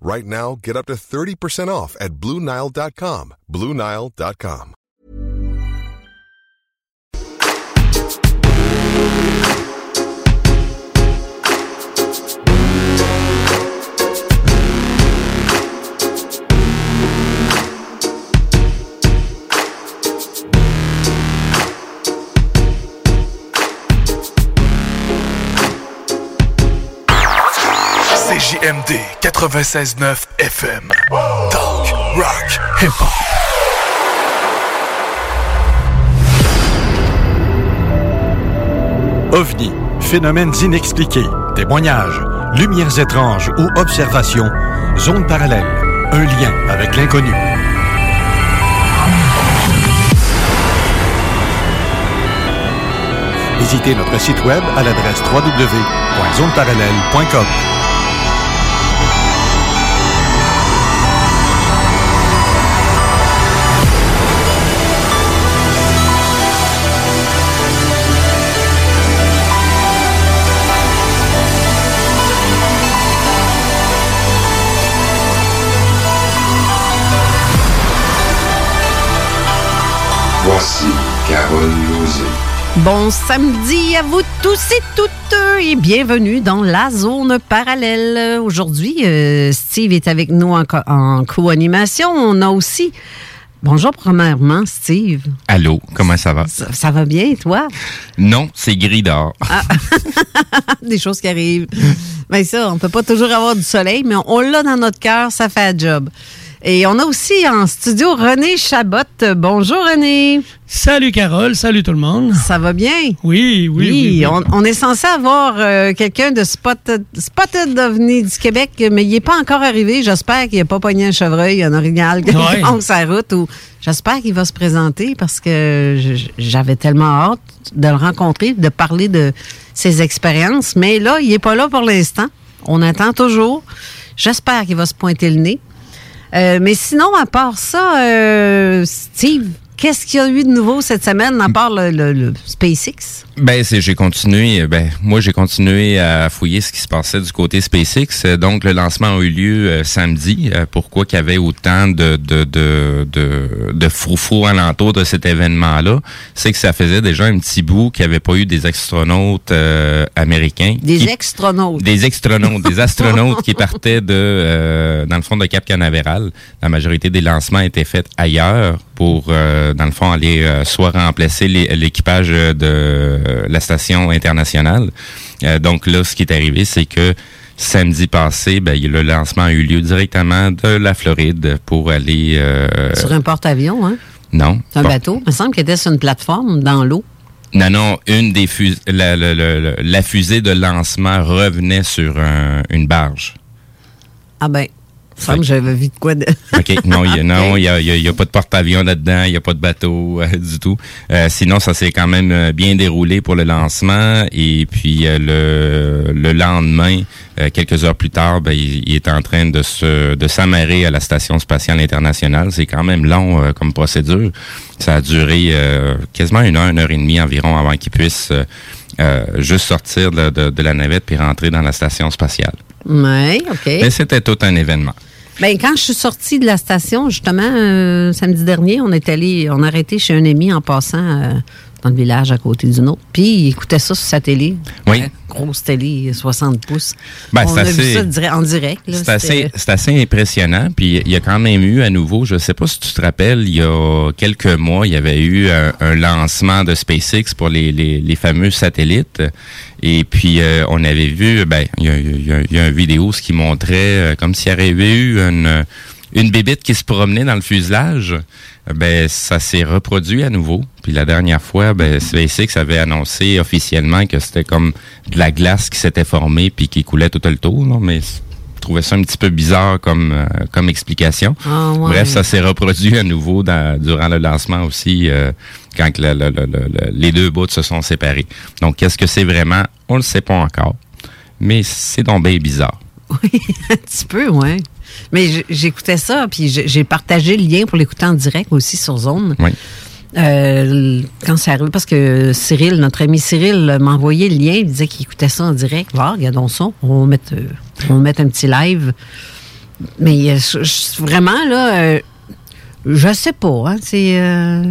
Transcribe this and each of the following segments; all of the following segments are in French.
Right now, get up to 30% off at BlueNile.com. BlueNile.com. CJMD 96.9 FM. Talk, rock, hip-hop. OVNI, phénomènes inexpliqués, témoignages, lumières étranges ou observations, zone parallèle, un lien avec l'inconnu. Visitez notre site web à l'adresse www.zoneparallèle.com. Voici Carole Lozé. Bon samedi à vous tous et toutes et bienvenue dans la zone parallèle. Aujourd'hui, euh, Steve est avec nous en, co- en co-animation. On a aussi... Bonjour premièrement, Steve. Allô, comment ça va? Ça, ça va bien, toi? Non, c'est gris dehors. Des choses qui arrivent. Mais ça, on peut pas toujours avoir du soleil, mais on, on l'a dans notre cœur, ça fait un job. Et on a aussi en studio René Chabot. Bonjour René. Salut Carole, salut tout le monde. Ça va bien? Oui, oui, oui. oui. On, on est censé avoir euh, quelqu'un de Spotted, Spotted OVNI du Québec, mais il n'est pas encore arrivé. J'espère qu'il n'a pas pogné un chevreuil, un orignal qui Ouais. sa route. Ou j'espère qu'il va se présenter parce que j'avais tellement hâte de le rencontrer, de parler de ses expériences. Mais là, il n'est pas là pour l'instant. On attend toujours. J'espère qu'il va se pointer le nez. Euh, mais sinon, à part ça, euh, Steve, qu'est-ce qu'il y a eu de nouveau cette semaine à part le, le- le SpaceX? Ben, c'est, j'ai continué, ben, moi, j'ai continué à fouiller ce qui se passait du côté SpaceX. Donc, le lancement a eu lieu euh, samedi. Euh, pourquoi qu'il y avait autant de, de, de, de, de froufrou alentour de cet événement-là? C'est que ça faisait déjà un petit bout qu'il n'y avait pas eu des astronautes euh, américains. Des qui- extronautes. Des astronautes, des astronautes qui partaient de, euh, dans le fond, de Cap Canaveral. La majorité des lancements étaient faits ailleurs pour, euh, dans le fond, aller euh, soit remplacer l'équipage de euh, la station internationale. Euh, donc là, ce qui est arrivé, c'est que samedi passé, ben, le lancement a eu lieu directement de la Floride pour aller... Sur un porte-avions, hein? non. Un bateau. Il me semble qu'il était sur une plateforme dans l'eau. Non, non, une des fus- la, la- la- la- fusée de lancement revenait sur un- une barge. Ah ben, semble que j'avais vu de quoi de... OK. Non, il y a, y a, pas de porte-avions là-dedans, il n'y a pas de bateau euh, du tout. Euh, sinon, ça s'est quand même euh, bien déroulé pour le lancement. Et puis, euh, le, le lendemain, quelques heures plus tard, ben, il, il est en train de se de s'amarrer à la Station spatiale internationale. C'est quand même long comme procédure. Ça a duré quasiment une heure, une heure et demie environ avant qu'il puisse juste sortir de, de- de la navette puis rentrer dans la station spatiale. Oui, OK. Mais c'était tout un événement. Ben, quand je suis sortie de la station, justement, euh, samedi dernier, on est allé, on a arrêté chez un ami en passant euh, dans le village à côté d'une autre. Puis il écoutait ça sur sa télé. Oui. grosse télé, 60 pouces. Ben, On a vu ça en direct. C'est assez, impressionnant. Puis il y a quand même eu à nouveau, je sais pas si tu te rappelles, il y a quelques mois, il y avait eu un, un lancement de SpaceX pour les, les, les fameux satellites. Et puis euh, on avait vu, ben, il y a, il y a- il y a une vidéo ce qui montrait euh, comme s'il y avait eu une une bébite qui se promenait dans le fuselage. Ben ça s'est reproduit à nouveau. Puis la dernière fois, ben SpaceX avait annoncé officiellement que c'était comme de la glace qui s'était formée puis qui coulait tout le tour. là. mais je trouvais ça un petit peu bizarre comme euh, comme explication. Ah, ouais. Bref, ça s'est reproduit à nouveau dans- durant le lancement aussi, euh, quand le- le- le- le- les deux bouts se sont séparés. Donc, qu'est-ce que c'est vraiment? On le sait pas encore. Mais c'est donc bien bizarre. Oui, un petit peu, oui. Mais j'écoutais ça, puis j'ai partagé le lien pour l'écouter en direct aussi sur Zone. Oui. Euh, quand c'est arrivé, parce que Cyril, notre ami Cyril, m'a envoyé le lien, il disait qu'il écoutait ça en direct. Ah, regardons ça, on va mettre, euh, on va mettre un petit live. Mais euh, je- je- vraiment, là, euh, je sais pas. Hein, c'est. euh,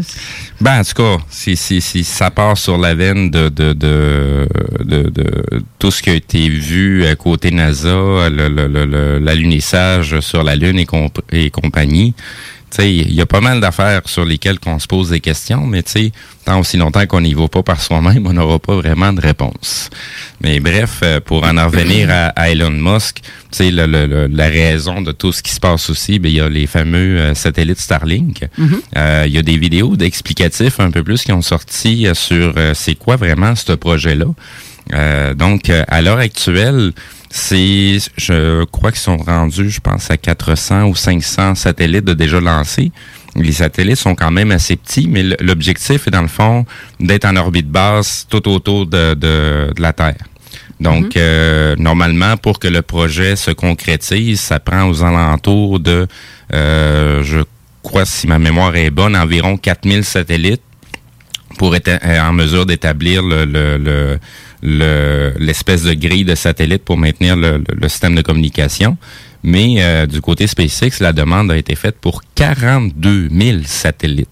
Ben, en tout cas, si, si, si ça part sur la veine de, de, de, de, de tout ce qui a été vu à côté NASA, le, le, le- le- l'alunissage sur la Lune et, comp- et compagnie, il y a pas mal d'affaires sur lesquelles qu'on se pose des questions, mais tu sais, tant aussi longtemps qu'on n'y va pas par soi-même, on n'aura pas vraiment de réponse. Mais bref, euh, pour en en revenir à, à Elon Musk, tu sais, le- le- le- la raison de tout ce qui se passe aussi, ben, il y a les fameux euh, satellites Starlink. Euh, Il y a des vidéos d'explicatifs un peu plus qui ont sorti sur euh, c'est quoi vraiment ce projet-là. Euh, donc, euh, à l'heure actuelle, c'est, je crois qu'ils sont rendus, je pense, à 400 ou 500 satellites de déjà lancés. Les satellites sont quand même assez petits, mais l'objectif est dans le fond d'être en orbite basse tout autour de, de, de la Terre. Donc, euh, normalement, pour que le projet se concrétise, ça prend aux alentours de, euh, je crois, si ma mémoire est bonne, environ 4000 satellites pour être euh, en mesure d'établir le, le, le- le- l'espèce de grille de satellites pour maintenir le, le- le système de communication. Mais euh, du côté SpaceX, la demande a été faite pour 42 000 satellites.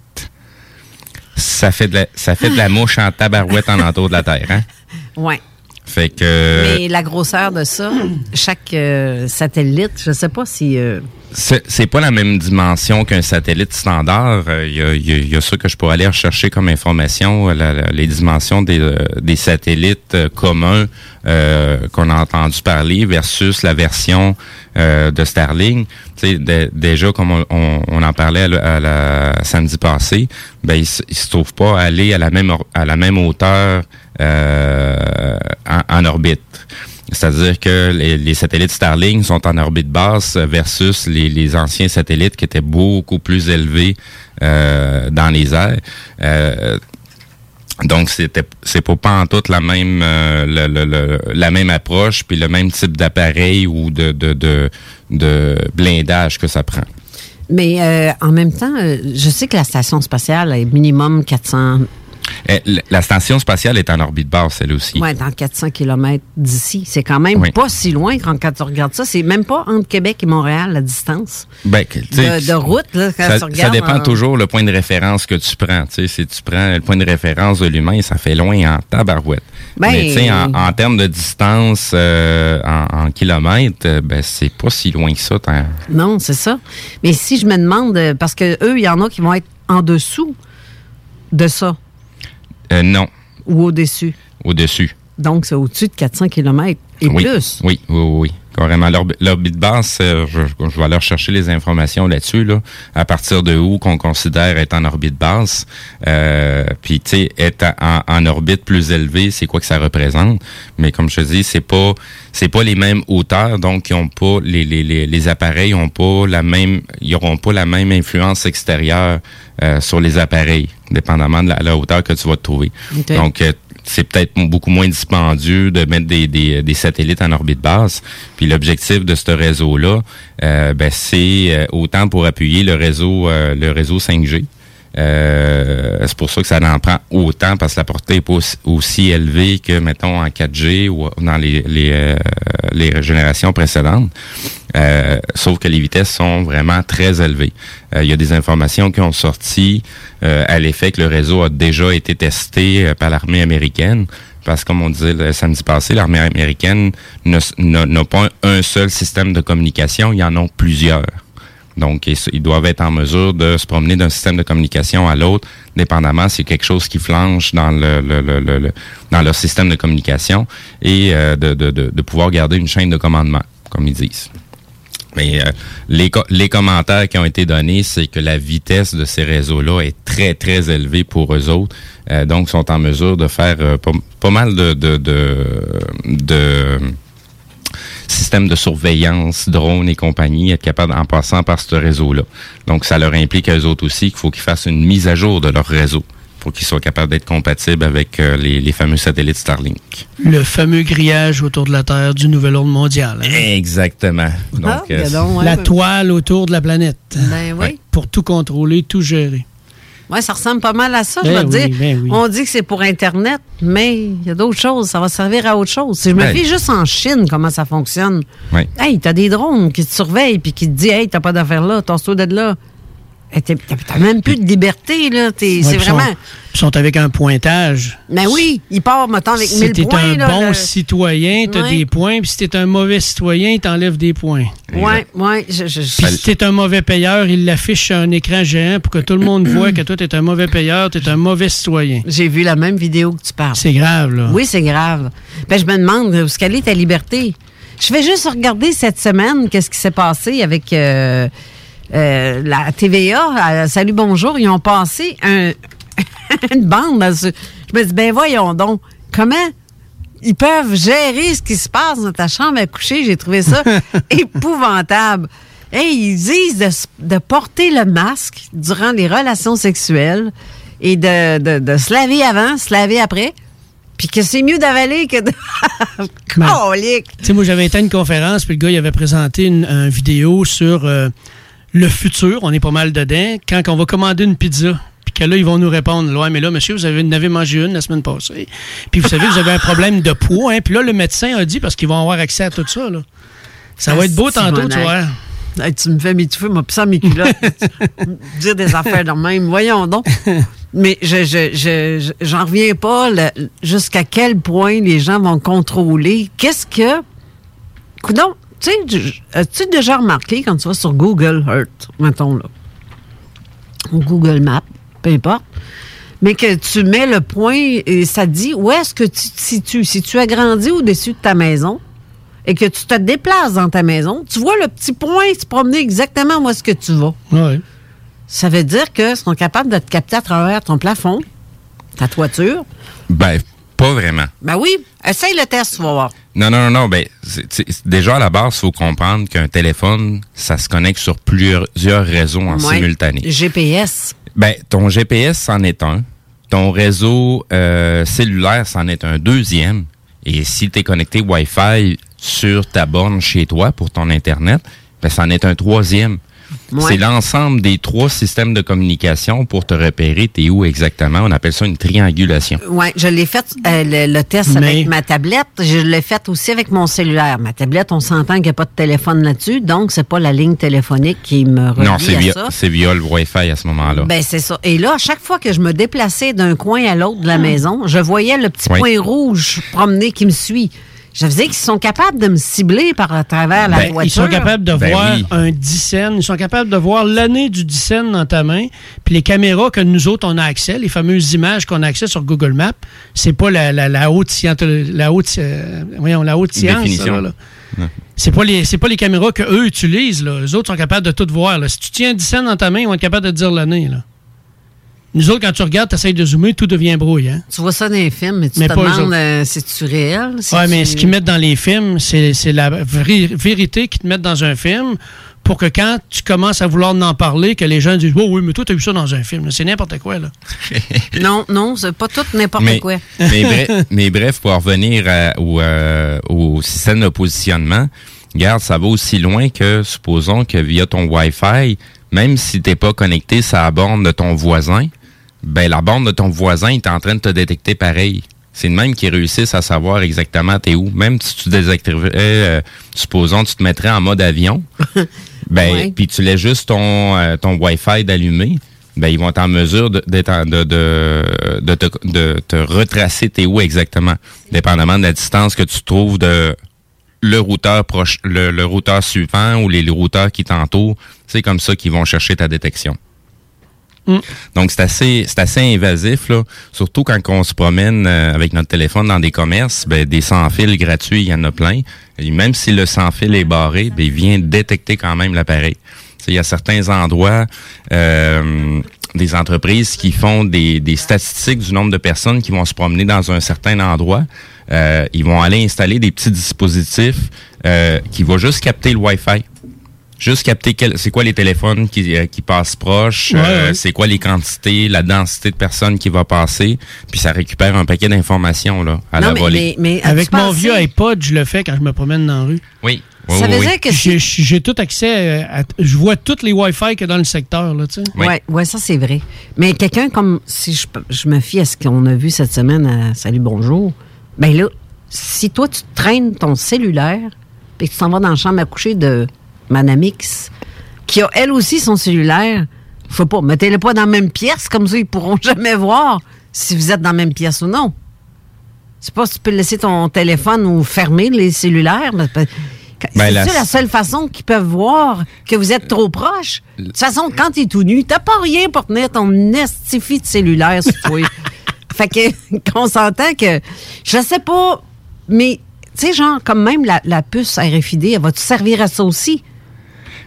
Ça fait de la, ça fait de la mouche en tabarouette en entour de la Terre, hein? ouais. Fait que Mais la grosseur de ça, chaque euh, satellite, je sais pas si. euh, c'est pas la même dimension qu'un satellite standard. Euh, Il y, a, il y a- il y a ça que je pourrais aller rechercher comme information, euh, la- la- les dimensions des, euh, des satellites euh, communs euh, qu'on a entendu parler versus la version euh, de Starlink. Tu sais, dé- déjà, comme on, on- on en parlait à la, à la- samedi passé, ben il, se- il se trouve pas aller à la même à la même hauteur euh, en, orbite. C'est-à-dire que les, satellites Starlink sont en orbite basse versus les, anciens satellites qui étaient beaucoup plus élevés euh, dans les airs. Euh, donc c'est pas pas en toute la même la même approche puis le même type d'appareil ou de, de, blindage que ça prend. Mais en même temps, je sais que la station spatiale est minimum 400, Eh, l- La station spatiale est en orbite basse, elle aussi. ouais, dans 400 km d'ici. C'est quand même Oui. pas si loin quand, quand tu regardes ça. C'est même pas entre Québec et Montréal la distance Ben, de, de route là, quand ça, tu ça dépend en- toujours le point de référence que tu prends. Si tu prends le point de référence de l'humain, ça fait loin en tabarouette. Ben- Mais en, en termes de distance euh, en, en kilomètres, euh, ben c'est pas si loin que ça. Non, c'est ça. Mais si je me demande, euh, parce que eux, il y en a qui vont être en dessous de ça Euh, non, ou au-dessus. au-dessus. Donc, c'est au-dessus de 400 km et oui. plus. Oui, oui, oui. Carrément. L'orbi- L'orbite basse, euh, je, je vais aller rechercher les informations là-dessus, là, à partir de où qu'on considère être en orbite basse. Euh, Puis, tu sais, être en, en orbite plus élevée, c'est quoi que ça représente? Mais comme je te dis, c'est pas c'est pas les mêmes hauteurs, donc ils ont pas les, les, les, les appareils ont pas la même ils auront pas la même influence extérieure euh, sur les appareils, dépendamment de la, la hauteur que tu vas te trouver. Donc euh, c'est peut-être beaucoup moins dispendieux de mettre des, des, des satellites en orbite basse. Puis l'objectif de ce réseau-là, euh, ben, c'est euh, autant pour appuyer le réseau euh, le réseau 5G. Euh, c'est pour ça que ça en prend autant parce que la portée n'est pas aussi, élevée que, mettons, en 4G ou dans les, les, euh, les générations précédentes. Euh, sauf que les vitesses sont vraiment très élevées. Euh, il y a des informations qui ont sorti euh, à l'effet que le réseau a déjà été testé par l'armée américaine. Parce que, comme on disait le samedi passé, l'armée américaine n'a pas un seul système de communication, il y en a plusieurs. Donc, ils doivent être en mesure de se promener d'un système de communication à l'autre, dépendamment si quelque chose qui flanche dans le, dans leur système de communication et de, de, de pouvoir garder une chaîne de commandement, comme ils disent. Mais euh, les, les commentaires qui ont été donnés, c'est que la vitesse de ces réseaux-là est très, très élevée pour eux autres. Euh, donc, sont en mesure de faire euh, pas, mal de, de, de, systèmes de surveillance, drones et compagnie, être capable en passant par ce réseau-là. Donc, ça leur implique à eux autres aussi qu'il faut qu'ils fassent une mise à jour de leur réseau pour qu'ils soient capables d'être compatibles avec euh, les, fameux satellites Starlink. Le fameux grillage autour de la Terre du nouvel ordre mondial. Hein? Exactement. Donc, ah, la toile autour de la planète. Ben oui. Pour tout contrôler, tout gérer. Oui, ça ressemble pas mal à ça, je ben veux dire. Ben On dit que c'est pour Internet, mais il y a d'autres choses. Ça va servir à autre chose. Si je me fie juste en Chine, comment ça fonctionne? Oui. Hey, t'as des drones qui te surveillent puis qui te disent Hey, t'as pas d'affaires là, t'en d'être là. T'as même plus de liberté, là. c'est vraiment. Ils sont avec un pointage. Mais oui, ils partent, mettons, avec 1000 points. Si t'es un bon citoyen, t'as des points. Puis si t'es un mauvais citoyen, il t'enlève des points. Oui, oui. Je, Puis si t'es un mauvais payeur, il l'affiche sur un écran géant pour que tout le monde voit que toi, t'es un mauvais payeur, t'es un mauvais citoyen. J'ai vu la même vidéo que tu parles. C'est grave, là. Oui, c'est grave. Ben, je me demande où est-ce est ta liberté? Je vais juste regarder cette semaine qu'est-ce qui s'est passé avec... Euh, euh, la TVA, Salut Bonjour, ils ont passé une bande. je me dis, ben voyons donc, comment ils peuvent gérer ce qui se passe dans ta chambre à coucher? J'ai trouvé ça épouvantable. Et ils disent de, porter le masque durant les relations sexuelles et de, se laver avant, se laver après puis que c'est mieux d'avaler que de. tu sais, moi, j'avais été à une conférence, puis le gars, il avait présenté une, vidéo sur euh, le futur, on est pas mal dedans, quand on va commander une pizza, puis que là, ils vont nous répondre, ouais, mais là, monsieur, vous avez, avez mangé une la semaine passée, puis vous savez, vous avez un problème de poids, hein, puis là, le médecin a dit, parce qu'ils vont avoir accès à tout ça, là. Ça va être beau tantôt, tu vois. tu me fais m'étouffer, moi, pis ça, mes culottes. dire des affaires de même. Voyons donc. Mais je, je, j'en reviens pas jusqu'à quel point les gens vont contrôler. Qu'est-ce que. Coudon, tu sais, as-tu déjà remarqué quand tu vas sur Google Earth, mettons là, ou Google Maps, peu importe, mais que tu mets le point et ça dit où est-ce que tu te situes? Si tu as grandi au-dessus de ta maison et que tu te déplaces dans ta maison, tu vois le petit point se promener exactement où est-ce que tu vas. Oui. Ça veut dire qu'ils sont capables de te capter à travers ton plafond, ta toiture. Ben, pas vraiment. Ben oui. Essaye le test, tu vas voir. Non, non, non, non. Ben, déjà, à la base, il faut comprendre qu'un téléphone, ça se connecte sur plusieurs réseaux en simultané. GPS. Ben, ton GPS, c'en est un. Ton réseau euh, cellulaire, c'en est un deuxième. Et si tu es connecté Wi-Fi sur ta borne chez toi pour ton Internet, ben, c'en est un troisième. C'est l'ensemble des trois systèmes de communication pour te repérer t'es où exactement. On appelle ça une triangulation. Oui, je l'ai fait euh, le, test avec ma tablette. Je l'ai fait aussi avec mon cellulaire. Ma tablette, on s'entend qu'il n'y a pas de téléphone là-dessus, donc c'est pas la ligne téléphonique qui me relie Non, c'est via, c'est via le Wi-Fi à ce moment-là. Ben c'est ça. Et là, à chaque fois que je me déplaçais d'un coin à l'autre de la maison, je voyais le petit point rouge promener qui me suit. Je faisais qu'ils sont capables de me cibler par à travers la voiture. Ils sont capables de ben voir un dixaine. Ils sont capables de voir l'année du dixaine dans ta main. Puis les caméras que nous autres, on a accès, les fameuses images qu'on a accès sur Google Maps, c'est pas la, la, haute, la haute, euh, voyons, la haute science. C'est pas les c'est pas les caméras que eux utilisent là. Les autres sont capables de tout voir. Si tu tiens un dixaine dans ta main, ils vont être capables de te dire l'année là. Nous autres, quand tu regardes, tu essaies de zoomer, tout devient brouille. Hein? Tu vois ça dans les films, mais tu te demandes, euh, c'est-tu réel? Oui, mais ce qu'ils mettent dans les films, c'est la vérité qu'ils te mettent dans un film pour que quand tu commences à vouloir en parler, que les gens disent Oh oui, mais toi, tu as vu ça dans un film. C'est n'importe quoi, là. non, non, c'est pas tout n'importe quoi. mais, bref, pour revenir au, euh, au, système de positionnement, regarde, ça va aussi loin que, supposons que via ton Wi-Fi, même si tu n'es pas connecté à la borne de ton voisin, ben la bande de ton voisin est en train de te détecter pareil. c'est de même qu'ils réussissent à savoir exactement t'es où. Même si tu désactiverais, euh, supposons, tu te mettrais en mode avion, ben, puis tu laisses juste ton, euh, ton Wi-Fi d'allumer, ben, ils vont être en mesure de, de, de, de, te, de te retracer t'es où exactement, dépendamment de la distance que tu trouves de le routeur proche, le, le routeur suivant ou les, routeurs qui t'entourent. C'est comme ça qu'ils vont chercher ta détection. Mm. Donc, c'est assez, c'est assez invasif, là. Surtout quand on se promène euh, avec notre téléphone dans des commerces, ben, des sans-fils gratuits, il y en a plein. Et même si le sans-fil est barré, ben, il vient détecter quand même l'appareil. Il y a certains endroits, euh, des entreprises qui font des, des, statistiques du nombre de personnes qui vont se promener dans un certain endroit. Euh, ils vont aller installer des petits dispositifs qui vont juste capter le Wi-Fi juste capter c'est quoi les téléphones qui, euh, qui passent proches, euh, c'est quoi les quantités, la densité de personnes qui va passer, puis ça récupère un paquet d'informations là à la volée. Mais, Avec mon vieux iPod, je le fais quand je me promène dans la rue. Oui. ça veut dire que j'ai tout accès à, je vois tous les Wi-Fi qu'il y a dans le secteur là, tu sais. Oui, ouais, ça c'est vrai. Mais quelqu'un comme si je, je, me fie à ce qu'on a vu cette semaine à Salut bonjour, ben là, si toi tu traînes ton cellulaire et que tu t'en vas dans la chambre à coucher de Madame X, qui a elle aussi son cellulaire. Sais pas, mettez-le pas dans la même pièce, comme ça ils pourront jamais voir si vous êtes dans la même pièce ou non. C'est pas si tu peux laisser ton téléphone ou fermer les cellulaires. Ben, c'est la... la seule façon qu'ils peuvent voir que vous êtes trop proche. De toute façon, quand tu es tout nu, t'as pas rien pour tenir ton estifie de cellulaire sur toi. fait que, qu'on s'entend que, je sais pas, mais, tu sais, genre, comme même la, la puce RFID, elle va te servir à ça aussi?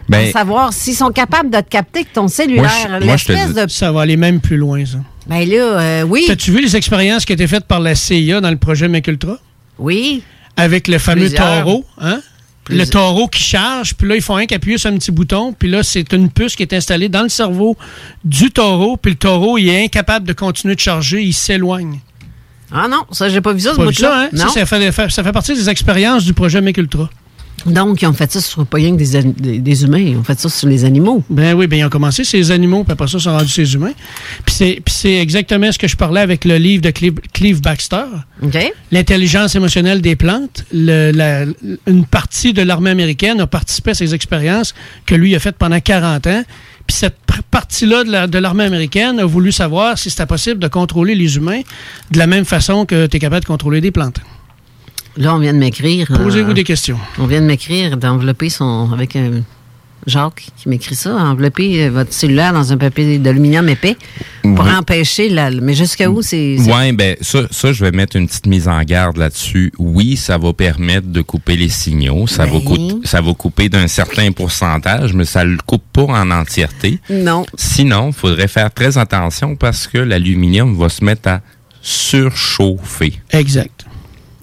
Ben, savoir s'ils sont capables de te capter que ton cellulaire, l'espèce de... Ça va aller même plus loin, ça. Ben là, euh, oui. As-tu vu les expériences qui étaient faites par la CIA dans le projet Ultra? Oui. Avec le fameux taureau, hein? Le taureau qui charge, puis là, ils font un qu'appuyer sur un petit bouton, puis là, c'est une puce qui est installée dans le cerveau du taureau, puis le taureau, il est incapable de continuer de charger, il s'éloigne. Ah non, ça, j'ai pas vu ça, ce bout-là. Hein? Ça, ça, fait, ça fait partie des expériences du projet Ultra. Donc, ils ont fait ça sur pas rien que des, des, humains, ils ont fait ça sur les animaux. Ben oui, ben ils ont commencé sur les animaux, puis après ça, ils sont rendus sur les humains. Puis c'est exactement ce que je parlais avec le livre de Clive, Baxter. L'intelligence émotionnelle des plantes. une partie de l'armée américaine a participé à ces expériences que lui a faites pendant 40 ans. Puis cette partie-là de l'armée américaine a voulu savoir si c'était possible de contrôler les humains de la même façon que tu es capable de contrôler des plantes. Là, on vient de m'écrire. Posez-vous euh, des questions. On vient de m'écrire d'envelopper son. avec un. Jacques qui m'écrit ça, envelopper euh, votre cellulaire dans un papier d'aluminium épais pour empêcher la. Mais jusqu'à où c'est. Oui, ben ça, ça, je vais mettre une petite mise en garde là-dessus. Oui, ça va permettre de couper les signaux. Ça, va, couper, ça va couper d'un certain pourcentage, mais ça ne le coupe pas en entièreté. Non. Sinon, il faudrait faire très attention parce que l'aluminium va se mettre à surchauffer. Exact.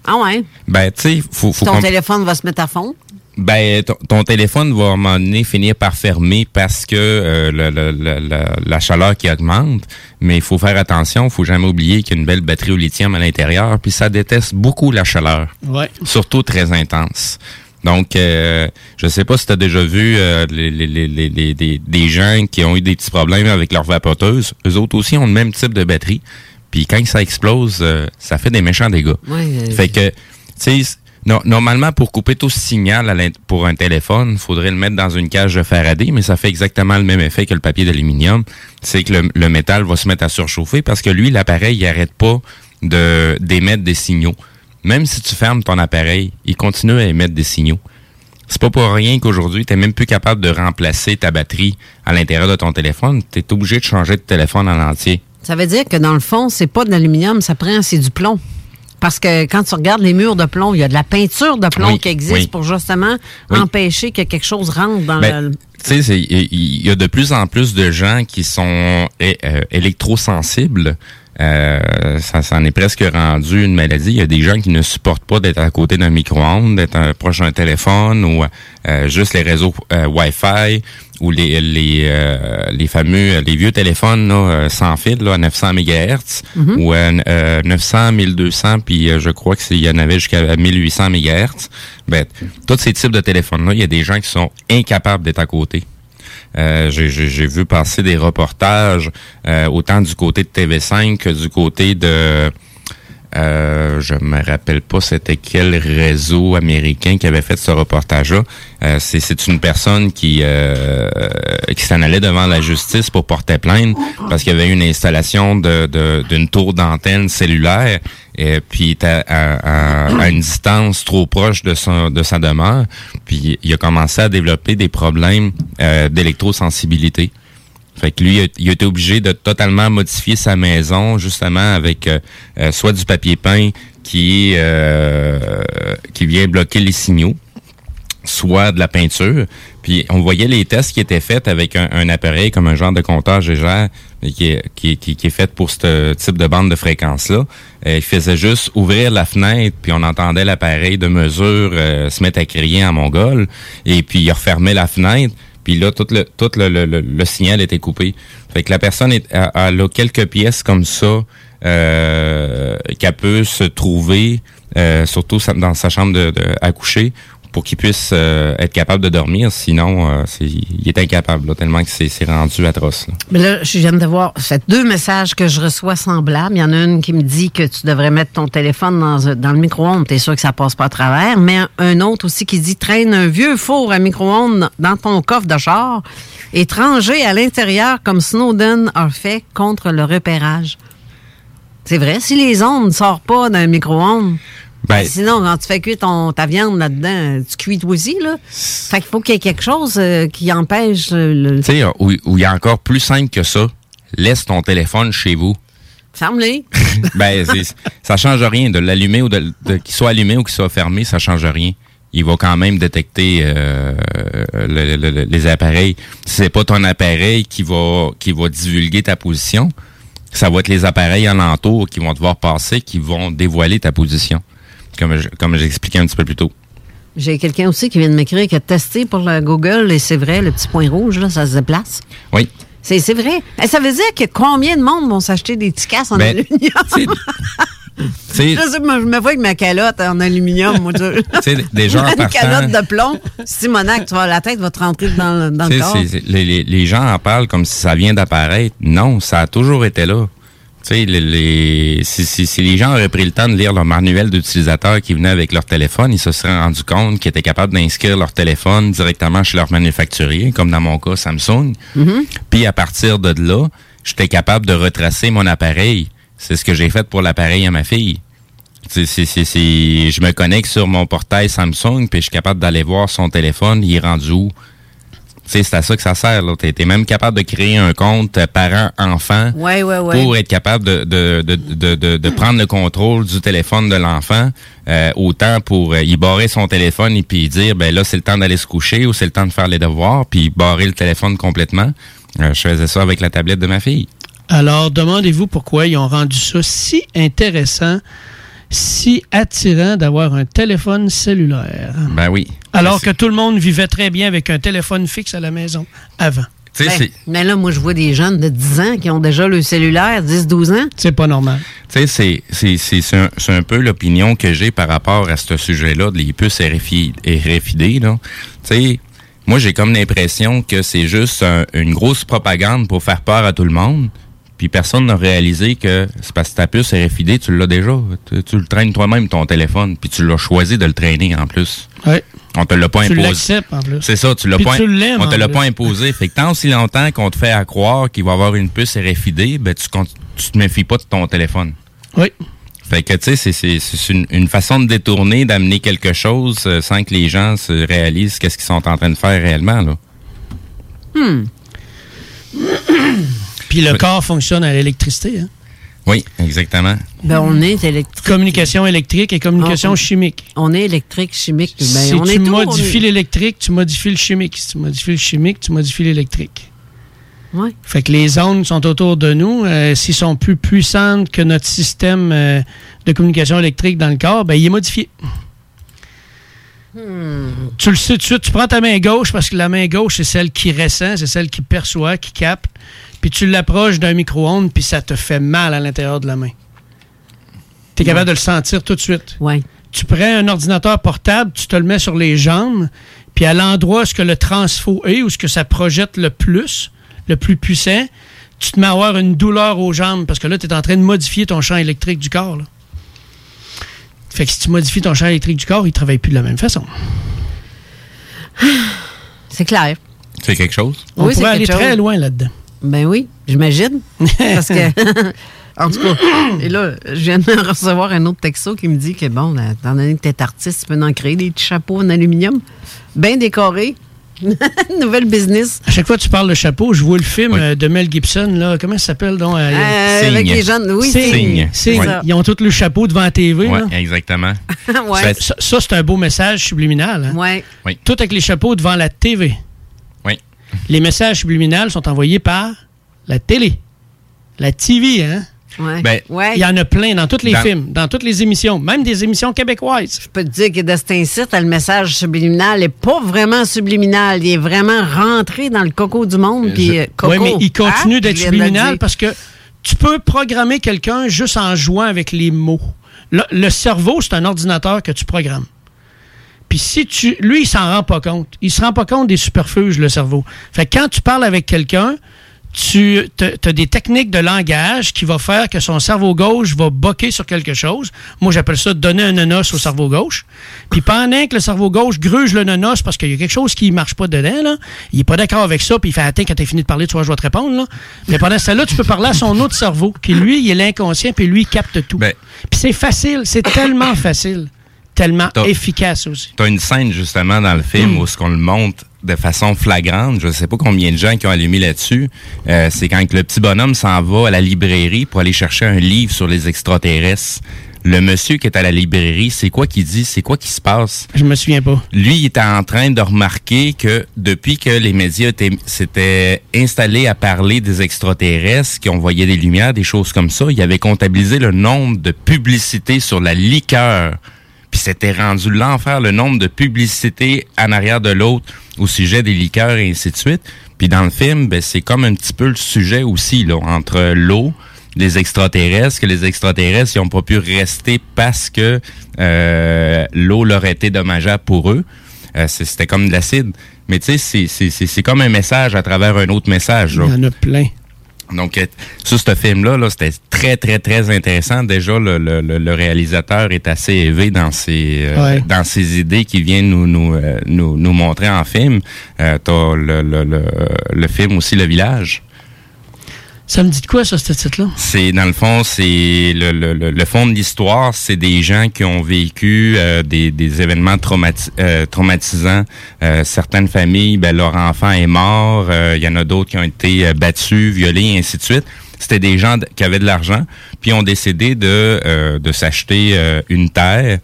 Ah ouais? Ben, tu sais, faut, faut Ton téléphone va se mettre à fond? Ben, ton, téléphone va à un moment donné finir par fermer parce que euh, la chaleur qui augmente. Mais il faut faire attention, il faut jamais oublier qu'il y a une belle batterie au lithium à l'intérieur, puis ça déteste beaucoup la chaleur. Ouais. Surtout très intense. Donc, euh, je sais pas si tu as déjà vu euh, les, les, les, des gens qui ont eu des petits problèmes avec leur vapoteuse. Eux autres aussi ont le même type de batterie. Puis quand ça explose, euh, ça fait des méchants dégâts. Euh, fait que, tu sais, normalement, pour couper tout ce signal pour un téléphone, il faudrait le mettre dans une cage de Faraday, mais ça fait exactement le même effet que le papier d'aluminium. C'est que le, métal va se mettre à surchauffer parce que lui, l'appareil, il n'arrête pas de d'émettre des signaux. Même si tu fermes ton appareil, il continue à émettre des signaux. C'est pas pour rien qu'aujourd'hui, tu n'es même plus capable de remplacer ta batterie à l'intérieur de ton téléphone. Tu es obligé de changer de téléphone en entier. Ça veut dire que dans le fond, c'est pas de l'aluminium, ça prend, c'est du plomb. Parce que quand tu regardes les murs de plomb, il y a de la peinture de plomb qui existe pour justement empêcher que quelque chose rentre dans ben, le. Tu sais, il y a de plus en plus de gens qui sont euh, électrosensibles. Euh, ça s'en est presque rendu une maladie. Il y a des gens qui ne supportent pas d'être à côté d'un micro-ondes, d'être proche d'un téléphone ou euh, juste les réseaux euh, Wi-Fi ou les les, euh, les fameux les vieux téléphones là, sans fil là, à 900 MHz ou à 900 1200 puis je crois que il y en avait jusqu'à 1800 MHz. Ben tous ces types de téléphones là, il y a des gens qui sont incapables d'être à côté. Euh, j'ai vu passer des reportages euh, autant du côté de TV5 que du côté de euh, je me rappelle pas c'était quel réseau américain qui avait fait ce reportage-là. Euh, c'est une personne qui euh, qui s'en allait devant la justice pour porter plainte parce qu'il y avait une installation de d'une tour d'antenne cellulaire et puis à, à, à, une distance trop proche de son de sa demeure. Puis il a commencé à développer des problèmes euh, d'électrosensibilité. Lui, il a été obligé de totalement modifier sa maison, justement avec euh, euh, soit du papier peint qui euh, qui vient bloquer les signaux, soit de la peinture. Puis on voyait les tests qui étaient faits avec un, appareil comme un genre de compteur GGR qui est, qui, qui, est fait pour ce type de bande de fréquence-là. il faisait juste ouvrir la fenêtre, puis on entendait l'appareil de mesure se mettre à crier en mongol. Et puis il refermait la fenêtre puis là, tout le, tout le, le, le, signal était coupé. Fait que la personne est, a, a quelques pièces comme ça euh, qu'elle peut se trouver, euh, surtout dans sa chambre de, de à coucher, pour qu'il puisse euh, être capable de dormir. Sinon, euh, il est incapable, tellement que c'est rendu atroce. Là, je viens de voir, deux messages que je reçois semblables. Il y en a une qui me dit que tu devrais mettre ton téléphone dans, dans le micro-ondes. T'es sûr que ça passe pas à travers. Mais un autre aussi qui dit traîne un vieux four à micro-ondes dans ton coffre de char étranger à l'intérieur comme Snowden a fait contre le repérage. C'est vrai, si les ondes ne sortent pas d'un micro-ondes, ben, sinon, quand tu fais cuire ton, ta viande là-dedans, tu cuis toi aussi, là. Fait qu'il faut qu'il y ait quelque chose euh, qui empêche le. Tu sais, où il y a encore plus simple que ça, laisse ton téléphone chez vous. Ferme-les. ben, ça change rien. De l'allumer ou de, qu'il soit allumé ou qu'il soit fermé, ça change rien. Il va quand même détecter euh, les appareils. C'est pas ton appareil qui va qui va divulguer ta position. Ça va être les appareils alentours qui vont devoir passer, qui vont dévoiler ta position comme, comme j'ai expliqué un petit peu plus tôt. J'ai quelqu'un aussi qui vient de m'écrire qui a testé pour le Google et c'est vrai, le petit point rouge, là, ça se déplace. Oui. C'est, vrai. Et ça veut dire que combien de monde vont s'acheter des petits en ben, aluminium? je, je me vois avec ma calotte en aluminium, moi. des gens Une calotte de plomb. Simonac, tu vois, la tête va te rentrer dans, dans le corps. les, les, gens en parlent comme si ça vient d'apparaître. Non, ça a toujours été là. Tu sais, les, si, les gens auraient pris le temps de lire leur manuel d'utilisateur qui venait avec leur téléphone, ils se seraient rendus compte qu'ils étaient capables d'inscrire leur téléphone directement chez leur manufacturier, comme dans mon cas Samsung. Mm-hmm. Puis à partir de là, j'étais capable de retracer mon appareil. C'est ce que j'ai fait pour l'appareil à ma fille. C'est, je me connecte sur mon portail Samsung, puis je suis capable d'aller voir son téléphone, il est rendu où? C'est à ça que ça sert. Tu es, même capable de créer un compte parent-enfant pour être capable de, de, de, de, prendre le contrôle du téléphone de l'enfant, euh, autant pour euh, y barrer son téléphone et puis dire, ben là, c'est le temps d'aller se coucher ou c'est le temps de faire les devoirs, puis barrer le téléphone complètement. Euh, je faisais ça avec la tablette de ma fille. Alors, demandez-vous pourquoi ils ont rendu ça si intéressant si attirant d'avoir un téléphone cellulaire. Ben oui. Alors que tout le monde vivait très bien avec un téléphone fixe à la maison avant. Ben, mais là, moi, je vois des jeunes de 10 ans qui ont déjà le cellulaire, 10-12 ans. C'est pas normal. Tu sais, c'est un, un, peu l'opinion que j'ai par rapport à ce sujet-là, des puces RFID. Tu sais, moi, j'ai comme l'impression que c'est juste une grosse propagande pour faire peur à tout le monde. Puis personne n'a réalisé que c'est parce que ta puce RFID, tu l'as déjà. Tu, le traînes toi-même, ton téléphone, puis tu l'as choisi de le traîner en plus. Oui. On te l'a pas imposé. Tu l'acceptes en plus. C'est ça, tu l'as pas, on te l'a pas imposé. Fait que tant aussi longtemps qu'on te fait à croire qu'il va avoir une puce RFID, ben tu, tu te méfies pas de ton téléphone. Oui. Fait que, tu sais, c'est une, une, façon de détourner, d'amener quelque chose euh, sans que les gens se réalisent qu'est-ce qu'ils sont en train de faire réellement, là. Hmm. Puis le corps fonctionne à l'électricité. Hein? Oui, exactement. Ben, on est électrique. Communication électrique et communication chimique. On est électrique, chimique. Ben, si on tu est modifies l'électrique, tu modifies le chimique. Si tu modifies le chimique, tu modifies l'électrique. Oui. Fait que les ondes sont autour de nous. Euh, s'ils sont plus puissantes que notre système euh, de communication électrique dans le corps, ben, il est modifié. Hmm. Tu le sais tout de suite, tu prends ta main gauche parce que la main gauche, c'est celle qui ressent, c'est celle qui perçoit, qui capte puis tu l'approches d'un micro-ondes, puis ça te fait mal à l'intérieur de la main. Tu es capable de le sentir tout de suite. Ouais. Tu prends un ordinateur portable, tu te le mets sur les jambes, puis à l'endroit où ce que le transfo est, où ce que ça projette le plus, le plus puissant, tu te mets à avoir une douleur aux jambes parce que là, tu es en train de modifier ton champ électrique du corps. Fait que si tu modifies ton champ électrique du corps, il ne travaille plus de la même façon. C'est clair. C'est quelque chose? On Oui, c'est pourrait aller très loin là-dedans. Ben oui, j'imagine. Parce que, en tout cas, et là, je viens de recevoir un autre texto qui me dit que, bon, là, étant donné que tu es artiste, tu peux en créer des petits chapeaux en aluminium, bien décorés. Nouvelle business. À chaque fois que tu parles de chapeau, je vois le film euh, de Mel Gibson. Là. Comment ça s'appelle? Donc, euh, Euh, avec les jeunes. Oui, Signe. Signe. Ils ont tous le chapeau devant la TV. Oui, là. exactement. ouais. Ça, ça, c'est un beau message subliminal. hein. Ouais. Oui. Tout avec les chapeaux devant la TV. Les messages subliminales sont envoyés par la télé. La TV, hein? Ouais. Ben, ouais. Il y en a plein dans tous les Dans- films, dans toutes les émissions, même des émissions québécoises. Je peux te dire que de cet incite, le message subliminal n'est pas vraiment subliminal. Il est vraiment rentré dans le coco du monde. Euh, coco. Oui, mais il continue Hein? d'être de le subliminal parce que tu peux programmer quelqu'un juste en jouant avec les mots. Le, le cerveau, c'est un ordinateur que tu programmes. Puis si tu. Lui, il s'en rend pas compte. Il se rend pas compte des superfuges, le cerveau. Fait que quand tu parles avec quelqu'un, tu as des techniques de langage qui vont faire que son cerveau gauche va boquer sur quelque chose. Moi, j'appelle ça donner un nonos au cerveau gauche. Puis pendant que le cerveau gauche gruge le nonos parce qu'il y a quelque chose qui marche pas dedans, là, il est pas d'accord avec ça, puis il fait Attends, quand t'as fini de parler, tu vois, je vais te répondre. Là. Mais pendant ce temps-là, tu peux parler à son autre cerveau, qui lui, il est l'inconscient, puis lui, il capte tout. Ben- puis c'est facile, c'est tellement facile, tellement T'as- efficace aussi. Tu as une scène justement dans le film où ce qu'on le montre de façon flagrante. Je sais pas combien de gens qui ont allumé là-dessus. Euh, c'est quand le petit bonhomme s'en va à la librairie pour aller chercher un livre sur les extraterrestres. Le monsieur qui est à la librairie, c'est quoi qu'il dit? C'est quoi qui se passe? Je me souviens pas. Lui, il était en train de remarquer que depuis que les médias étaient- s'étaient installés à parler des extraterrestres, qui envoyaient des lumières, des choses comme ça, il avait comptabilisé le nombre de publicités sur la liqueur. Puis c'était rendu l'enfer, le nombre de publicités en arrière de l'autre au sujet des liqueurs et ainsi de suite. Puis dans le film, ben, c'est comme un petit peu le sujet aussi, là, entre l'eau, des extraterrestres, que les extraterrestres ils ont pas pu rester parce que euh, l'eau leur était dommageable pour eux. Euh, C'était comme de l'acide. Mais tu sais, c'est- comme un message à travers un autre message. Il y en a plein. Donc, euh, sur ce film-là, là, c'était très, très, très intéressant. Déjà, le, le, le- le réalisateur est assez élevé dans ses, euh, Ouais. dans ses idées qu'il vient nous, nous, euh, nous, nous montrer en film. Euh, T'as le, le, le, le film aussi, Le Village. Ça me dit de quoi, ça, ce titre-là? C'est dans le fond, c'est le, le, le, fond de l'histoire, c'est des gens qui ont vécu euh, des, des événements euh, traumatisants. Euh, certaines familles, ben, leur enfant est mort. Il y en a d'autres qui ont été battus, violés, et ainsi de suite. C'était des gens qui avaient de l'argent, puis ont décidé de, de s'acheter une terre,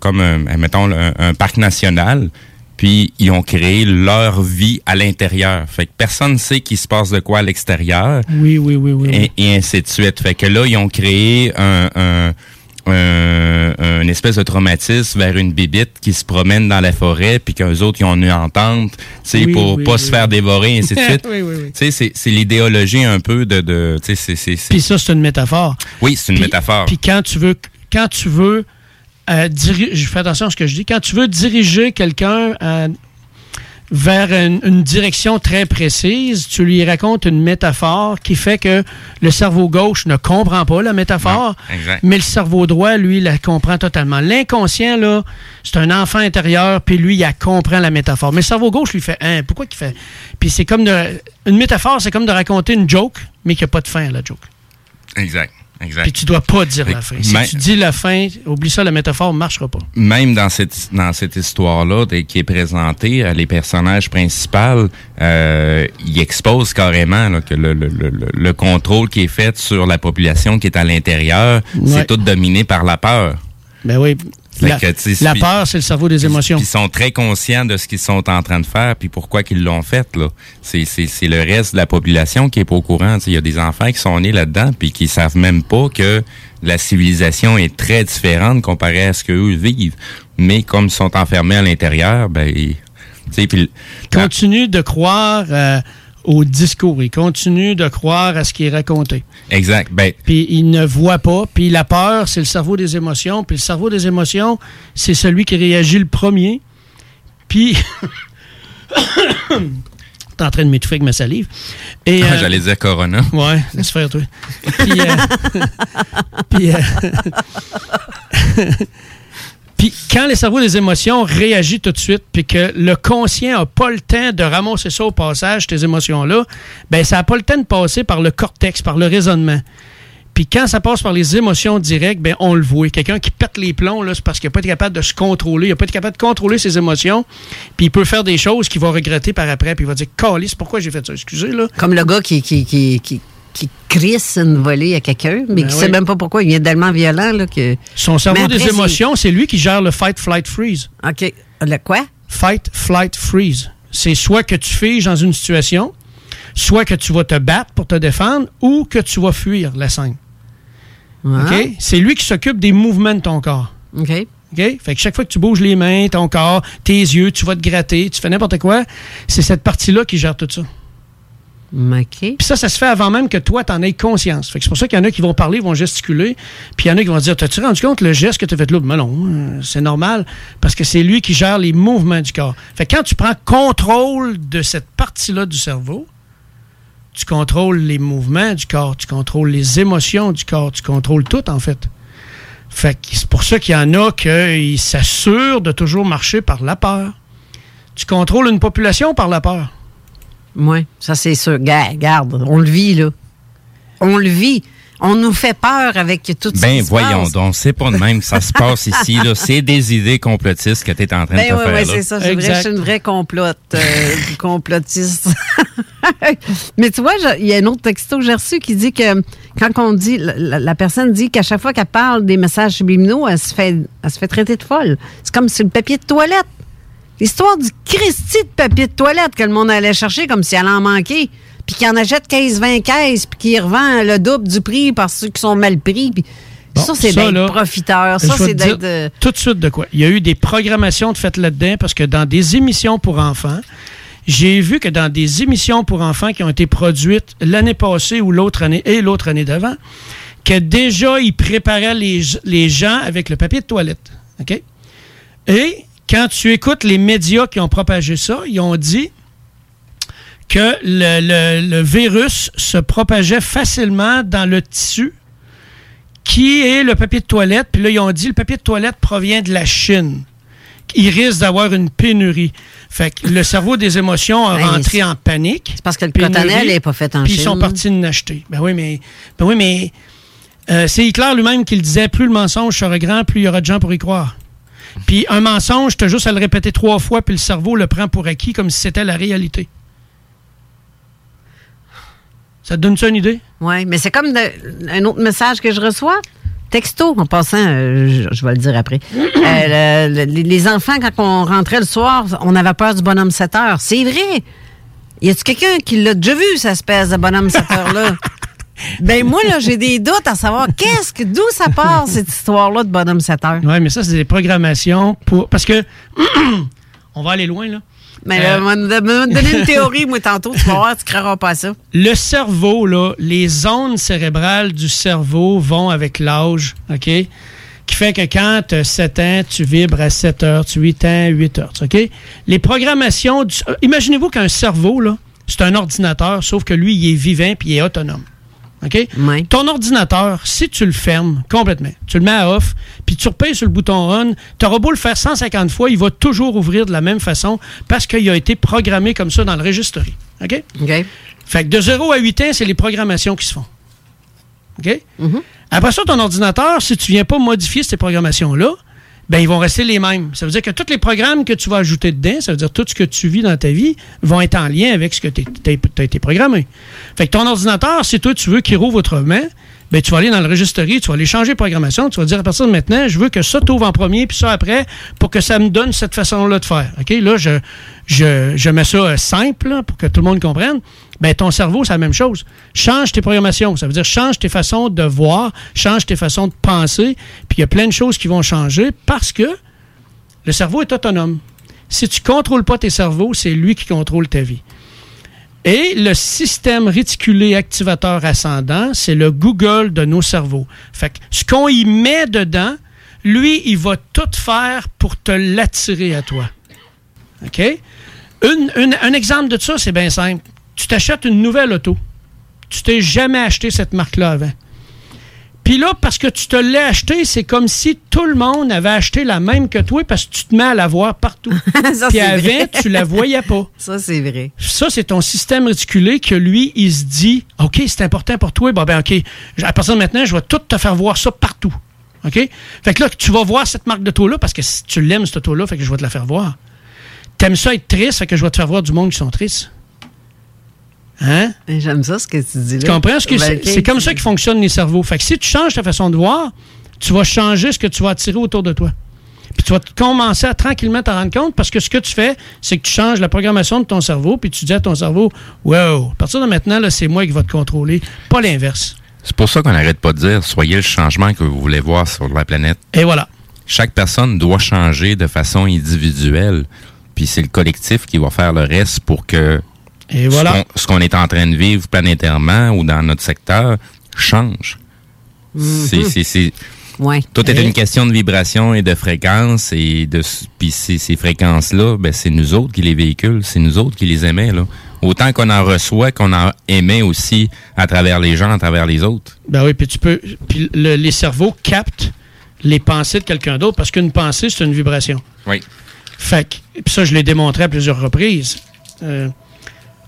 comme mettons un parc national. Puis ils ont créé leur vie à l'intérieur. Fait que personne ne sait qu'il se passe de quoi à l'extérieur Oui, oui, oui, oui. oui. et, et ainsi de suite. Fait que là, ils ont créé un, un, un, un espèce de traumatisme vers une bibite qui se promène dans la forêt, puis qu'eux autres, ils ont une entente, tu sais, Oui, pour oui, pas se faire dévorer, et ainsi de suite. oui, oui, oui. Tu sais, c'est, l'idéologie un peu de... de tu sais, c'est, Puis ça, c'est une métaphore. Oui, c'est une métaphore. Puis quand tu veux, quand tu veux, euh, je fais attention à ce que je dis, quand tu veux diriger quelqu'un euh, vers une, une direction très précise, tu lui racontes une métaphore qui fait que le cerveau gauche ne comprend pas la métaphore, Non, mais le cerveau droit, lui, la comprend totalement. L'inconscient, là, c'est un enfant intérieur, puis lui, il comprend la métaphore. Mais le cerveau gauche, lui, fait, hein, pourquoi qu'il fait? Puis c'est comme de, une métaphore, c'est comme de raconter une joke, mais qui n'a pas de fin, la joke. Exact, exact. Puis tu dois pas dire la fin. Si tu dis la fin, oublie ça, la métaphore ne marchera pas. même dans cette dans cette histoire-là qui est présentée, euh, les personnages principaux, euh, ils exposent carrément là, que le, le, le, le- le contrôle qui est fait sur la population qui est à l'intérieur, Ouais. c'est tout dominé par la peur. Ben oui. La, que, peur, c'est le cerveau des émotions. Ils sont très conscients de ce qu'ils sont en train de faire, puis pourquoi qu'ils l'ont fait. là. C'est c'est- c'est le reste de la population qui est pas au courant. Il y a des enfants qui sont nés là-dedans, puis qui savent même pas que la civilisation est très différente comparée à ce qu'eux vivent. Mais comme ils sont enfermés à l'intérieur, ben, ils- tu sais, puis Ils continuent de croire euh, au discours. Ils continuent de croire à ce qui est raconté. exact. Ben, Puis ils ne voient pas. Puis la peur, c'est le cerveau des émotions. Puis le cerveau des émotions, c'est celui qui réagit le premier. Puis... T'es en train de m'étouffer avec ma salive. Et, euh, j'allais dire Corona. Ouais, laisse faire, toi. Puis, euh, puis, euh, Puis quand le cerveau des émotions réagit tout de suite, puis que le conscient n'a pas le temps de ramasser ça au passage, tes émotions-là, ben ça n'a pas le temps de passer par le cortex, par le raisonnement. Puis quand ça passe par les émotions directes, ben on le voit. Quelqu'un qui pète les plombs, là, c'est parce qu'il n'a pas été capable de se contrôler. Il n'a pas été capable de contrôler ses émotions. Puis il peut faire des choses qu'il va regretter par après. Puis il va dire, Calice, pourquoi j'ai fait ça? Excusez, là. Comme le gars qui, qui, qui, qui, qui crisse une volée à quelqu'un, mais Ben qui oui. sait même pas pourquoi. Il est tellement violent là, que. Son cerveau après, des émotions, c'est lui qui gère le fight, flight, freeze. OK. Le quoi? Fight, flight, freeze. C'est soit que tu figes dans une situation, soit que tu vas te battre pour te défendre, ou que tu vas fuir la scène. Ah. OK? C'est lui qui s'occupe des mouvements de ton corps. OK. OK? Fait que chaque fois que tu bouges les mains, ton corps, tes yeux, tu vas te gratter, tu fais n'importe quoi, c'est cette partie-là qui gère tout ça. Puis ça, ça se fait avant même que toi, t'en aies conscience. Fait que c'est pour ça qu'il y en a qui vont parler, vont gesticuler, puis il y en a qui vont dire T'as-tu rendu compte le geste que tu fait là Mais non, euh, c'est normal, parce que c'est lui qui gère les mouvements du corps. Fait quand tu prends contrôle de cette partie-là du cerveau, tu contrôles les mouvements du corps, tu contrôles les émotions du corps, tu contrôles tout, en fait. Fait que c'est pour ça qu'il y en a qui s'assurent de toujours marcher par la peur. Tu contrôles une population par la peur. Oui, ça c'est sûr. Ga- Garde, on le vit, là. On le vit. On nous fait peur avec tout ça. Ben voyons donc, c'est pas de même que ça se passe ici. là. C'est des idées complotistes que tu es en train Ben de te oui, faire. oui, là. c'est ça. Vrai, je suis une vraie complote, euh, complotiste. Mais tu vois, il y a un autre texto que j'ai reçu qui dit que quand on dit, la personne dit qu'à chaque fois qu'elle parle des messages subliminaux, elle se fait, elle se fait traiter de folle. C'est comme sur le papier de toilette. L'histoire du Christy de papier de toilette que le monde allait chercher comme si elle en manquait. Puis qu'il en achète 15-20 caisses, puis qu'il revend le double du prix par ceux qui sont mal pris. Bon, ça, c'est d'être profiteur. Ça, c'est d'être... euh, Tout de suite de quoi. Il y a eu des programmations de faites là-dedans parce que dans des émissions pour enfants, j'ai vu que dans des émissions pour enfants qui ont été produites l'année passée ou l'autre année et l'autre année d'avant, que déjà ils préparaient les, les gens avec le papier de toilette. OK? Et quand tu écoutes les médias qui ont propagé ça, ils ont dit que le, le- le virus se propageait facilement dans le tissu qui est le papier de toilette. Puis là, ils ont dit le papier de toilette provient de la Chine. Il risque d'avoir une pénurie. Fait que le cerveau des émotions a Ben, rentré en panique. C'est parce que le Pénurie, cotonnelle n'est pas fait en Puis Chine. ils sont partis de l'acheter. Ben oui, mais, ben oui, mais euh, c'est Hitler lui-même qui le disait plus le mensonge sera grand, plus il y aura de gens pour y croire. Puis un mensonge, tu as juste à le répéter trois fois, puis le cerveau le prend pour acquis comme si c'était la réalité. Ça te donne ça une idée? Oui, mais c'est comme de- un autre message que je reçois. Texto, en passant, euh, je, je vais le dire après. Euh, le- le- les enfants, quand on rentrait le soir, on avait peur du bonhomme 7 heures. C'est vrai. Y a-tu quelqu'un qui l'a déjà vu, cette espèce de bonhomme 7 heures-là? ben moi, là, j'ai des doutes à savoir qu'est-ce que, d'où ça part, cette histoire-là de bonhomme 7 heures. Oui, mais ça, c'est des programmations pour. Parce que. on va aller loin, là. Mais Euh, euh, donné une théorie, moi, tantôt, tu vas voir, tu croiras pas ça. Le cerveau, là, les zones cérébrales du cerveau vont avec l'âge, OK? Qui fait que quand tu as 7 ans, tu vibres à 7 heures, tu 8 ans, 8 heures, OK? Les programmations du... euh, Imaginez-vous qu'un cerveau, là, c'est un ordinateur, sauf que lui, il est vivant puis il est autonome. OK? Ton ordinateur, si tu le fermes complètement, tu le mets à off, puis tu repayes sur le bouton on, tu auras beau le faire 150 fois, il va toujours ouvrir de la même façon parce qu'il a été programmé comme ça dans le registre. OK? OK? Fait que de 0 à 8 ans, c'est les programmations qui se font. OK? Mm-hmm. Après ça, ton ordinateur, si tu viens pas modifier ces programmations-là, ben ils vont rester les mêmes. Ça veut dire que tous les programmes que tu vas ajouter dedans, ça veut dire tout ce que tu vis dans ta vie, vont être en lien avec ce que tu as été programmé. Fait que ton ordinateur, si toi tu veux qu'il rouvre autrement, ben tu vas aller dans le registre, tu vas aller changer de programmation, tu vas dire à partir de maintenant, je veux que ça t'ouvre en premier, puis ça après, pour que ça me donne cette façon-là de faire. OK? Là, je, je, je mets ça euh, simple pour que tout le monde comprenne. Ben, ton cerveau, c'est la même chose. Change tes programmations. Ça veut dire change tes façons de voir, change tes façons de penser. Puis il y a plein de choses qui vont changer parce que le cerveau est autonome. Si tu ne contrôles pas tes cerveaux, c'est lui qui contrôle ta vie. Et le système réticulé activateur ascendant, c'est le Google de nos cerveaux. Fait que ce qu'on y met dedans, lui, il va tout faire pour te l'attirer à toi. Un exemple de ça, c'est bien simple. Tu t'achètes une nouvelle auto. Tu t'es jamais acheté cette marque-là avant. Puis là, parce que tu te l'as acheté, c'est comme si tout le monde avait acheté la même que toi parce que tu te mets à la voir partout. Puis avant, tu la voyais pas. Ça, c'est vrai. Ça, c'est ton système réticulé que lui, il se dit OK, c'est important pour toi. Bon, ben, OK, à partir de maintenant, je vais tout te faire voir ça partout. OK? Fait que là, tu vas voir cette marque de taux-là parce que si tu l'aimes, cette taux-là, fait que je vais te la faire voir. T'aimes ça être triste, fait que je vais te faire voir du monde qui sont tristes. Hein? J'aime ça, ce que tu dis là. Tu comprends? Ce que Ben, c'est comme ça que fonctionnent les cerveaux. Fait que si tu changes ta façon de voir, tu vas changer ce que tu vas attirer autour de toi. Puis tu vas commencer à tranquillement t'en rendre compte parce que ce que tu fais, c'est que tu changes la programmation de ton cerveau, puis tu dis à ton cerveau, wow, à partir de maintenant, c'est moi qui va te contrôler, pas l'inverse. C'est pour ça qu'on n'arrête pas de dire soyez le changement que vous voulez voir sur la planète. Et voilà. Chaque personne doit changer de façon individuelle. Puis c'est le collectif qui va faire le reste pour que Et voilà. ce qu'on- est en train de vivre planétairement ou dans notre secteur change. C'est- Ouais. Tout est Et- une question de vibration et de fréquence et de puis ces, ces fréquences-là, ben c'est nous autres qui les véhiculent, c'est nous autres qui les émet là. Autant qu'on en reçoit, qu'on en émet aussi à travers les gens, à travers les autres. Ben oui, puis tu peux. Puis le- les cerveaux captent les pensées de quelqu'un d'autre parce qu'une pensée, c'est une vibration. Oui. Fait que, puis ça, je l'ai démontré à plusieurs reprises. Euh,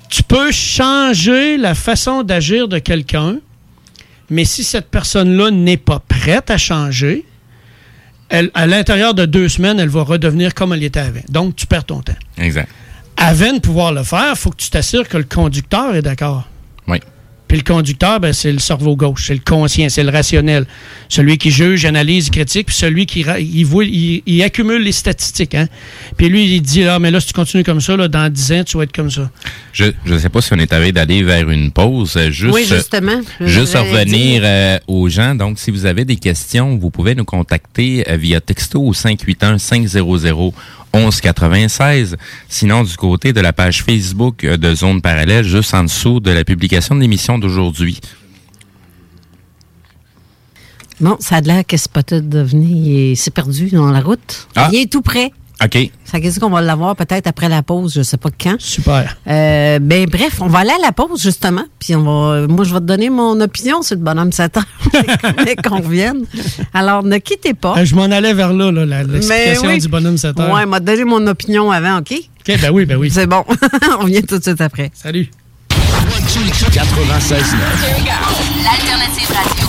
tu peux changer la façon d'agir de quelqu'un, mais si cette personne-là n'est pas prête à changer, elle, à l'intérieur de deux semaines, elle va redevenir comme elle était avant. Donc, tu perds ton temps. Exact. Avant de pouvoir le faire, il faut que tu t'assures que le conducteur est d'accord. Puis le conducteur, ben, c'est le cerveau gauche, c'est le conscient, c'est le rationnel. Celui qui juge, analyse, critique, puis celui qui il, voit- il- il accumule les statistiques. Hein? Puis lui, il dit, ah, mais là, si tu continues comme ça, là, dans 10 ans, tu vas être comme ça. Je ne sais pas si on est arrivé d'aller vers une pause. euh, Juste, Oui, justement. Juste J'allais revenir euh, aux gens. Donc, si vous avez des questions, vous pouvez nous contacter euh, via texto au 581-500-1196. Sinon, du côté de la page Facebook euh, de Zone Parallèle, juste en dessous de la publication de l'émission d'aujourd'hui. Bon, ça a l'air que Spotted devenir s'est perdu dans la route. Ah. Il est tout prêt. OK. Ça veut dire qu'on va l'avoir peut-être après la pause, je sais pas quand. Super. Euh, ben bref, on va aller à la pause justement, puis on va, moi je vais te donner mon opinion sur le bonhomme Satan, mais qu'on revienne. Alors ne quittez pas. Euh, je m'en allais vers là, là, la- Mais l'explication oui. du bonhomme 7 heures. Ouais, m'a donné mon opinion avant, ok? OK, ben oui, ben oui. C'est bon, on revient tout de suite après. Salut. 96 L'alternative radio.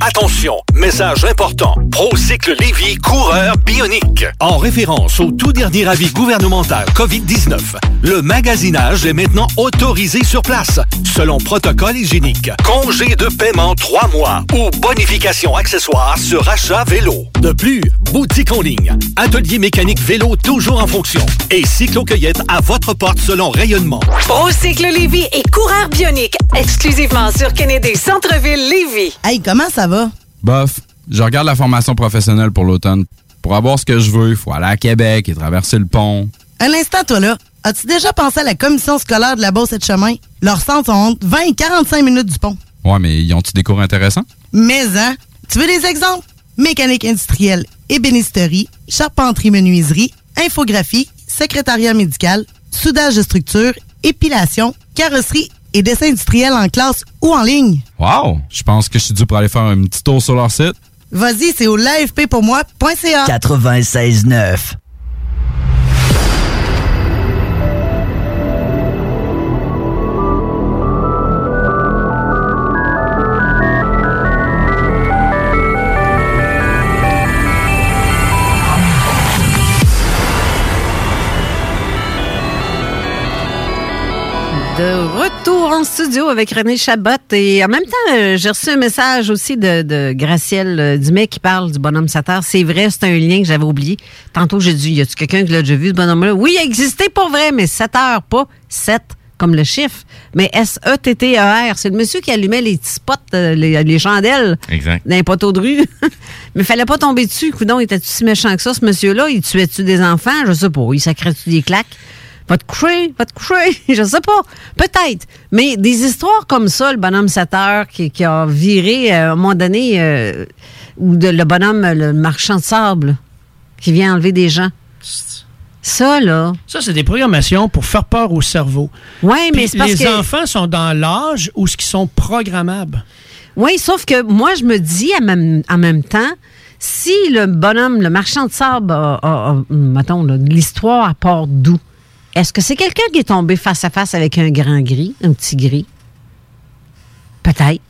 Attention, message important. Procycle Lévy coureur bionique. En référence au tout dernier avis gouvernemental COVID-19, le magasinage est maintenant autorisé sur place, selon protocole hygiénique. Congé de paiement 3 mois ou bonification accessoire sur achat vélo. De plus, boutique en ligne, atelier mécanique vélo toujours en fonction et cyclo-cueillette à votre porte selon rayonnement. Procycle Lévy et coureur bionique, exclusivement sur Kennedy Centre-Ville Lévy. Hey, comment ça va? Bof, je regarde la formation professionnelle pour l'automne. Pour avoir ce que je veux, il faut aller à Québec et traverser le pont. Un instant, toi là. As-tu déjà pensé à la commission scolaire de la Beauce et de Chemin? Leurs centres sont entre 20 et 45 minutes du pont. Ouais, mais ils ont-tu des cours intéressants? Mais, hein? Tu veux des exemples? Mécanique industrielle, ébénisterie, charpenterie-menuiserie, infographie, secrétariat médical, soudage de structure, épilation, carrosserie et dessin industriel en classe ou en ligne. Wow! Je pense que je suis dû pour aller faire un petit tour sur leur site. Vas-y, c'est au l'AFPpourmoi.ca. 96.9. retour en studio avec René Chabot. Et en même temps, euh, j'ai reçu un message aussi de, de Gracielle euh, Dumais qui parle du bonhomme Sateur. C'est vrai, c'est un lien que j'avais oublié. Tantôt, j'ai dit, y a-tu quelqu'un qui l'a déjà vu, ce bonhomme-là? Oui, il existait pour vrai, mais 7 heures, pas 7 comme le chiffre, mais S-E-T-T-E-R. C'est le monsieur qui allumait les petits spots, euh, les, les chandelles Exact. dans les poteaux de rue. mais fallait pas tomber dessus. Coudon, il était si méchant que ça, ce monsieur-là? Il tuait-tu des enfants? Je sais pas. Il sacrait-tu des claques? Va te coucher, va te coucher, je sais pas. Peut-être. Mais des histoires comme ça, le bonhomme 7 heures qui, qui a viré euh, à un moment donné, euh, ou de, le bonhomme, le marchand de sable, qui vient enlever des gens. Ça, là. Ça, c'est des programmations pour faire peur au cerveau. Oui, mais c'est parce les que... enfants sont dans l'âge où ce qui sont programmables. Oui, sauf que moi, je me dis en même, en même temps, si le bonhomme, le marchand de sable, a, a- a- mettons, l'histoire part d'où? Est-ce que c'est quelqu'un qui est tombé face à face avec un grand gris, un petit gris? Peut-être.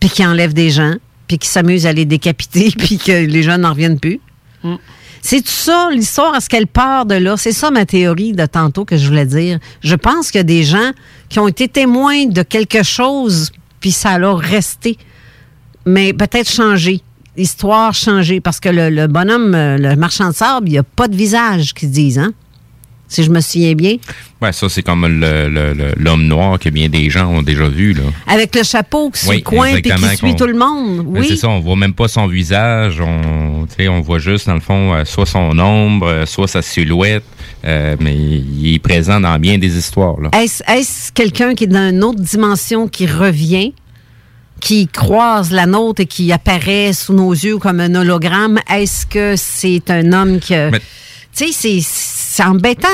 Puis qui enlève des gens, puis qui s'amuse à les décapiter, puis que les gens n'en reviennent plus. C'est tout ça, l'histoire, est-ce qu'elle part de là? C'est ça ma théorie de tantôt que je voulais dire. Je pense qu'il y a des gens qui ont été témoins de quelque chose, puis ça leur resté. Mais peut-être changé. Histoire changée. Parce que le, le bonhomme, euh, le marchand de sable, il n'y a pas de visage, qu'ils disent, hein? Si je me souviens bien. Ouais, ça, c'est comme l'homme noir que bien des gens ont déjà vu, là. Avec le chapeau qui sur Oui, le coin, puis exactement, qui suit tout le monde. Ben, Oui. C'est ça, on voit même pas son visage, on, on voit juste, dans le fond, euh, soit son ombre, euh, soit sa silhouette, euh, mais il est présent dans bien des histoires. Est-ce quelqu'un qui est dans une autre dimension qui revient, qui croise la nôtre et qui apparaît sous nos yeux comme un hologramme? Est-ce que c'est un homme que... Tu sais, c'est- c'est embêtant.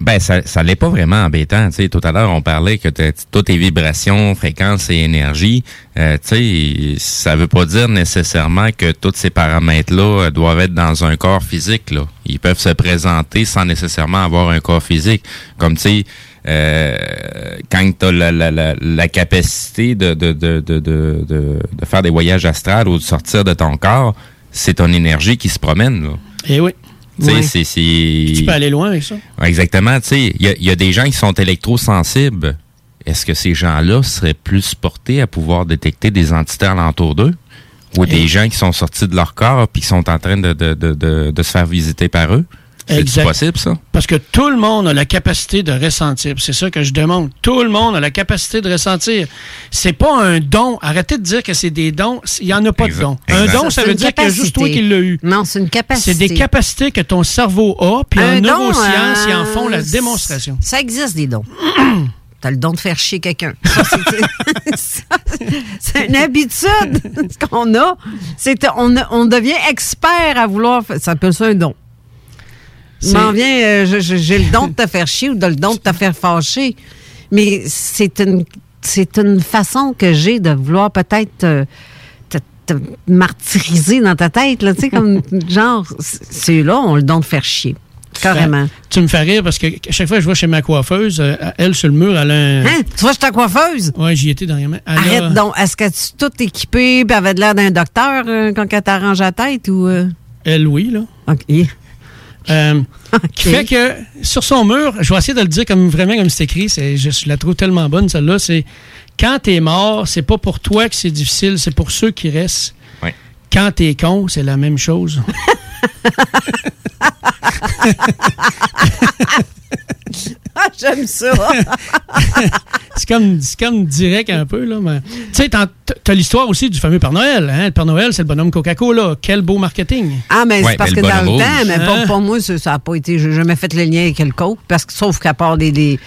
Ben, ça, ça l'est pas vraiment embêtant. Tu sais, tout à l'heure, on parlait que toutes tes vibrations, fréquences et énergie, euh, tu sais, ça veut pas dire nécessairement que tous ces paramètres-là euh, doivent être dans un corps physique, là. Ils peuvent se présenter sans nécessairement avoir un corps physique. Comme, tu sais, euh, quand tu as la, la, la, la capacité de, de, de, de, de, de, de faire des voyages astrales ou de sortir de ton corps, c'est ton énergie qui se promène, là. Eh oui. Tu sais, Ouais. c'est- c'est... Tu peux aller loin avec ça. Exactement. Tu sais, il y a, il y a des gens qui sont électrosensibles. Est-ce que ces gens-là seraient plus portés à pouvoir détecter des entités alentour d'eux? Ou des gens qui sont sortis de leur corps puis qui sont en train de, de, de, de, de se faire visiter par eux? C'est possible, ça? Parce que tout le monde a la capacité de ressentir. C'est ça que je demande. Tout le monde a la capacité de ressentir. C'est pas un don. Arrêtez de dire que c'est des dons. Il y en a pas de don. Un don, ça veut dire y a juste toi qui l'as eu. Non, c'est une capacité. C'est des capacités que ton cerveau a, puis en don, neurosciences, euh, ils en font la démonstration. Ça existe, des dons. T'as le don de faire chier quelqu'un. Ça, c'est- une habitude ce qu'on a. C'est on, a- on devient expert à vouloir. faire- Ça s'appelle ça un don. M'en viens, euh, j'ai le don de te faire chier ou de le don de te faire fâcher. Mais c'est une, c'est une façon que j'ai de vouloir peut-être euh, te, te martyriser dans ta tête. Là, tu sais, comme genre, c'est là, on le don de faire chier. Carrément. Tu me fais rire parce que à chaque fois que je vois chez ma coiffeuse, euh, elle sur le mur, elle a un. Hein? Tu vois, je suis ta coiffeuse? Oui, j'y étais dernièrement. Elle a- Arrête donc. Est-ce que tu tout équipé et avait l'air d'un docteur euh, quand elle t'arrange la tête ou. euh? Elle, oui, là. OK. Euh, Qui fait que sur son mur, je vais essayer de le dire comme vraiment comme c'est écrit, c'est, je, je la trouve tellement bonne celle-là, c'est quand t'es mort, c'est pas pour toi que c'est difficile, c'est pour ceux qui restent. Quand t'es con, c'est la même chose. Ah, j'aime ça. c'est comme, c'est comme direct un peu, là. mais- Tu sais, t'as l'histoire aussi du fameux Père Noël. Hein? Le Père Noël, c'est le bonhomme Coca-Cola. Quel beau marketing. Ah, mais Ouais, c'est parce mais que dans le temps, mais Hein? pour, pour moi, ça n'a pas été. J'ai jamais fait le lien avec le coke, parce que sauf qu'à part des,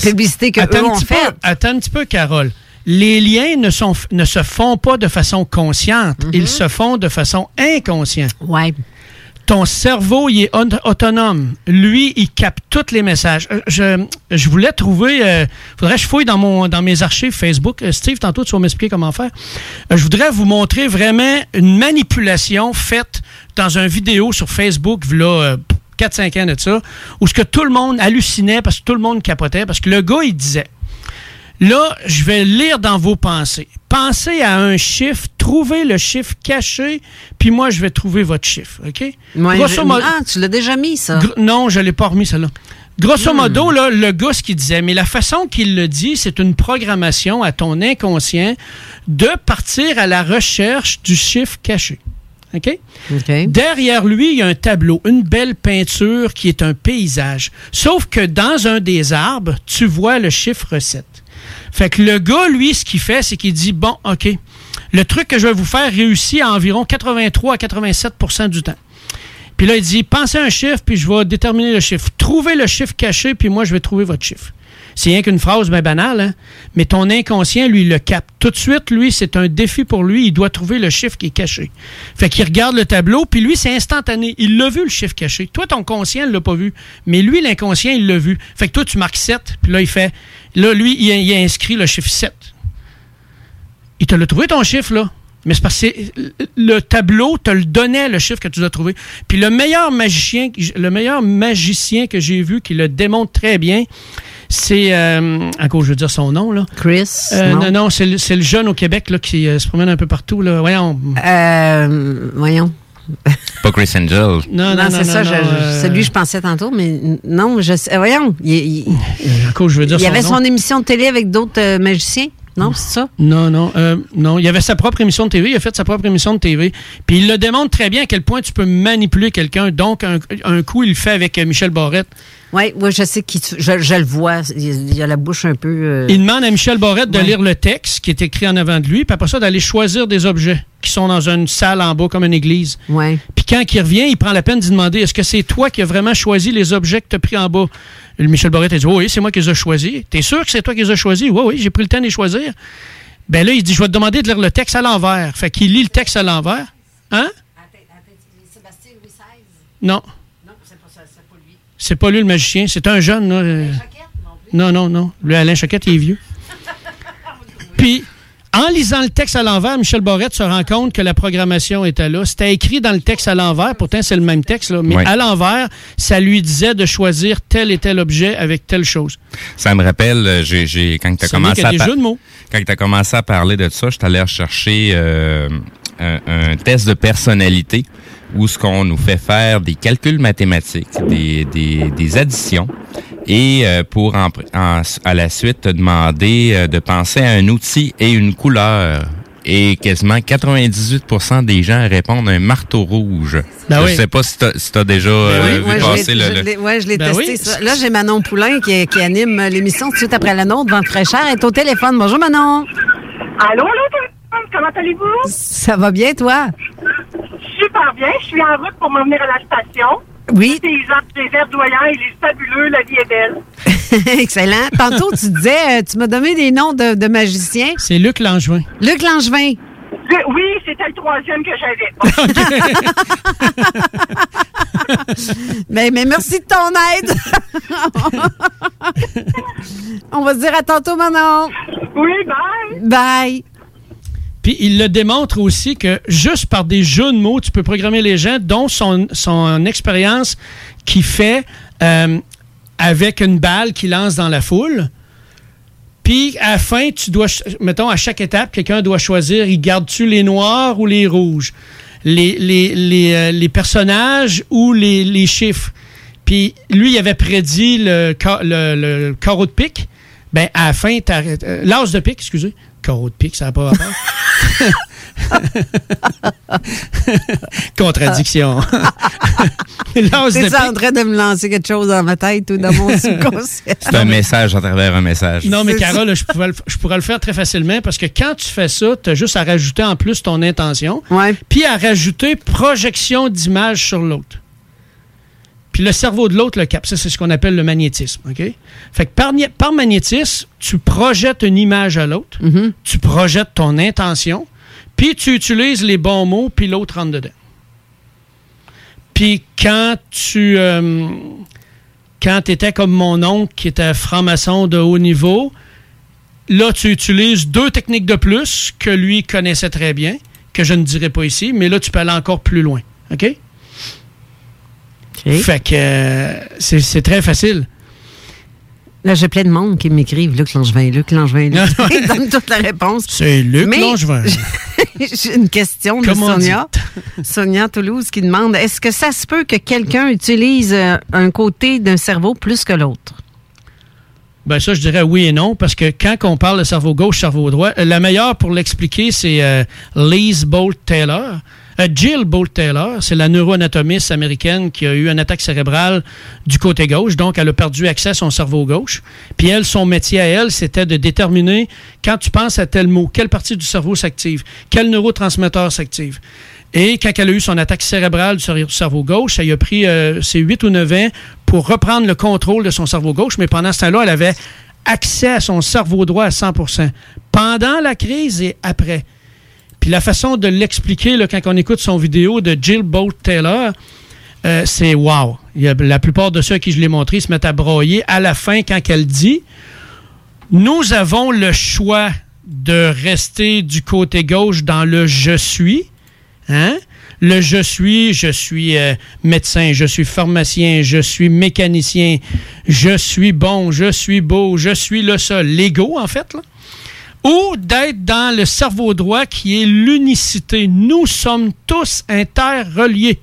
publicités que Attends eux ont faites. attends un petit peu, Carole. Les liens ne, sont, ne se font pas de façon consciente. Mm-hmm. Ils se font de façon inconsciente. Ouais. Ton cerveau, il est on- autonome. Lui, il capte tous les messages. Euh, Je, voulais trouver... Il faudrait que je fouille dans, mon, dans mes archives Facebook. Euh, Steve, tantôt, tu vas m'expliquer comment faire. Euh, je voudrais vous montrer vraiment une manipulation faite dans une vidéo sur Facebook, là, 4-5 ans de ça, où ce que tout le monde hallucinait parce que tout le monde capotait, parce que le gars, il disait... Là, je vais lire dans vos pensées. Pensez à un chiffre, trouvez le chiffre caché, puis moi, je vais trouver votre chiffre, OK? Grosso modo- ah, tu l'as déjà mis, ça. Non, je ne l'ai pas remis, celle-là. Grosso modo, là, le gars, ce qu'il disait, mais la façon qu'il le dit, c'est une programmation à ton inconscient de partir à la recherche du chiffre caché. OK? Derrière lui, il y a un tableau, une belle peinture qui est un paysage. Sauf que dans un des arbres, tu vois le chiffre 7. Fait que le gars, lui, ce qu'il fait, c'est qu'il dit, bon, OK, le truc que je vais vous faire réussit à environ 83 à 87% du temps. Puis là, il dit, pensez à un chiffre, puis je vais déterminer le chiffre. Trouvez le chiffre caché, puis moi, je vais trouver votre chiffre. C'est rien qu'une phrase bien banale, hein? mais ton inconscient, lui, le capte. Tout de suite, lui, c'est un défi pour lui. Il doit trouver le chiffre qui est caché. Fait qu'il regarde le tableau, puis lui, c'est instantané. Il l'a vu, le chiffre caché. Toi, ton conscient, il l'a pas vu. Mais lui, l'inconscient, il l'a vu. Fait que toi, tu marques 7, puis là, il fait... Là, lui, il a, il a inscrit le chiffre 7. Il te l'a trouvé, ton chiffre, là. Mais c'est parce que le tableau te le donnait, le chiffre que tu dois trouver. Puis le meilleur magicien, le meilleur magicien que j'ai vu qui le démontre très bien, c'est. Euh, encore, je veux dire son nom, là? Chris. Euh, non, non, c'est le, c'est le jeune au Québec là, qui euh, se promène un peu partout. Là. Voyons. Euh, voyons. Pas Chris Angel. Non, non, Non, non, c'est ça. non, je- euh, C'est lui que je pensais tantôt, mais non, je sais. Voyons. Il, il- Encore, je veux dire il y avait nom. son émission de télé avec d'autres euh, magiciens. Non, c'est ça? Non, non, euh, non. Il avait sa propre émission de TV. Il a fait sa propre émission de TV. Puis il le démontre très bien à quel point tu peux manipuler quelqu'un. Donc, un, un coup, il le fait avec euh, Michel Barrette. Oui, ouais, je sais qui tu- je, je le vois. Il, il a la bouche un peu. euh, Il demande à Michel Barrette de Ouais. lire le texte qui est écrit en avant de lui, puis après ça, d'aller choisir des objets qui sont dans une salle en bas, comme une église. Ouais. Puis quand il revient, il prend la peine d'y demander est-ce que c'est toi qui as vraiment choisi les objets que tu as pris en bas? Michel Barrette a dit oui, c'est moi qui les ai choisis. T'es sûr que c'est toi qui les as choisis? Oui, oui, j'ai pris le temps de les choisir. Ben là, il dit je vais te demander de lire le texte à l'envers. Fait qu'il lit le texte à l'envers. Hein? Non. C'est pas lui le magicien, c'est un jeune. Là. euh. Non, non, non. Lui, Alain Choquette, il est vieux. Puis, en lisant le texte à l'envers, Michel Barrette se rend compte que la programmation était là. C'était écrit dans le texte à l'envers, pourtant c'est le même texte, là, mais à l'envers, ça lui disait de choisir tel et tel objet avec telle chose. Ça me rappelle, euh, j'ai, j'ai- quand tu as commencé à des par- jeux de mots. quand tu commencé à parler de ça, je t'allais rechercher euh, un, un test de personnalité où ce qu'on nous fait faire des calculs mathématiques, des, des, des additions, et euh, pour en, en- à la suite te demander euh, de penser à un outil et une couleur. Et quasiment 98% des gens répondent un marteau rouge. Ben je oui. sais pas si tu as, déjà euh, vu Ouais, je passer l'ai- le... le- ouais, je l'ai Ben testé. oui. ça. Là, j'ai Manon Poulain qui, qui anime euh, l'émission tout de suite après la nôtre, Vente fraîcheur. Elle est au téléphone. Bonjour, Manon. Allô, allô, téléphone, comment allez-vous? Ça va bien, toi? Super bien, je suis en route pour m'en venir à la station. Oui. Les gens, les verdoyants, il est fabuleux, la vie est belle. Excellent. Tantôt, tu disais, euh, tu m'as donné des noms de, de magiciens. C'est Luc Langevin. Luc Langevin. Le- oui, c'était le troisième que j'avais. Mais, mais merci de ton aide. On va se dire à tantôt, Manon. Oui, bye. Bye. Puis il le démontre aussi que juste par des jeux de mots, tu peux programmer les gens, dont son, expérience qu'il fait euh, avec une balle qu'il lance dans la foule. Puis à fin, tu dois, mettons, à chaque étape, quelqu'un doit choisir, il garde-tu les noirs ou les rouges, les, les, les, euh, les personnages ou les, chiffres? Puis lui, il avait prédit le, ca- le, le carreau de pique. Ben, à la fin, euh, l'as de pique, excusez. Carreau de pique, ça n'a pas rapport. Contradiction. L'as de en train de me lancer quelque chose dans ma tête ou dans mon subconscient? C'est un message à travers un message. Non, mais Carole, je, pourrais le- je pourrais le faire très facilement parce que quand tu fais ça, tu as juste à rajouter en plus ton intention, puis à rajouter projection d'image sur l'autre. Puis le cerveau de l'autre le capte. Ça, c'est ce qu'on appelle le magnétisme. OK? Fait que par, magnétisme, tu projettes une image à l'autre, tu projettes ton intention, puis tu utilises les bons mots, puis l'autre rentre dedans. Puis quand tu. euh, quand tu étais comme mon oncle qui était franc-maçon de haut niveau, là, tu utilises deux techniques de plus que lui connaissait très bien, que je ne dirai pas ici, mais là, tu peux aller encore plus loin. OK? Fait que euh, c'est très facile. Là, j'ai plein de monde qui m'écrivent Luc Langevin, Luc Langevin, Luc. Ils donnent toute la réponse. C'est Luc Mais- Langevin. J'ai une question de Comment Sonia. Sonia Toulouse qui demande est-ce que ça se peut que quelqu'un utilise euh, un côté d'un cerveau plus que l'autre? Ben ça, je dirais oui et non, parce que quand on parle de cerveau gauche, cerveau droit, euh, la meilleure pour l'expliquer, c'est euh, Lise Bolt-Taylor. Euh, Jill Bolt-Taylor, c'est la neuroanatomiste américaine qui a eu une attaque cérébrale du côté gauche, donc elle a perdu accès à son cerveau gauche. Puis elle, son métier à elle, c'était de déterminer, quand tu penses à tel mot, quelle partie du cerveau s'active, quel neurotransmetteur s'active. Et quand elle a eu son attaque cérébrale du cer- cerveau gauche, lui a pris euh, ses 8 ou 9 ans pour reprendre le contrôle de son cerveau gauche, mais pendant ce temps-là, elle avait accès à son cerveau droit à 100% pendant la crise et après. Puis la façon de l'expliquer, quand on écoute son vidéo de Jill Bolt Taylor, euh, c'est wow. La plupart de ceux à qui je l'ai montré se mettent à broyer à la fin quand elle dit Nous avons le choix de rester du côté gauche dans le je suis. Hein? Le je suis, je suis euh, médecin, je suis pharmacien, je suis mécanicien, je suis bon, je suis beau, je suis le seul. L'ego, en fait, là ou d'être dans le cerveau droit qui est l'unicité. Nous sommes tous interreliés.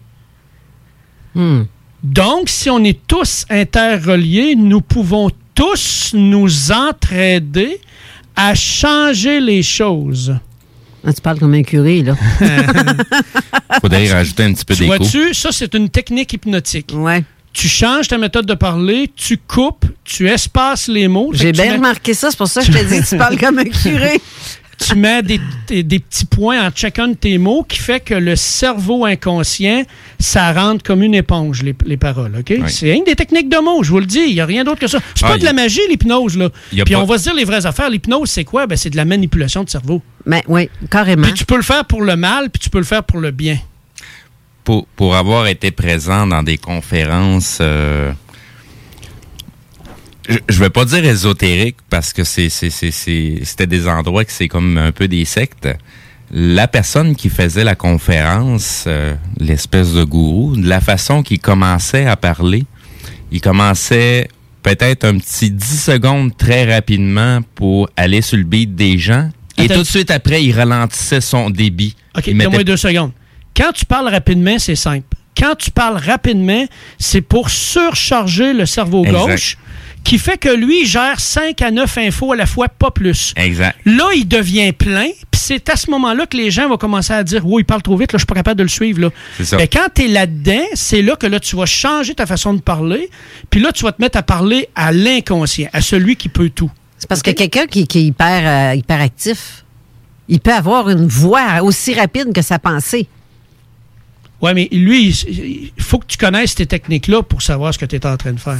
Donc, si on est tous interreliés, nous pouvons tous nous entraider à changer les choses. Ah, tu parles comme un curé, là. Faudrait rajouter un petit peu Tu d'écho. vois-tu, ça, c'est une technique hypnotique. Ouais. Tu changes ta méthode de parler, tu coupes, tu espaces les mots. J'ai bien mets- remarqué ça, c'est pour ça que je te dis que tu parles comme un curé. tu mets des, des- des petits points entre chacun de tes mots qui fait que le cerveau inconscient, ça rentre comme une éponge, les, les paroles. OK? C'est une des techniques de mots, je vous le dis. Il n'y a rien d'autre que ça. C'est Ah, pas de y a- la magie, l'hypnose. là. Y a Puis pas- on va se dire les vraies affaires. L'hypnose, c'est quoi? Ben, c'est de la manipulation de cerveau. Ben oui, carrément. Puis tu peux le faire pour le mal, puis tu peux le faire pour le bien. Pour, pour avoir été présent dans des conférences, euh, je, je vais pas dire ésotériques parce que c'est, c'est, c'est, c'est- c'était des endroits que c'est comme un peu des sectes. La personne qui faisait la conférence, euh, l'espèce de gourou, de la façon qu'il commençait à parler, il commençait peut-être un petit 10 secondes très rapidement pour aller sur le beat des gens. Et Attends. tout de suite après, il ralentissait son débit. OK, Il mettait- donne-moi deux secondes. Quand tu parles rapidement, c'est simple. Quand tu parles rapidement, c'est pour surcharger le cerveau Exact. gauche, qui fait que lui gère 5 à 9 infos à la fois, pas plus. Exact. Là, il devient plein, puis c'est à ce moment-là que les gens vont commencer à dire Oui, il parle trop vite, là, je suis pas capable de le suivre. Là. C'est ça. Mais quand tu es là-dedans, c'est là que là, tu vas changer ta façon de parler, puis là, tu vas te mettre à parler à l'inconscient, à celui qui peut tout. C'est parce que quelqu'un qui, qui est hyper, euh, hyperactif, il peut avoir une voix aussi rapide que sa pensée. Oui, mais lui, il faut que tu connaisses ces techniques-là pour savoir ce que tu es en train de faire.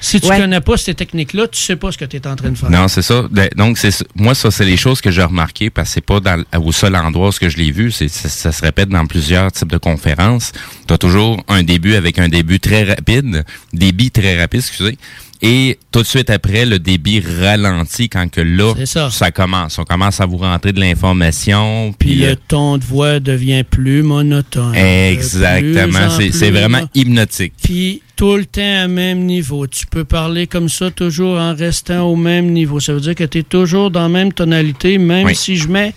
Si tu Ouais. connais pas ces techniques-là, tu sais pas ce que tu es en train de faire. Non, c'est ça. De- Donc, c'est moi, ça, c'est les choses que j'ai remarquées parce que c'est pas dans, le- au seul endroit où ce que je l'ai vu. C'est, ça, ça se répète dans plusieurs types de conférences. Tu as toujours un début avec un début très rapide, débit très rapide, excusez, et tout de suite après, le débit ralentit quand que là, ça. commence. On commence à vous rentrer de l'information. Puis Puis, le euh, ton de voix devient plus monotone. exactement. C'est, vraiment hypnotique. Puis tout le temps à même niveau. Tu peux parler comme ça toujours en restant au même niveau. Ça veut dire que tu es toujours dans la même tonalité, même Oui. si je mets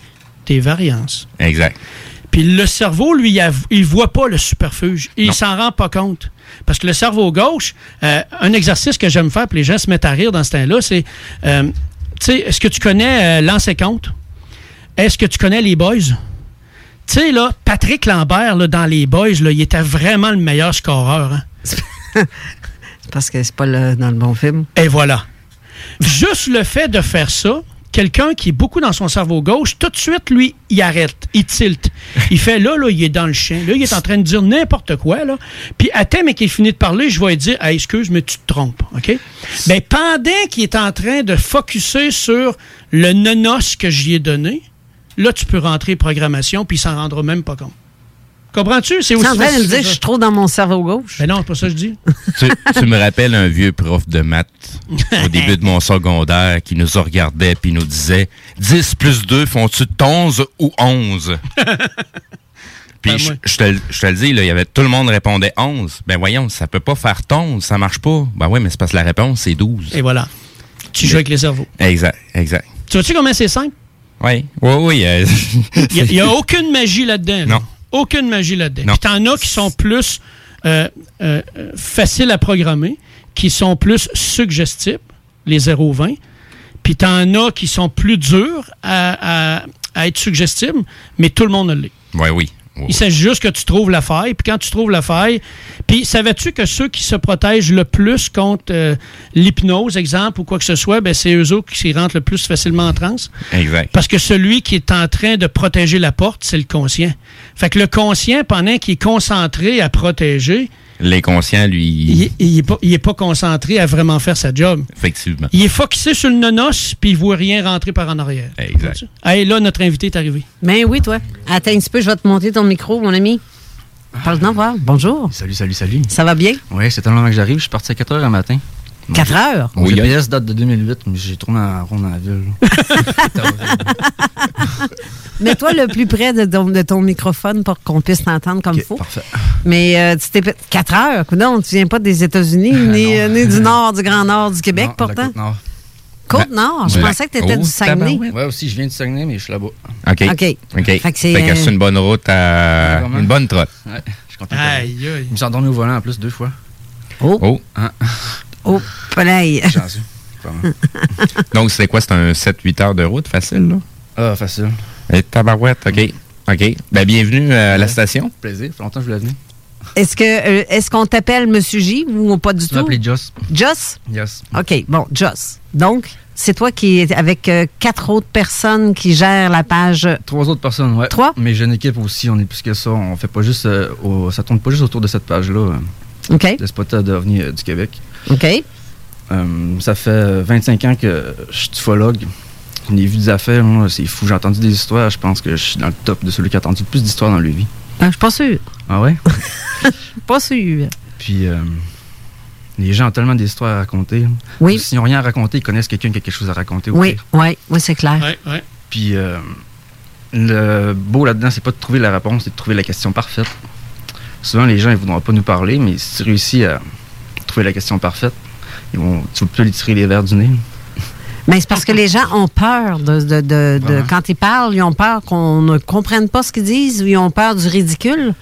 des variances. Exact. Puis le cerveau, lui, il, voit pas le superfuge. Il s'en rend pas compte. Parce que le cerveau gauche, euh, un exercice que j'aime faire, puis les gens se mettent à rire dans ce temps-là, c'est, euh, tu sais, est-ce que tu connais euh, Lance et Compte? Est-ce que tu connais les Boys? Tu sais, là, Patrick Lambert, là, dans les Boys, là, il était vraiment le meilleur scoreur. hein. C'est parce que c'est pas le- dans le bon film. Et voilà. Juste le fait de faire ça, quelqu'un qui est beaucoup dans son cerveau gauche, tout de suite, lui, il arrête, il tilte. Il fait là, là, il est dans le chien. Là, il est en train de dire n'importe quoi, là. Puis, thème et qu'il finit de parler, je vais lui dire, excuse, mais tu te trompes, OK? Ben, pendant qu'il est en train de focuser sur le nonos que j'y ai donné, là, tu peux rentrer programmation, puis il s'en rendra même pas compte. Comprends-tu? C'est Tu es aussi en train de me facile dire que que je suis trop dans mon cerveau gauche. Ben non, c'est pas ça que je dis. tu, tu me rappelles un vieux prof de maths au début de mon secondaire qui nous regardait puis nous disait 10 plus 2 font-tu 11 ou 11? Puis Ben, je, te, le- je te le dis, là, il y avait, tout le monde répondait 11. Ben voyons, ça peut pas faire 11, ça marche pas. Ben oui, mais c'est parce que la réponse, c'est 12. Et voilà. Tu joues avec les cerveaux. Exact, exact. Tu vois-tu comment c'est simple? Oui, oui, oui. euh, Il n'y a, aucune magie là-dedans. là. Non. Aucune magie là-dedans. Puis t'en as qui sont plus euh, euh, faciles à programmer, qui sont plus suggestibles, les 0-20. Puis t'en as qui sont plus durs à, à- à être suggestibles, mais tout le monde l'est. Oui, oui. Il s'agit juste que tu trouves la faille. Puis quand tu trouves la faille, puis savais-tu que ceux qui se protègent le plus contre euh, l'hypnose, exemple, ou quoi que ce soit, ben, c'est eux autres qui rentrent le plus facilement en transe? Exact. Parce que celui qui est en train de protéger la porte, c'est le conscient. Fait que le conscient, pendant qu'il est concentré à protéger, L'inconscient, lui, il, il est pas, il est pas concentré à vraiment faire sa job. effectivement. Il est focusé sur le nonos, puis il voit rien rentrer par en arrière. Exact. Hey, là, notre invité est arrivé. Ben oui, toi. Attends un petit peu, je vais te monter ton micro, mon ami. Parle-nous, voir. Bonjour. Salut, salut, salut. Ça va bien? Oui, c'est tellement que j'arrive. Je suis parti à 4 h un matin. 4 heures? Oui, GPS date de 2008, mais j'ai tourné en rond dans la ville. Mets-toi le plus près de ton, de ton microphone pour qu'on puisse t'entendre comme il faut. Parfait. Mais euh, tu t'es 4 heures. Non, tu viens pas des États-Unis, ni, euh, ni du nord, du Grand Nord du Québec, Non, pourtant. Côte-Nord. Côte-Nord? Je pensais que tu étais Oh, du Saguenay. tabarouette. Ouais, aussi, je viens du Saguenay, mais je suis là-bas. OK. OK. OK. Fait que c'est, une bonne route à. Vraiment? Une bonne trotte. Ouais, je suis content. Aïe, aïe. Je me suis endormi au volant en plus deux fois. Oh, Oh. Hein? Oh, play. Donc, c'est quoi? C'est un 7-8 heures de route facile, là? Ah, facile. Et tabarouette, OK. OK. Ben, bienvenue euh, à la station. Plaisir. Ça fait longtemps que je voulais venir. Est-ce que euh, est-ce qu'on t'appelle Monsieur J ou pas du tout? appelé Joss. Joss? Yes. OK, bon, Joss. Donc, c'est toi qui es avec euh, quatre autres personnes qui gèrent la page. Trois autres personnes, ouais. Trois? Mais j'ai une équipe aussi, on est plus que ça. On fait pas juste. euh, au- ça tourne pas juste autour de cette page-là. euh, OK, de Spot à devenir euh, du Québec. OK. Euh, ça fait euh, 25 ans que je suis ufologue. J'en ai vu des affaires, moi, c'est fou. J'ai entendu des histoires. Je pense que je suis dans le top de celui qui a entendu le plus d'histoires dans le vie. Ah, je suis pas sûre. Ah ouais? Pas sûre. Puis euh, les gens ont tellement d'histoires à raconter. Oui. S'ils n'ont rien à raconter, ils connaissent quelqu'un qui a quelque chose à raconter. Oui, oui, oui, c'est clair. Puis euh, le beau là-dedans, c'est pas de trouver la réponse, c'est de trouver la question parfaite. Souvent, les gens ils voudront pas nous parler, mais si tu réussis à trouver la question parfaite, ils vont, tu peux lui tirer les verres du nez. Mais c'est parce que les gens ont peur de, de, de- de- Vraiment. quand ils parlent, ils ont peur qu'on ne comprenne pas ce qu'ils disent ou ils ont peur du ridicule.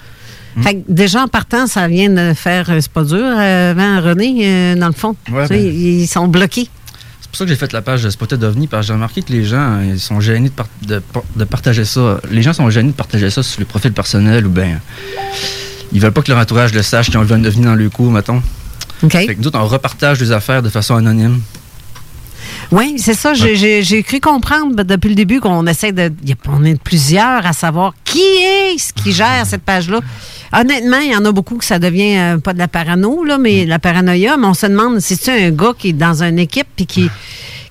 Hmm. Fait que déjà en partant, ça vient de faire, euh, c'est pas dur, euh, hein, René, euh, dans le fond. Ouais, Tu sais, ben. ils sont bloqués. C'est pour ça que j'ai fait la page de Spotted OVNI, parce que j'ai remarqué que les gens, ils sont gênés de, par- de par- de partager ça. Les gens sont gênés de partager ça sur les profils personnels ou bien ils veulent pas que leur entourage le sache qu'ils ont vu un OVNI dans le cours, mettons. OK? Fait que nous autres, on repartage les affaires de façon anonyme. Oui, c'est ça. J'ai- cru comprendre ben, depuis le début qu'on essaie de. y a- On est plusieurs à savoir qui est ce qui gère cette page-là. Honnêtement, il y en a beaucoup que ça devient euh, pas de la parano, là, mais de la paranoïa. Mais on se demande si c'est un gars qui est dans une équipe puis qui,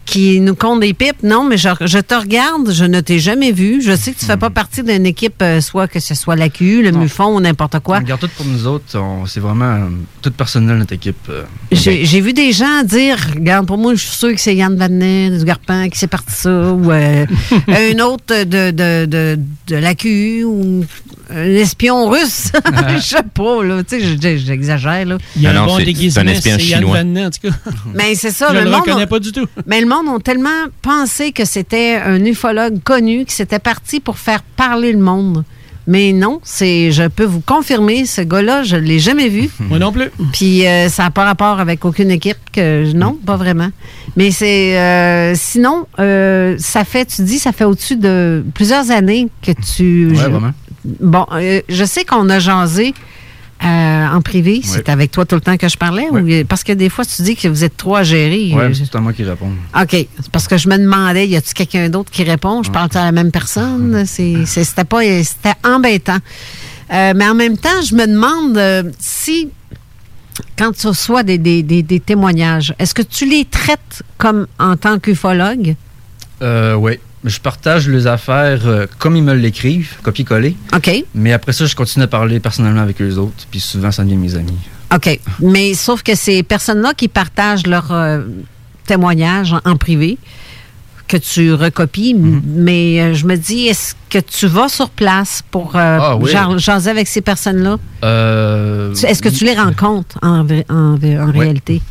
qui nous compte des pipes. Non, mais je, je te regarde, je ne t'ai jamais vu. Je sais que tu fais pas partie d'une équipe, euh, soit que ce soit la Q, le MUFON ou n'importe quoi. On garde tout pour nous autres. C'est vraiment euh, tout personnel, notre équipe. euh. J'ai vu des gens dire, regarde, pour moi, je suis sûr que c'est Yann Vanet, du Garpin, qui s'est parti ça, ou euh, un autre de, de, de, de la QU, ou un espion russe. Je sais pas, là, tu sais, j'exagère, là. Il y a Ah un non, bon c'est- déguisement, c'est un espion c'est Yann chinois. Vanet, en tout cas. Mais c'est ça, le le monde. pas du tout. Mais le monde a tellement pensé que c'était un ufologue connu, que c'était parti pour faire parler le monde. Mais non, c'est, je peux vous confirmer, ce gars-là, je l'ai jamais vu. Moi non plus. Puis euh, ça n'a pas rapport avec aucune équipe que non, pas vraiment. Mais c'est euh, sinon, euh, ça fait, tu dis, ça fait au-dessus de plusieurs années que tu. Ouais, je- vraiment. Bon, je sais qu'on a jasé euh, en privé. C'est avec toi tout le temps que je parlais ou parce que des fois tu dis que vous êtes trois à gérer. Ouais, Euh, c'est à moi qui réponds. OK. Parce que je me demandais, y a-tu quelqu'un d'autre qui répond? Je parle à la même personne? C'était pas. C'était embêtant. Euh, mais en même temps, je me demande euh, si, quand tu reçois des, des- des- des témoignages, est-ce que tu les traites comme en tant qu'ufologue? Oui. Je partage les affaires euh, comme ils me l'écrivent, copier-coller. OK. Mais après ça, je continue à parler personnellement avec eux autres. Puis souvent, ça devient mes amis. OK. Mais sauf que ces personnes-là qui partagent leurs euh, témoignages en, en privé, que tu recopies, Mhm. mais euh, je me dis, est-ce que tu vas sur place pour euh, Ah oui. jaser avec ces personnes-là? Est-ce que tu les rencontres en, en, en réalité?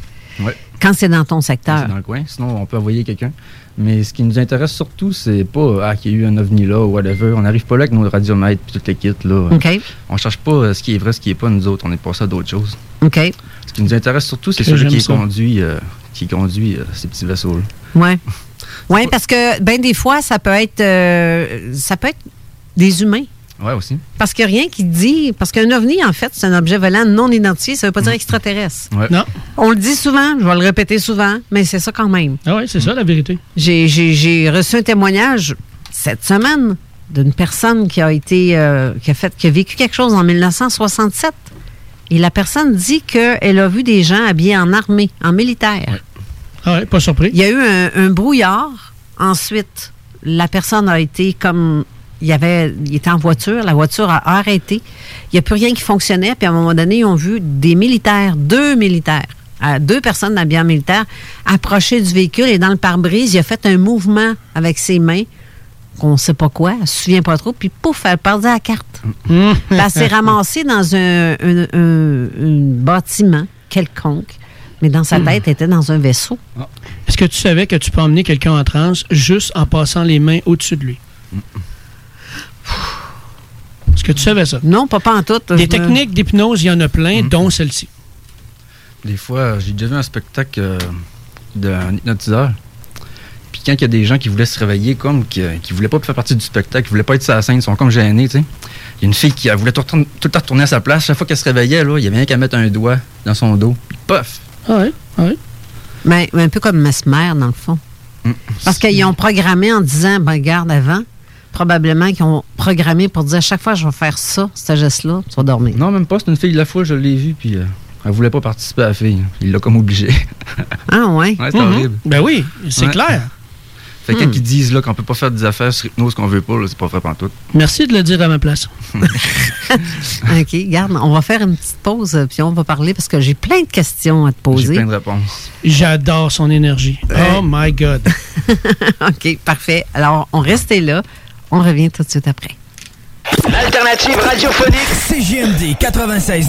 Ouais. Quand c'est dans ton secteur. C'est dans le coin. Sinon, on peut envoyer quelqu'un. Mais ce qui nous intéresse surtout, c'est pas ah, qu'il y a eu un ovni là ou whatever. On n'arrive pas là avec nos radiomètres et toutes les kits. Là. OK. On cherche pas euh, ce qui est vrai, ce qui est pas, nous autres. On est passé à d'autres choses. OK. Ce qui nous intéresse surtout, c'est celui qui ça. conduit, euh, qui conduit euh, ces petits vaisseaux-là. Oui. Oui, parce que, ben, des fois, ça peut être, euh, ça peut être des humains. Ouais, aussi. Parce qu'il n'y a rien qui dit. Parce qu'un ovni, en fait, c'est un objet volant non identifié. Ça ne veut pas dire extraterrestre. Ouais. Non. On le dit souvent, je vais le répéter souvent, mais c'est ça quand même. Ah oui, c'est ça la vérité. J'ai- reçu un témoignage cette semaine d'une personne qui a été euh, qui a fait qui a vécu quelque chose en 1967. Et la personne dit qu'elle a vu des gens habillés en armée, en militaire. Ah ouais, pas surpris. Il y a eu un, un brouillard. Ensuite, la personne a été comme. Il, y avait, il était en voiture, la voiture a arrêté. Il n'y a plus rien qui fonctionnait. Puis à un moment donné, ils ont vu des militaires, deux militaires, euh, deux personnes habillées en militaire, approcher du véhicule et dans le pare-brise, il a fait un mouvement avec ses mains, qu'on ne sait pas quoi, elle se souvient pas trop, puis pouf, elle perdait la carte. Elle s'est ramassée dans un, un- un- un bâtiment quelconque, mais dans sa tête, elle était dans un vaisseau. Est-ce que tu savais que tu peux emmener quelqu'un en transe juste en passant les mains au-dessus de lui? Est-ce que tu savais ça? Non, pas, pas en tout. Des me- techniques d'hypnose, il y en a plein, dont celle-ci. Des fois, euh, j'ai déjà vu un spectacle euh, d'un hypnotiseur. Puis quand il y a des gens qui voulaient se réveiller, comme qui, euh, qui voulaient pas faire partie du spectacle, qui voulaient pas être sur la scène, ils sont comme gênés, tu sais. Il y a une fille qui elle voulait tout, le temps- tout le temps retourner à sa place. Chaque fois qu'elle se réveillait, là, il y avait rien qu'à mettre un doigt dans son dos. Puis pof! Ah oui, ah oui. Ben, un peu comme Mesmer, dans le fond. Parce qu'ils ont programmé en disant, ben, garde avant. Probablement qu'ils ont programmé pour dire, à chaque fois que je vais faire ça, ce geste-là, tu vas dormir. Non, même pas, c'est une fille de la foule, je l'ai vue, puis euh, elle voulait pas participer à la fille. Il l'a comme obligé. Ah, ouais? ouais, c'est Mhm. horrible. Ben oui, c'est Ouais. clair. Fait que Hmm. ils disent là, qu'on peut pas faire des affaires sur hypnose qu'on veut pas, c'est pas vrai pantoute. Merci de le dire à ma place. OK, garde, on va faire une petite pause, euh, puis on va parler parce que j'ai plein de questions à te J'ai poser. plein de réponses. J'adore son énergie. Oh my God. OK, parfait. Alors, on restait là. On revient tout de suite après. L'alternative radiophonique CGMD 96.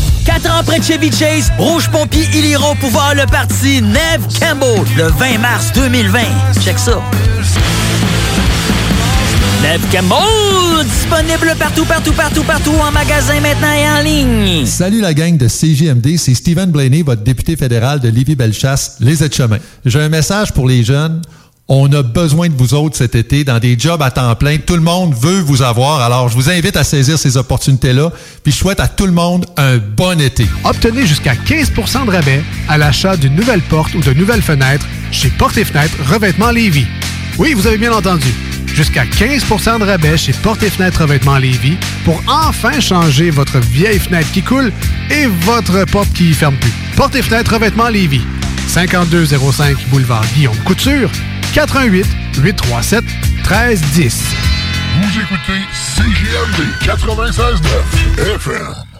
Quatre ans près de Chevy Chase, Rouge Pompier, ils iront pour voir le parti Neve Campbell le 20 mars 2020. Check ça. Neve Campbell, disponible partout, partout, partout, partout, en magasin maintenant et en ligne. Salut la gang de CGMD, c'est Stephen Blaney, votre député fédéral de Lévis-Bellechasse, les aides-chemins. J'ai un message pour les jeunes. On a besoin de vous autres cet été dans des jobs à temps plein. Tout le monde veut vous avoir. Alors, je vous invite à saisir ces opportunités-là. Puis, je souhaite à tout le monde un bon été. Obtenez jusqu'à 15% de rabais à l'achat d'une nouvelle porte ou de nouvelles fenêtres chez Porte et Fenêtres Revêtement Lévis. Oui, vous avez bien entendu. Jusqu'à 15% de rabais chez Porte et Fenêtres Revêtement Lévis pour enfin changer votre vieille fenêtre qui coule et votre porte qui ferme plus. Porte et Fenêtres Revêtement Lévis. 5205 boulevard Guillaume Couture. 88 837 1310. Vous écoutez CGMD 96.9 FM.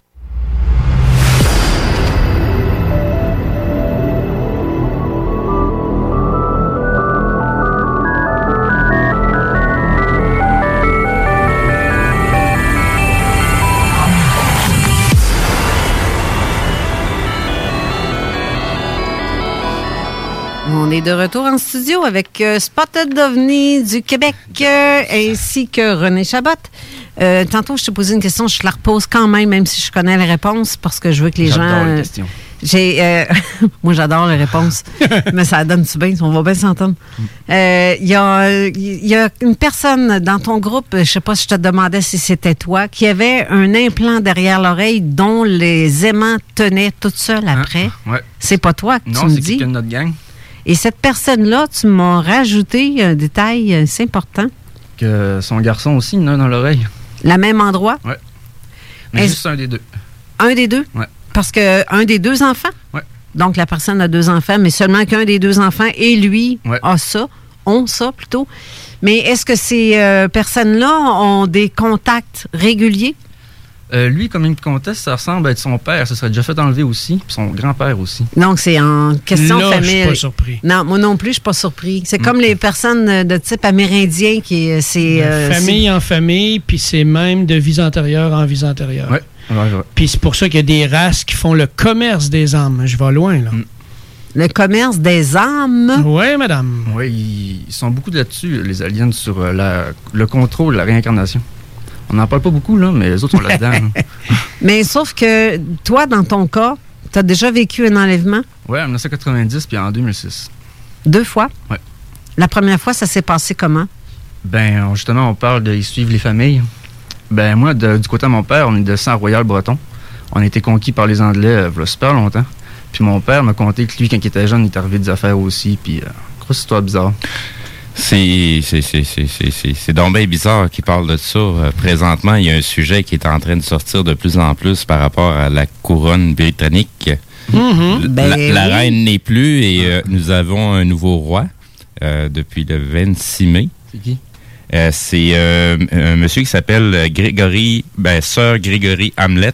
Est de retour en studio avec euh, Spotted d'OVNI du Québec euh, ainsi que René Chabot. Euh, tantôt, je te posais une question, je te la repose quand même, même si je connais la réponse, parce que je veux que les gens. J'adore les questions. J'ai, euh, moi, j'adore les réponses, mais ça donne-tu bien? On va bien s'entendre. Il y, a, il y a une personne dans ton groupe, je sais pas si je te demandais si c'était toi, qui avait un implant derrière l'oreille dont les aimants tenaient toute seule après. Ouais. C'est pas toi que Non, tu me c'est dis. quelqu'un de notre gang. Et cette personne-là, tu m'as rajouté un détail assez important. Que son garçon aussi, il en a dans l'oreille. La même endroit? Ouais. Mais juste un des deux. Un des deux? Ouais. Parce que un des deux enfants? Ouais. Donc, la personne a deux enfants, mais seulement qu'un des deux enfants et lui Ouais. a ça, ont ça plutôt. Mais est-ce que ces euh, personnes-là ont des contacts réguliers? Euh, lui, comme il me conteste, ça ressemble à être son père. Ça serait déjà fait enlever aussi. Puis son grand-père aussi. Donc, c'est en question Là, de je suis famille. pas surpris. Non, moi non plus, je suis pas surpris. C'est Mm. comme les personnes de type amérindien qui, euh, c'est... euh, famille en famille, puis c'est même de vie antérieure en vie antérieure. Ouais. Puis c'est pour ça qu'il y a des races qui font le commerce des âmes. Je vais loin, là. Mm. Le commerce des âmes? Oui, madame. Oui, ils, sont beaucoup là-dessus, les aliens, sur euh, la- le contrôle, la réincarnation. On n'en parle pas beaucoup, là, mais les autres sont là-dedans. là. Mais sauf que toi, dans ton cas, tu as déjà vécu un enlèvement? Ouais, en 1990 puis en 2006. deux fois? Ouais. La première fois, ça s'est passé comment? Ben, justement, on parle de ils suivent les familles. Ben, moi, de- du côté de mon père, on est de sang royal breton. On a été conquis par les Anglais euh, v'là super longtemps. Puis mon père m'a conté que lui, quand il était jeune, il est arrivé des affaires aussi. Puis, euh, grosse histoire bizarre. C'est c'est- c'est- c'est- c'est- c'est- c'est donc bien bizarre qu'il parle de ça. Euh, présentement, il y a un sujet qui est en train de sortir de plus en plus par rapport à la couronne britannique. Mhm. La, Ben la oui. reine n'est plus et euh, nous avons un nouveau roi euh, depuis le 26 mai. C'est qui? Euh, c'est un monsieur qui s'appelle Grégory, ben, Sir Grégory Hamlet.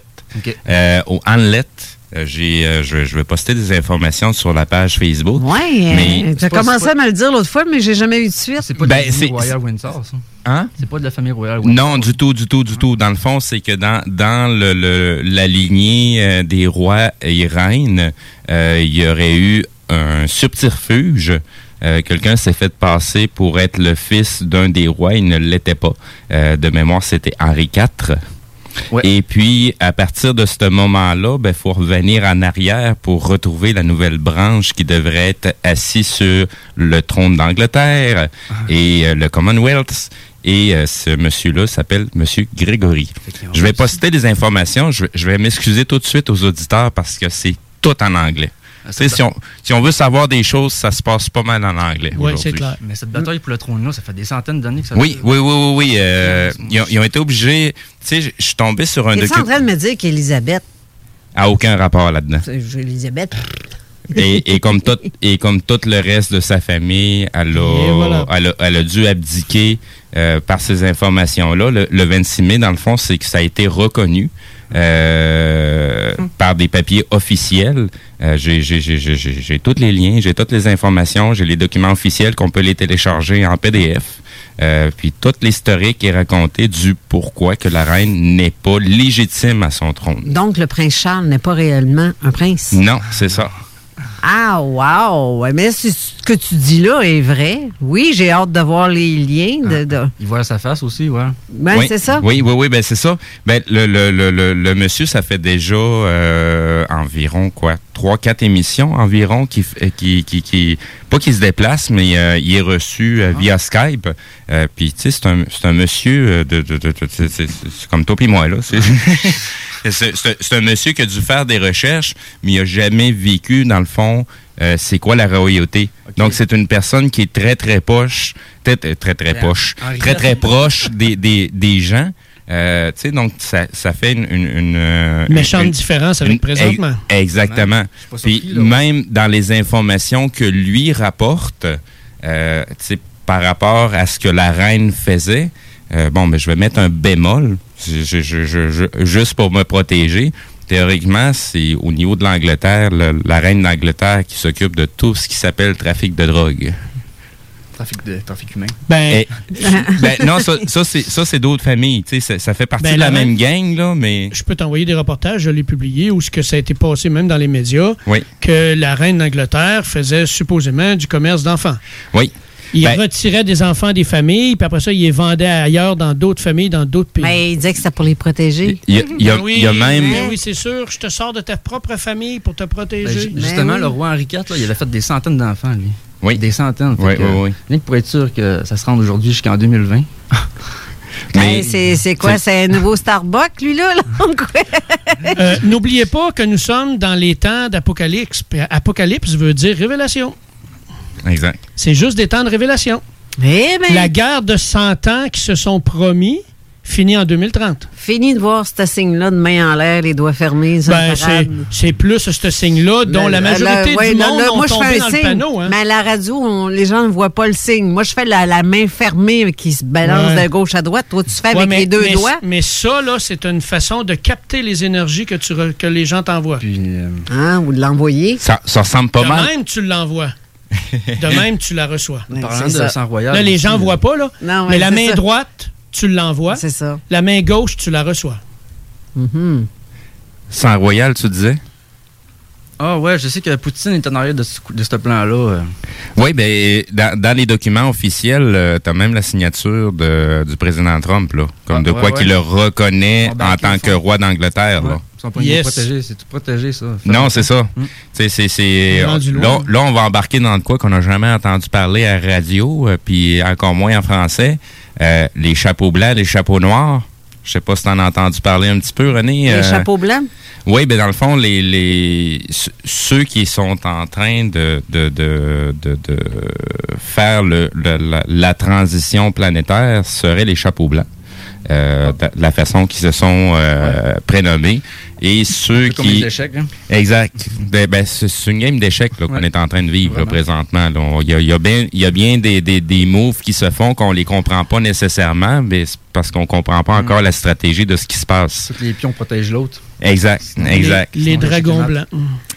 Au Hamlet, euh, j'ai, euh, je, je vais poster des informations sur la page Facebook. Oui, tu as commencé à me le dire l'autre fois, mais j'ai jamais eu de suite. C'est pas de Ben, la famille royale Windsor, ça? Hein? C'est pas de la famille royale Windsor. Non, du tout, du tout, du tout. Dans le fond, c'est que dans, dans le, le- la lignée euh, des rois et reines, euh, il y aurait eu un subterfuge. Euh, Quelqu'un s'est fait passer pour être le fils d'un des rois. Il ne l'était pas. Euh, de mémoire, c'était Henri IV. Et puis, à partir de ce moment-là, il faut revenir en arrière pour retrouver la nouvelle branche qui devrait être assise sur le trône d'Angleterre et euh, le Commonwealth. Et euh, ce monsieur-là s'appelle Monsieur Grégory. Je vais poster des informations. Je vais m'excuser tout de suite aux auditeurs parce que c'est tout en anglais. Si, on, si on veut savoir des choses, ça se passe pas mal en anglais. aujourd'hui. Mais cette bataille pour le trône-là, ça fait des centaines d'années que ça Oui, oui, oui, oui, oui. euh, ils, ont, ils ont été obligés. Tu sais, je suis tombé sur un Tu es en document. train de me dire qu'Élisabeth, A aucun rapport là-dedans. c'est- Élisabeth, Et, et comme tout, et comme tout le reste de sa famille, elle a, Et voilà. elle a, elle a dû abdiquer euh, par ces informations-là. Le, le 26 mai, dans le fond, c'est que ça a été reconnu euh, par des papiers officiels. Euh, j'ai- tous les liens, j'ai toutes les informations, j'ai les documents officiels qu'on peut les télécharger en PDF. Euh, puis tout l'historique est raconté du pourquoi que la reine n'est pas légitime à son trône. donc le prince Charles n'est pas réellement un prince? Non, c'est ça. Ah, wow! Ouais, Mais si ce que tu dis là est vrai. Oui, j'ai hâte de voir les liens. De, de- Il voit sa face aussi, ouais. Ben, oui, c'est ça. Oui, oui, oui, ben c'est ça. Ben, le, le, le, le, le monsieur, ça fait déjà euh, environ quoi, trois, quatre émissions environ qui, f- qui, qui, qui pas qu'il se déplace, mais euh, il est reçu euh, via Skype. Euh, Puis tu sais, c'est un, c'est un monsieur euh, de, de, de, de- c'est- comme toi et moi là. C'est c'est- c'est- c'est un monsieur qui a dû faire des recherches, mais il a jamais vécu dans le fond. Euh, c'est quoi la royauté? Donc, c'est une personne qui est très, très poche, très, très, très, très Ben, poche, Henri très, très proche des, des, des gens. Euh, tu sais, donc, ça, ça fait une... une, une, euh, Méchante une- différence avec une- présentement. ex- Exactement. Surpris, Puis là. même dans les informations que lui rapporte, euh, tu sais, par rapport à ce que la reine faisait, euh, bon, mais je vais mettre un bémol, je- je- je- je- je- juste pour me protéger. Théoriquement, c'est au niveau de l'Angleterre, le- la reine d'Angleterre qui s'occupe de tout ce qui s'appelle trafic de drogue. Trafic, de, trafic humain. Ben, ben non, ça, ça, c'est, ça, c'est d'autres familles. Tu sais, ça, ça fait partie Ben, de la la même même- gang, là, mais. Je peux t'envoyer des reportages, je l'ai publié, où ce que ça a été passé même dans les médias, Oui. que la reine d'Angleterre faisait supposément du commerce d'enfants. Oui. Il Ben- retirait des enfants des familles, puis après ça, il les vendait ailleurs dans d'autres familles, dans d'autres pays. Mais il disait que c'était pour les protéger. Il y a, il y a- Ben oui, il y a même. ben oui, c'est sûr, je te sors de ta propre famille pour te Ben, protéger. ju- justement, le roi Henri IV, là, il avait fait des centaines d'enfants, lui. Oui. Des centaines. Oui, que, oui, oui. Rien que pour être sûr que ça se rende aujourd'hui jusqu'en 2020. Hey, c'est quoi? C'est un nouveau Starbucks, lui, là? là? Euh, N'oubliez pas que nous sommes dans les temps d'Apocalypse. Puis Apocalypse veut dire révélation. Exact. C'est juste des temps de révélation. Eh ben, La guerre de 100 ans qui se sont promis finit en 2030. Fini de voir ce signe-là de main en l'air, les doigts fermés. Ben, c'est plus ce signe-là dont la majorité ouais, du monde là, moi, je tombé fais dans un le signe, panneau. hein. Mais à la radio, on- les gens ne voient pas le signe. Moi, je fais la, la main fermée qui se balance Ouais. de gauche à droite. Toi, tu fais Ouais, avec mais, les deux mais- doigts. Mais ça, là, c'est une façon de capter les énergies que, tu re- que les gens t'envoient. Hein, ou de l'envoyer. Ça, ça ressemble pas de mal. même, tu l'envoies. De même, tu la reçois. Parlant c'est de ça. sang royal. Là, les gens ne euh, voient pas, là. Non, ouais, mais la main ça. droite, tu l'envoies. C'est ça. La main gauche, tu la reçois. Mhm. Sang royal, tu disais? Ah ouais, je sais que Poutine est en arrière de ce, de ce plan-là. euh. Oui, ben dans, dans les documents officiels, tu as même la signature de, du président Trump, là. Comme Ah, de ouais, quoi ouais. qu'il le reconnaît en tant que fond. roi d'Angleterre, là. Ils sont pas Yes. protégés, c'est tout protégé, ça. Non, c'est ça. Mm. Tu sais, c'est- c'est. est rendu Là, on va embarquer dans de quoi qu'on n'a jamais entendu parler à radio, euh, puis encore moins en français. Euh, les chapeaux blancs, les chapeaux noirs. Je sais pas si t'en as entendu parler un petit peu, René. Les euh, chapeaux blancs? Oui, ben dans le fond, les, les ce- ceux qui sont en train de, de, de, de, de faire le, le- la, la transition planétaire seraient les chapeaux blancs. Euh, de la façon qu'ils se sont euh, prénommés. Et ceux Comme qui... les échecs, hein? Exact. Ben, ben, c'est c'est une game d'échecs qu'on Ouais. est en train de vivre là, présentement. Il y a, il y a bien, il y a bien des, des, des moves qui se font qu'on les comprend pas nécessairement, mais c'est parce qu'on comprend pas encore la stratégie de ce qui se passe. Les pions protègent l'autre. Exact, exact. Les, les dragons blancs.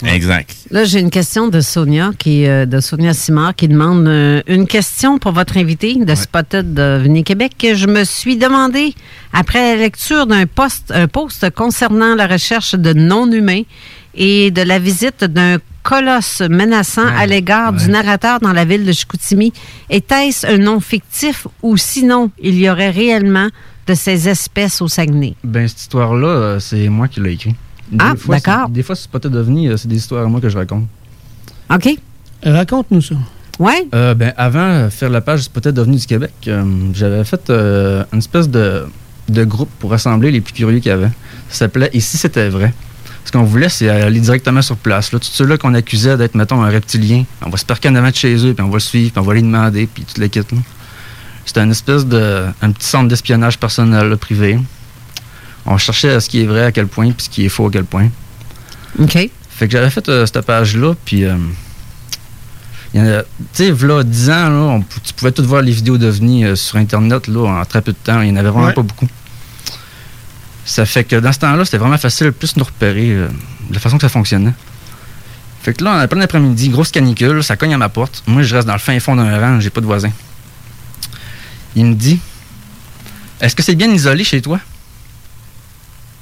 Exact. Là, j'ai une question de Sonia, qui, euh, de Sonia Simard, qui demande euh, une question pour votre invité de Spotted de Venez Québec. que Je me suis demandé, après la lecture d'un post, un post concernant la recherche de non-humains et de la visite d'un colosse menaçant à l'égard du narrateur dans la ville de Chicoutimi, était-ce un nom fictif ou sinon il y aurait réellement de ces espèces au Saguenay? Ben, cette histoire-là, euh, c'est moi qui l'ai écrit. Ah, d'accord. Des fois, c'est pas devenu, euh, c'est des histoires à moi que je raconte. OK. Raconte-nous ça. Ouais. Euh, ben, avant de faire la page C'est peut-être devenu du Québec, euh, j'avais fait euh, une espèce de, de groupe pour rassembler les plus curieux qu'il y avait. Ça s'appelait Et si c'était vrai? Ce qu'on voulait, c'est aller directement sur place. Là, tous ceux-là qu'on accusait d'être, mettons, un reptilien, on va se parquer en avant de chez eux, puis on va le suivre, puis on va les demander, puis tout le kit. là. C'était une espèce de. un petit centre d'espionnage personnel, là, privé. On cherchait à ce qui est vrai à quel point, puis ce qui est faux à quel point. OK. Fait que j'avais fait euh, cette page-là, puis. euh, il y en a- Tu sais, là, 10 ans, là, on tu pouvais tout voir les vidéos d'OVNI euh, sur Internet là, en très peu de temps. Il n'y en avait vraiment Ouais. pas beaucoup. Ça fait que dans ce temps-là, c'était vraiment facile de plus nous repérer euh, de la façon que ça fonctionnait. Fait que là, en plein après-midi, grosse canicule, ça cogne à ma porte. Moi, je reste dans le fin fond d'un rang, j'ai pas de voisin. Il me dit Est-ce que c'est bien isolé chez toi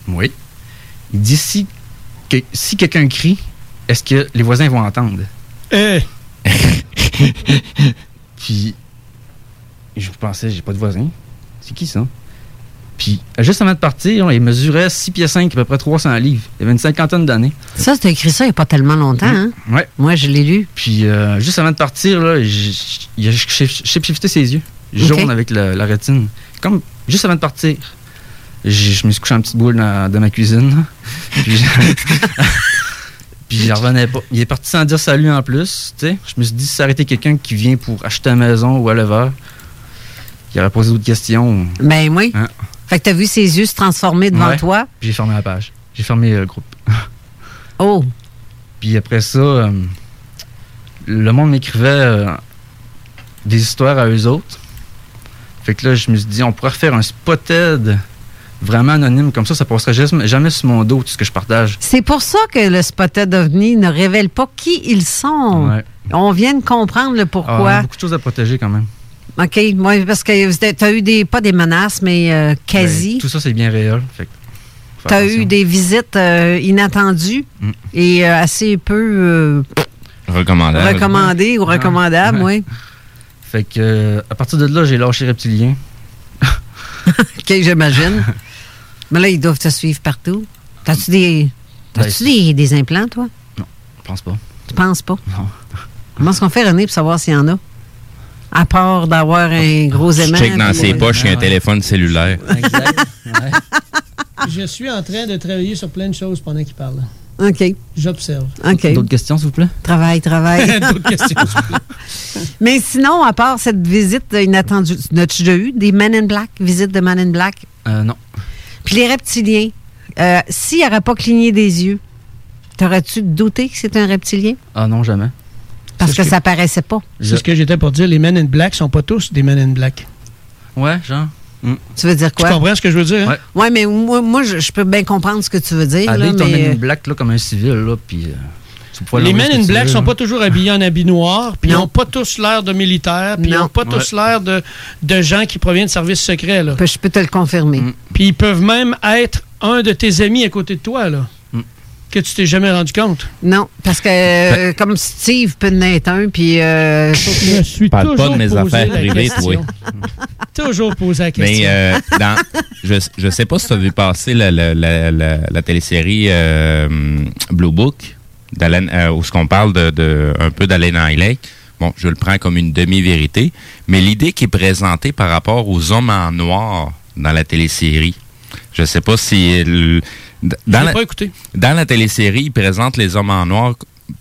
Oui. Il dit Si, que- si quelqu'un crie, est-ce que les voisins vont entendre Eh, Puis, je pensais, j'ai pas de voisin. C'est qui ça? Puis, juste avant de partir, il mesurait 6 pieds 5, à peu près 300 livres. Il avait une cinquantaine d'années. Ça, tu as écrit ça il n'y a pas tellement longtemps, hein? Ouais. Moi, je l'ai lu. Puis, euh, juste avant de partir, là, j- j- il a shif- shifté ses yeux. Jaune avec la, la rétine. Comme juste avant de partir. Je me suis couché en petite boule dans, dans ma cuisine. là. Puis, puis j'en revenais pas. Il est parti sans dire salut en plus. tu sais. Je me suis dit, si été quelqu'un qui vient pour acheter une maison ou à l'heure, il aurait posé d'autres questions. Ben oui. Hein? Fait que tu as vu ses yeux se transformer devant Ouais. toi? J'ai fermé la page. J'ai fermé euh, le groupe. Oh. Puis après ça, euh, le monde m'écrivait euh, des histoires à eux autres. Fait que là, je me suis dit, on pourrait faire un spotted vraiment anonyme comme ça, ça passerait jamais, jamais sur mon dos, tout ce que je partage. C'est pour ça que le Spotted OVNI ne révèle pas qui ils sont. Ouais. On vient de comprendre le Ah, on pourquoi. a beaucoup de choses à protéger quand même. OK, moi, parce que tu as eu des, pas des menaces, mais euh, quasi. Ben, tout ça, c'est bien réel. Tu as eu des visites euh, inattendues Mm. et euh, assez peu euh, Recommandable. recommandées ou recommandables, oui. Fait que, euh, à partir de là, j'ai lâché Reptilien. OK, j'imagine. mais là, ils doivent te suivre partout. T'as-tu des, t'as-tu des, des implants, toi? Je pense pas. Tu penses pas? Non. Comment est-ce qu'on fait, René, pour savoir s'il y en a? À part d'avoir un gros Je aimant. check dans ses poches, il y a un téléphone cellulaire. Je suis en train de travailler sur plein de choses pendant qu'il parle. OK. J'observe. OK. D'autres questions, s'il vous plaît? Travail, travail. D'autres questions, s'il vous plaît. Mais sinon, à part cette visite inattendue, n'as-tu déjà eu des Men in Black, visite de Men in Black? Euh, non. Puis les reptiliens, euh, s'il n'aurait pas cligné des yeux, t'aurais-tu douté que c'était un reptilien? Ah non, jamais. Parce que, ça paraissait pas. C'est ce que j'étais pour dire. Les Men in Black sont pas tous des Men in Black. Ouais, genre. Tu veux dire quoi? Tu comprends ce que je veux dire? hein? Ouais. Ouais, mais moi, moi je, je peux bien comprendre ce que tu veux dire. Allez, là, ton mais, Men in euh, Black là, comme un civil, là, puis. euh, Les Men in Black veux, sont pas toujours habillés en habit noir, puis ils Non. n'ont pas tous l'air de militaires, puis ils Non. n'ont pas tous l'air de, de gens qui proviennent de services secrets. Là. je peux te le confirmer. Puis ils peuvent même être un de tes amis à côté de toi, là. Que tu t'es jamais rendu compte? Non, parce que euh, comme Steve peut en être un, puis... Euh, Je suis Parle pas toujours de mes posé affaires la privées, toi. toujours posé la question. Mais euh, dans, je, je sais pas si tu as vu passer la, la, la, la, la télésérie euh, Blue Book, euh, où ce qu'on parle de, de, un peu d'Alain Hailey. Bon, je le prends comme une demi-vérité, mais l'idée qui est présentée par rapport aux hommes en noir dans la télésérie, je sais pas si... le- dans, la, pas écouté. dans la télésérie, ils présentent les hommes en noir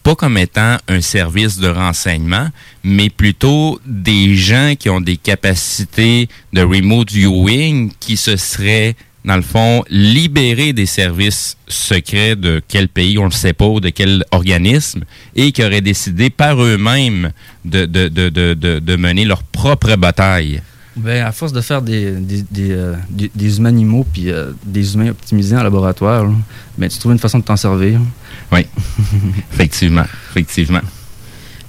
pas comme étant un service de renseignement, mais plutôt des gens qui ont des capacités de remote viewing qui se seraient, dans le fond, libérés des services secrets de quel pays, on ne le sait pas, ou de quel organisme, et qui auraient décidé par eux-mêmes de, de, de, de, de, de mener leur propre bataille. Ben, à force de faire des, des, des, euh, des- des humains animaux puis euh, des humains optimisés en laboratoire, là, ben, tu trouves une façon de t'en servir. Oui, effectivement, effectivement.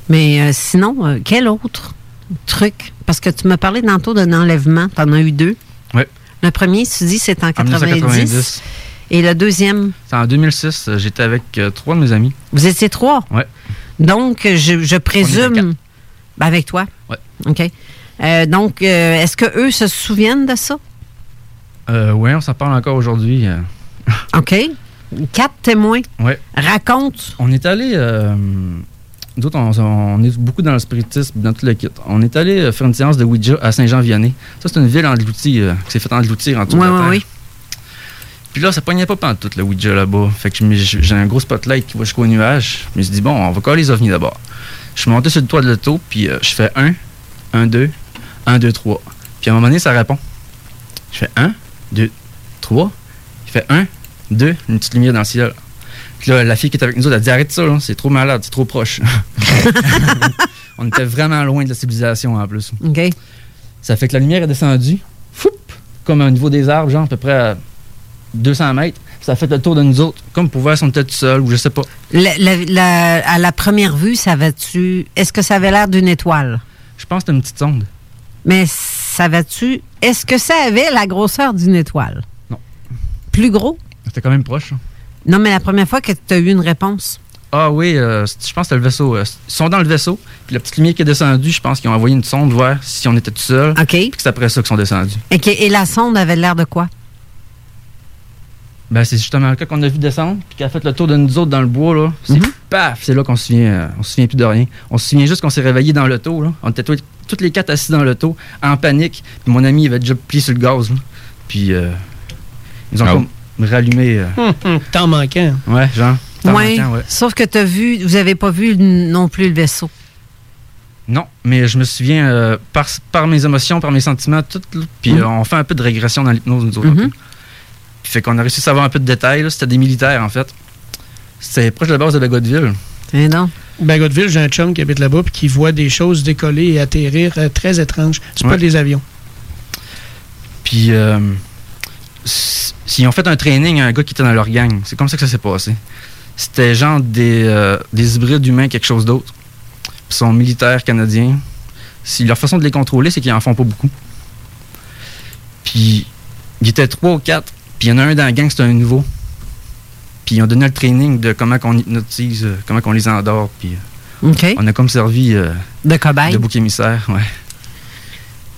Mais euh, sinon, euh, quel autre truc? Parce que tu m'as parlé tantôt d'un enlèvement. Tu en as eu deux. Oui. Le premier, tu dis, c'est en En 90. 1990. Et le deuxième, C'est en 2006, euh, j'étais avec euh, trois de mes amis. vous étiez trois? Ouais. Donc, je, je présume. Ben, avec toi. Ouais. OK. Euh, donc, euh, est-ce que eux se souviennent de ça? Euh, ouais, on s'en parle encore aujourd'hui. OK. Quatre témoins. Ouais. Raconte. On est allé. Nous autres, on, on est beaucoup dans le spiritisme, dans tout le kit. On est allé faire une séance de Ouija à Saint-Jean-Vianney. Ça, c'est une ville engloutie, qui s'est fait engloutir en dessous de Oui, la oui, terre. oui. Puis là, ça pognait pas pantoute, le Ouija là-bas. Fait que j'ai un gros spotlight qui va jusqu'au nuage. Je me suis dit, bon, on va coller les ovnis d'abord. Je suis monté sur le toit de l'auto, puis euh, je fais 1, 1, 2, 1, 2, 3. Puis à un moment donné, ça répond. Je fais 1, 2, 3. Il fait 1, 2, une petite lumière dans le ciel. Puis là, la fille qui était avec nous elle dit arrête ça, c'est trop malade, c'est trop proche. On était vraiment loin de la civilisation en plus. OK. Ça fait que la lumière est descendue, foup, comme au niveau des arbres, genre à peu près à 200 mètres. Ça a fait le tour de nous autres, comme pour voir si on était tout seul ou je sais pas. La- la- la- à la première vue, ça tu Est-ce que ça avait l'air d'une étoile? Je pense que c'était une petite sonde. Mais savais-tu, est-ce que ça avait la grosseur d'une étoile? Non. Plus gros? C'était quand même proche. hein. Non, mais la première fois que tu as eu une réponse? Ah oui, euh, je pense que c'était le vaisseau. euh, Ils sont dans le vaisseau, puis la petite lumière qui est descendue, je pense qu'ils ont envoyé une sonde voir si on était tout seul. OK. Puis c'est après ça qu'ils sont descendus. OK. Et la sonde avait l'air de quoi? Ben, c'est justement le cas qu'on a vu descendre, puis qui a fait le tour de nous autres dans le bois, là. C'est Mhm. paf! C'est là qu'on se souvient, euh, on se souvient plus de rien. On se souvient juste qu'on s'est réveillé dans l'auto, là. On était tous- toutes les quatre assis dans l'auto, en panique. Puis mon ami, il avait déjà plié sur le gaz, là. Puis, euh, ils ont Ah. comme rallumé. euh, Hum, hum, Temps manquant. ouais, genre. Ouais. manquant, ouais. Sauf que tu as vu, vous avez pas vu non plus le vaisseau. Non, mais je me souviens euh, par, par mes émotions, par mes sentiments, tout. là. Puis Mhm. euh, on fait un peu de régression dans l'hypnose, nous autres. Fait qu'on a réussi à savoir un peu de détails. là. C'était des militaires, en fait. C'était proche de la base de Bagotville. Et non. Bagotville, j'ai un chum qui habite là-bas puis qui voit des choses décoller et atterrir euh, très étranges. C'est pas des avions. Puis euh, s- Ils ont fait un training à un gars qui était dans leur gang. C'est comme ça que ça s'est passé. C'était genre des, euh, des hybrides humains, quelque chose d'autre. Puis Ils sont militaires canadiens. Si leur façon de les contrôler, c'est qu'ils en font pas beaucoup. Puis, ils étaient trois ou quatre. Puis, il y en a un dans la gang, c'était un nouveau. Puis, ils ont donné le training de comment qu'on hypnotise, euh, comment qu'on les endort. Puis, euh, on a comme servi euh, De cobaye. de bouc émissaire. Ouais.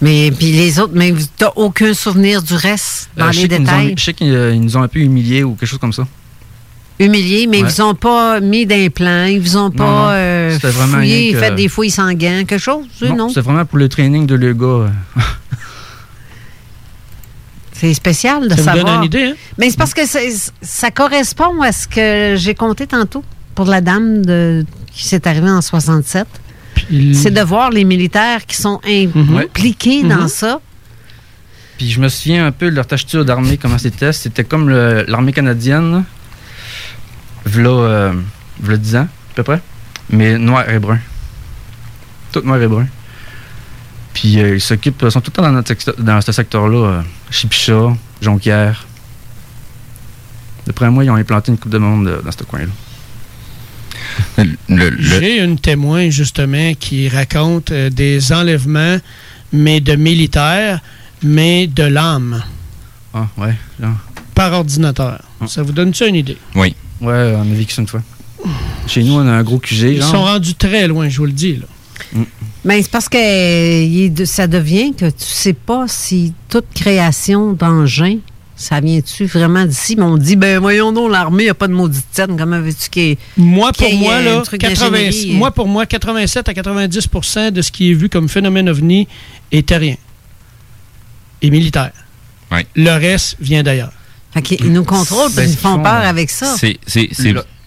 Mais puis les autres, mais t'as aucun souvenir du reste dans Euh, les ont- détails? Je sais qu'ils ils nous ont un peu humiliés ou quelque chose comme ça. Humiliés, mais ils Ouais. vous ont pas mis d'implants, ils vous ont pas euh, fouillé, que- fait des fouilles sanguines, quelque chose, non? Non, c'est vraiment pour le training de le gars. C'est spécial de Ça vous donne savoir. une idée, hein? Mais c'est parce que ça correspond à ce que j'ai compté tantôt pour la dame de, qui s'est arrivée en 67. C'est de voir les militaires qui sont impliqués dans Mhm. ça. Puis je me souviens un peu de leur tachure d'armée, comment c'était. C'était comme l'armée canadienne, v'là, euh, v'là 10 ans, à peu près, mais noir et brun. Tout noir et brun. Puis euh, ils s'occupent, ils sont tout le temps dans, notre secteur- dans ce secteur-là, euh, Chipichat, Jonquière. D'après moi, ils ont implanté une coupe de monde euh, dans ce coin-là. J'ai une témoin, justement, qui raconte euh, des enlèvements, mais de militaires, mais de l'âme, Ah, ouais. genre. par ordinateur. Ça vous donne ça une idée? Oui. Ouais, on a vécu ça une fois. Chez nous, on a un gros QG. Ils genre. sont rendus très loin, je vous le dis. Là. Mais c'est parce que euh, ça devient que tu sais pas si toute création d'engin, ça vient-tu vraiment d'ici? Mais on dit, ben voyons donc, l'armée n'a pas de maudite scène. Comment veux-tu qu'il y ait- Moi, pour moi, là, truc 80 d'ingénierie? moi, pour moi, 87 à 90% de ce qui est vu comme phénomène ovni est terrien et militaire. Le reste vient d'ailleurs. Fait qu'ils nous contrôlent, Ben, puis ils font peur avec ça. C'est-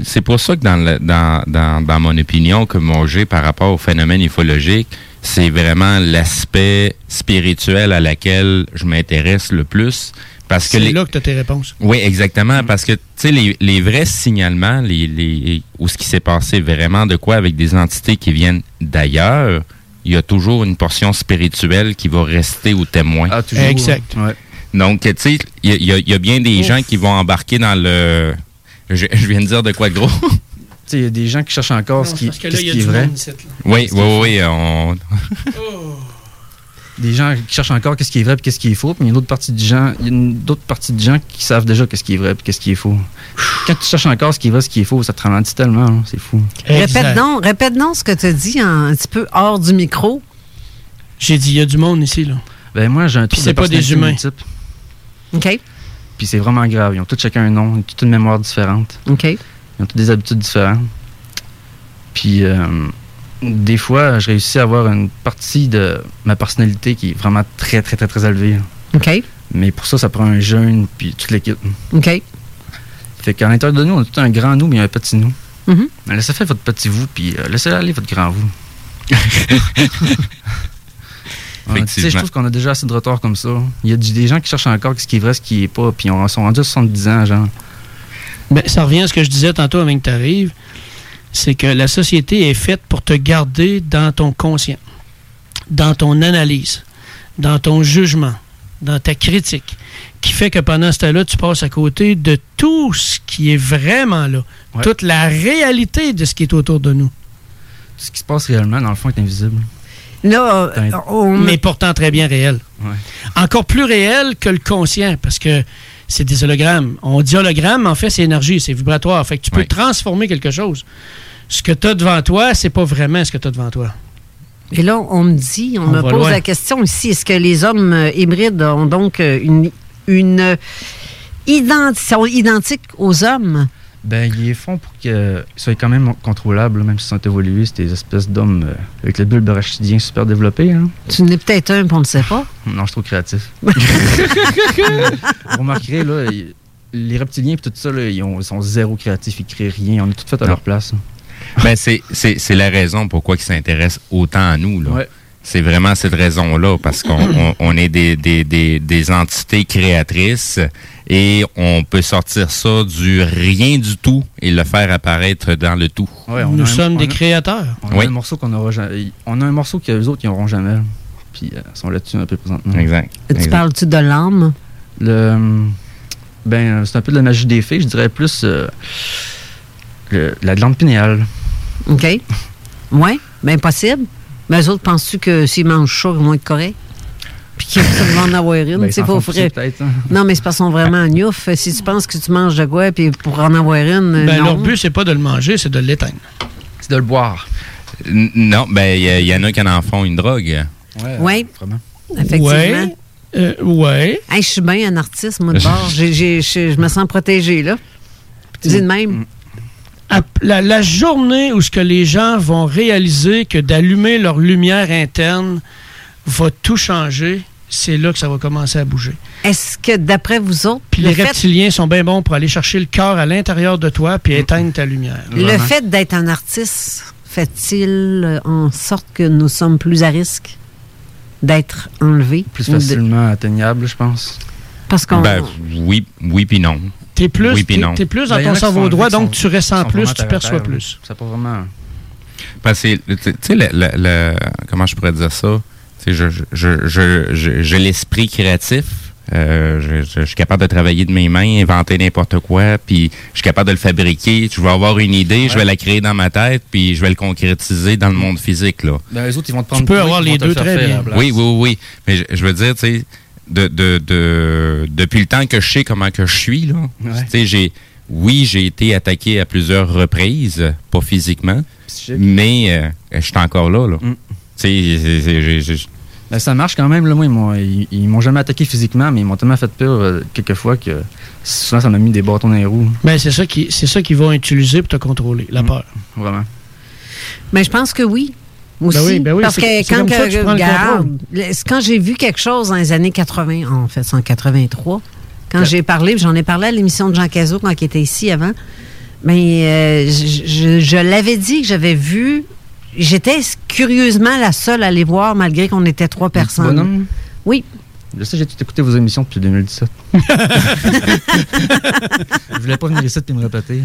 C'est pour ça que dans, le- dans, dans, dans mon opinion que moi j'ai par rapport au phénomène ufologique, c'est vraiment l'aspect spirituel à laquelle je m'intéresse le plus. Parce que C'est les, là que tu as tes réponses. oui, exactement. Parce que, tu sais, les, les vrais signalements, les, les, où ce qui s'est passé vraiment de quoi avec des entités qui viennent d'ailleurs, il y a toujours une portion spirituelle qui va rester au témoin. Ah, toujours. Exact. Ouais. Donc, tu sais, y, y il y a bien des gens qui vont embarquer dans le... Je, je viens de dire de quoi de gros? Il y a des gens qui cherchent encore ce qui, parce que là, qu'est-ce il y a qui est vrai. oui, oui, oui, on... Des gens qui cherchent encore qu'est-ce qui est vrai et qu'est-ce qui est faux. Puis il y a une autre partie de gens, il y a une autre partie de gens qui savent déjà qu'est-ce qui est vrai et qu'est-ce qui est faux. Quand tu cherches encore ce qui est vrai, ce qui est faux, ça te ralentit tellement, hein, c'est fou. Répète donc, répète donc ce que tu as dit en- un petit peu hors du micro. J'ai dit, il y a du monde ici. Là. Ben moi, j'ai un trouble c'est pas des humains. multiple. OK. Puis c'est vraiment grave. Ils ont tous chacun un nom, ils ont toute une mémoire différente. OK. Ils ont toutes des habitudes différentes. Puis euh, des fois, je réussis à avoir une partie de ma personnalité qui est vraiment très, très, très, très élevée. OK. Mais pour ça, ça prend un jeune, puis toute l'équipe. OK. Fait qu'à l'intérieur de nous, on a tout un grand nous, mais un petit nous. Mais Laissez faire votre petit vous, puis euh, laissez aller votre grand vous. Sais, je Effectivement. trouve qu'on a déjà assez de retard comme ça. Il y a des gens qui cherchent encore ce qui est vrai, ce qui est pas, puis on sont rendus à 70 ans, genre. Ben, ça revient à ce que je disais tantôt avant que tu arrives. C'est que la société est faite pour te garder dans ton conscient, dans ton analyse, dans ton jugement, dans ta critique, qui fait que pendant ce temps-là, tu passes à côté de tout ce qui est vraiment là, Ouais. toute la réalité de ce qui est autour de nous. Ce qui se passe réellement, dans le fond, est invisible. Là, on- Mais pourtant très bien réel. Ouais. Encore plus réel que le conscient, parce que c'est des hologrammes. On dit hologramme, en fait, c'est énergie, c'est vibratoire. Fait que tu peux Ouais. transformer quelque chose. Ce que tu as devant toi, c'est pas vraiment ce que tu as devant toi. Et là, on me dit, on, On me pose loin. la question ici, est-ce que les hommes euh, hybrides ont donc euh, une, une euh, identi- sont identiques aux hommes? Ben, ils les font pour qu'ils soient quand même contrôlables, même s'ils sont évolués. C'est des espèces d'hommes euh, avec le bulbe rachidien super développé. Hein. Tu n'es peut-être un, puis on ne le sait pas. Non, je suis trop créatif. Vous remarquerez, là, les reptiliens et tout ça, là, ils, ont- ils sont zéro créatifs, ils créent rien. On est tout fait à Non. leur place. Ben, c'est- c'est c'est la raison pourquoi ils s'intéressent autant à nous. là. Ouais. C'est vraiment cette raison-là, parce qu'on on- on est des, des, des, des entités créatrices et on peut sortir ça du rien du tout et le faire apparaître dans le tout. Ouais, on Nous un- sommes on des a- créateurs. On a Oui. un morceau qu'on aura jamais. On a un morceau que les autres n'auront jamais. Puis euh, ils sont là-dessus un peu présentement. Exact. Tu Exact. parles-tu de l'âme? Le, Ben, euh, c'est un peu de la magie des fées, je dirais plus euh, le- la glande pinéale. OK. Oui, bien possible. Mais eux autres, penses-tu que s'ils mangent ça, ils vont être corrects? Puis qu'ils vont en avoir une? Ben, c'est pas vrai. hein. Non, mais c'est parce qu'ils sont vraiment gnouf. Si tu penses que tu manges de quoi, puis pour en avoir une, euh, Ben, non. leur but, c'est pas de le manger, c'est de l'éteindre. C'est de le boire. N- Non, ben, il y, en a qui en font une drogue. Oui. Vraiment. Effectivement. Ouais. Euh, ouais. Hey, je suis bien un artiste, moi, de bord. J'ai- j'ai- je me sens protégée, là. Dis de même. La, la journée où ce que les gens vont réaliser que d'allumer leur lumière interne va tout changer, c'est là que ça va commencer à bouger. Est-ce que, d'après vous autres, Puis le les fait- reptiliens sont bien bons pour aller chercher le cœur à l'intérieur de toi puis éteindre ta lumière. Le fait d'être un artiste fait-il euh, en sorte que nous sommes plus à risque d'être enlevés? Plus ou de- facilement atteignable, je pense. Parce qu'on. Ben, oui, oui puis non. T'es plus, Oui t'es plus Ben, dans y en ton cerveau droit, donc sont- tu ressens plus, tu perçois terre, plus. Ça pas vraiment. Parce que, tu sais- tu le, le- le- comment je pourrais dire ça? Tu sais, je, je, je, je- je- j'ai l'esprit créatif. Euh, je, je- je suis capable de travailler de mes mains, inventer n'importe quoi, puis je suis capable de le fabriquer. Je vais avoir une idée, je vais la créer dans ma tête, puis je vais le concrétiser dans le monde physique. Là. Ben, les autres, ils vont te prendre peux avoir les deux très bien. Oui, oui, oui, oui. Mais je, je veux dire, tu sais, de, de, de, depuis le temps que je sais comment que je suis, là, Ouais. j'ai, oui, j'ai été attaqué à plusieurs reprises, pas physiquement, Psychique. mais euh, je suis encore là, là. Mm. Tu sais, c'est- c'est- j'ai- j'ai- Ben, ça marche quand même. Là, moi, ils m'ont, ils, ils m'ont jamais attaqué physiquement, mais ils m'ont tellement fait peur euh, quelques fois que souvent, ça m'a mis des bâtons dans les roues. Ben, c'est ça qui- c'est ça qu'ils vont utiliser pour te contrôler, la Mm. peur. Vraiment. Mais je pense que oui. Aussi. Ben oui, ben oui, parce que quand, que que- regarde, quand j'ai vu quelque chose dans les années 80, en fait, en 83, quand j'ai parlé, j'en ai parlé à l'émission de Jean Cazot quand il était ici avant, mais euh, je, je- je l'avais dit que j'avais vu. J'étais curieusement la seule à les voir, malgré qu'on était trois personnes. Bonhomme, Oui. Je sais, j'ai tout écouté vos émissions depuis 2017. je voulais pas venir ici et me répéter.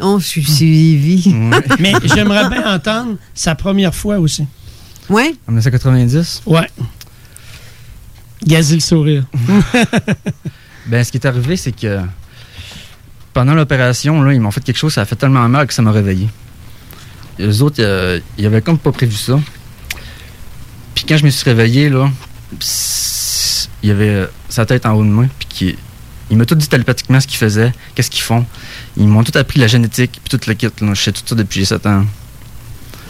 On suis suivi. Mais j'aimerais bien entendre sa première fois aussi. Oui? En 1990, Ouais. Gazi le sourire. ben, ce qui est arrivé, c'est que pendant l'opération, là, ils m'ont fait quelque chose, ça a fait tellement mal que ça m'a réveillé. Les autres, euh, ils avaient comme pas prévu ça. Puis quand je me suis réveillé, là, il y avait euh, sa tête en haut de moi, puis qui, il m'a tout dit télépathiquement ce qu'ils faisaient, qu'est-ce qu'ils font. Ils m'ont tout appris la génétique, puis tout le kit. Là. Je sais tout ça depuis 7 ans.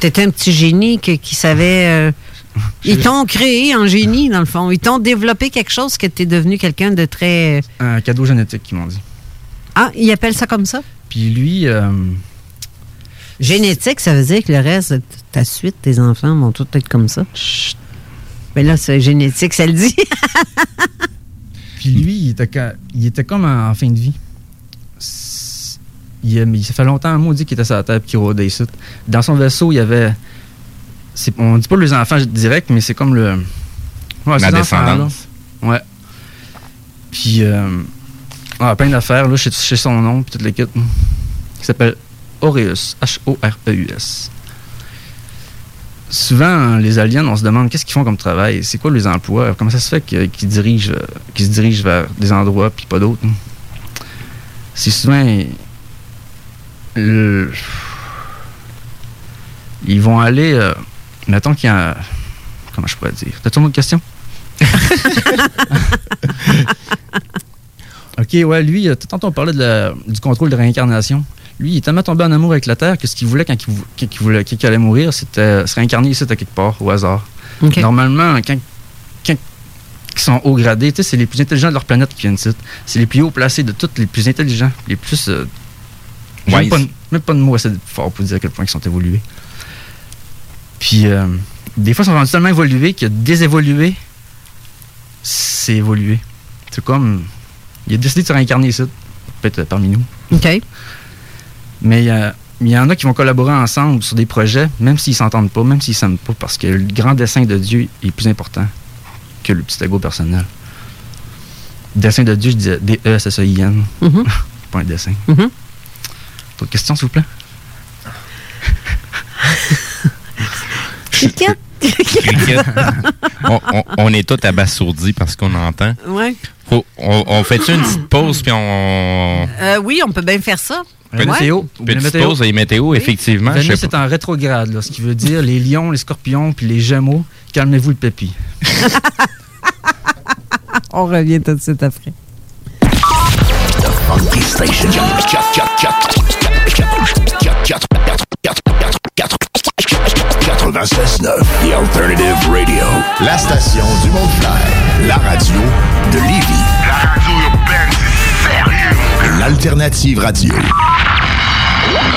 T'étais un petit génie que- qui savait. euh, ils t'ont créé en génie, dans le fond. Ils t'ont développé quelque chose que t'es devenu quelqu'un de très. Un cadeau génétique, ils m'ont dit. Ah, ils appellent ça comme ça? Puis lui, euh, Génétique, ça veut dire que le reste de ta suite, tes enfants vont tous être comme ça. Chut. Mais là, c'est génétique, ça le dit. Puis lui, il était, il était comme en, en fin de vie. Il, a- mais ça fait longtemps, moi, dit qu'il était sur la et qu'il rôdait ici. Dans son vaisseau, il y avait. c'est- On dit pas les enfants direct, mais c'est comme le. Ouais, La descendance. Ouais. Puis. Euh, ah, plein d'affaires, là, je sais- je sais son nom, puis toute l'équipe. Il s'appelle H-O-R-E-U-S. Souvent, les aliens, on se demande qu'est-ce qu'ils font comme travail, c'est quoi les emplois, comment ça se fait qu'ils dirigent, qu'ils se dirigent vers des endroits puis pas d'autres. hein? C'est souvent. le- ils vont aller. euh, mettons qu'il y a. Comment je pourrais dire T'as-tu une autre question? Ok, ouais, lui, tantôt on parlait de la- du contrôle de réincarnation. Lui, il est tellement tombé en amour avec la Terre que ce qu'il voulait quand il, vou- quand il voulait, quand il allait mourir, c'était se réincarner ici à quelque part, au hasard. Normalement, quand, quand ils sont haut gradés, tu sais, c'est les plus intelligents de leur planète qui viennent ici. C'est les plus haut placés de tous, les plus intelligents, les plus. euh, même, Wise. pas, de- même pas de mots assez fort pour dire à quel point ils sont évolués. Puis, euh, des fois, ils sont rendus tellement évolués que désévoluer, c'est évoluer. C'est comme. Il a décidé de se réincarner ici, peut-être euh, parmi nous. OK. Mais il y en a qui vont collaborer ensemble sur des projets, même s'ils s'entendent pas, même s'ils s'aiment pas, parce que le grand dessin de Dieu est plus important que le petit ego personnel. Dessin de Dieu, je disais D-E-S-S-E-I-N. Mhm. pas un dessin. Mhm. D'autres questions, s'il vous plaît? Cricket? Cricket. on, on- on est tous abasourdis parce qu'on entend. Ouais. On, on fait une petite pause, puis on... Euh, oui, on peut bien faire ça. Petite-. Météo. Petite météo. pause et météo, effectivement. je Vénus sais est en rétrograde, là, ce qui veut dire les lions, les scorpions, puis les gémeaux, calmez-vous le pépi. On revient tout de suite après. Funky Station. 96.9 The Alternative Radio. La station du monde. La radio de Lévis. La radio urbaine, c'est sérieux. L'Alternative Radio.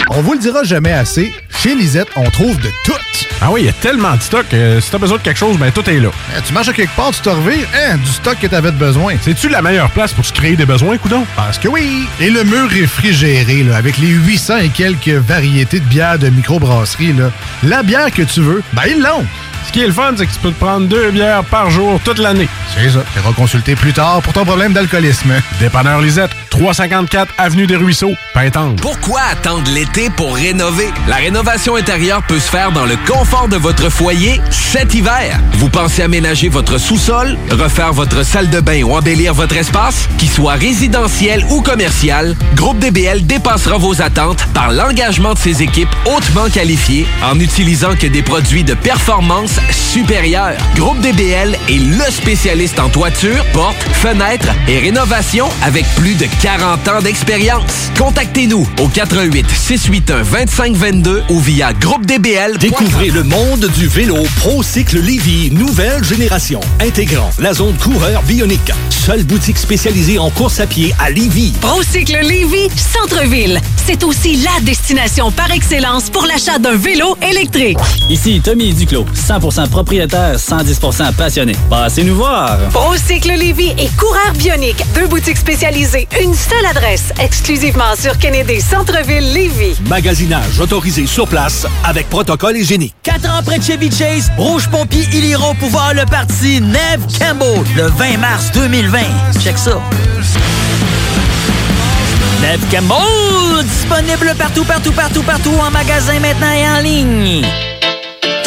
On vous le dira jamais assez, chez Lisette, on trouve de tout. Ah oui, il y a tellement de stock. euh, si t'as besoin de quelque chose, ben tout est là. tu marches à quelque part, tu te revires, hein, du stock que t'avais de besoin. C'est-tu la meilleure place pour se créer des besoins, coudon? Parce que oui! Et le mur réfrigéré, là, avec les 800 et quelques variétés de bières de microbrasserie, là, la bière que tu veux, ben ils l'ont! Ce qui est le fun, c'est que tu peux te prendre deux bières par jour toute l'année. C'est ça. Tu consulter plus tard pour ton problème d'alcoolisme. Dépanneur Lisette, 354 Avenue des Ruisseaux, Pintendre. Pourquoi attendre l'été pour rénover? La rénovation intérieure peut se faire dans le confort de votre foyer cet hiver. Vous pensez aménager votre sous-sol, refaire votre salle de bain ou embellir votre espace? Qu'il soit résidentiel ou commercial, Groupe DBL dépassera vos attentes par l'engagement de ses équipes hautement qualifiées en utilisant que des produits de performance supérieure. Groupe DBL est le spécialiste en toiture, portes, fenêtres et rénovation avec plus de 40 ans d'expérience. Contactez-nous au 88 681 2522 ou via groupedbl. Découvrez le monde du vélo ProCycle Lévy, nouvelle génération, intégrant la zone coureur bionique. Seule boutique spécialisée en course à pied à Lévy. Procycle Lévy, centre-ville. C'est aussi la destination par excellence pour l'achat d'un vélo électrique. Ici Tommy Duclos, 100% propriétaire, 110% passionné. Passez nous voir. Procycle Lévy et Coureur Bionique, deux boutiques spécialisées, une seule adresse, exclusivement sur Kennedy Centre-ville Lévy. Magasinage autorisé sur place avec protocole hygiénique. Quatre ans près de Chevy Chase, Rouge Pompier, ils iront pouvoir le parti Neve Campbell le 20 mars 2020. Check ça. Neve Campbell, disponible partout, partout, partout, partout en magasin maintenant et en ligne.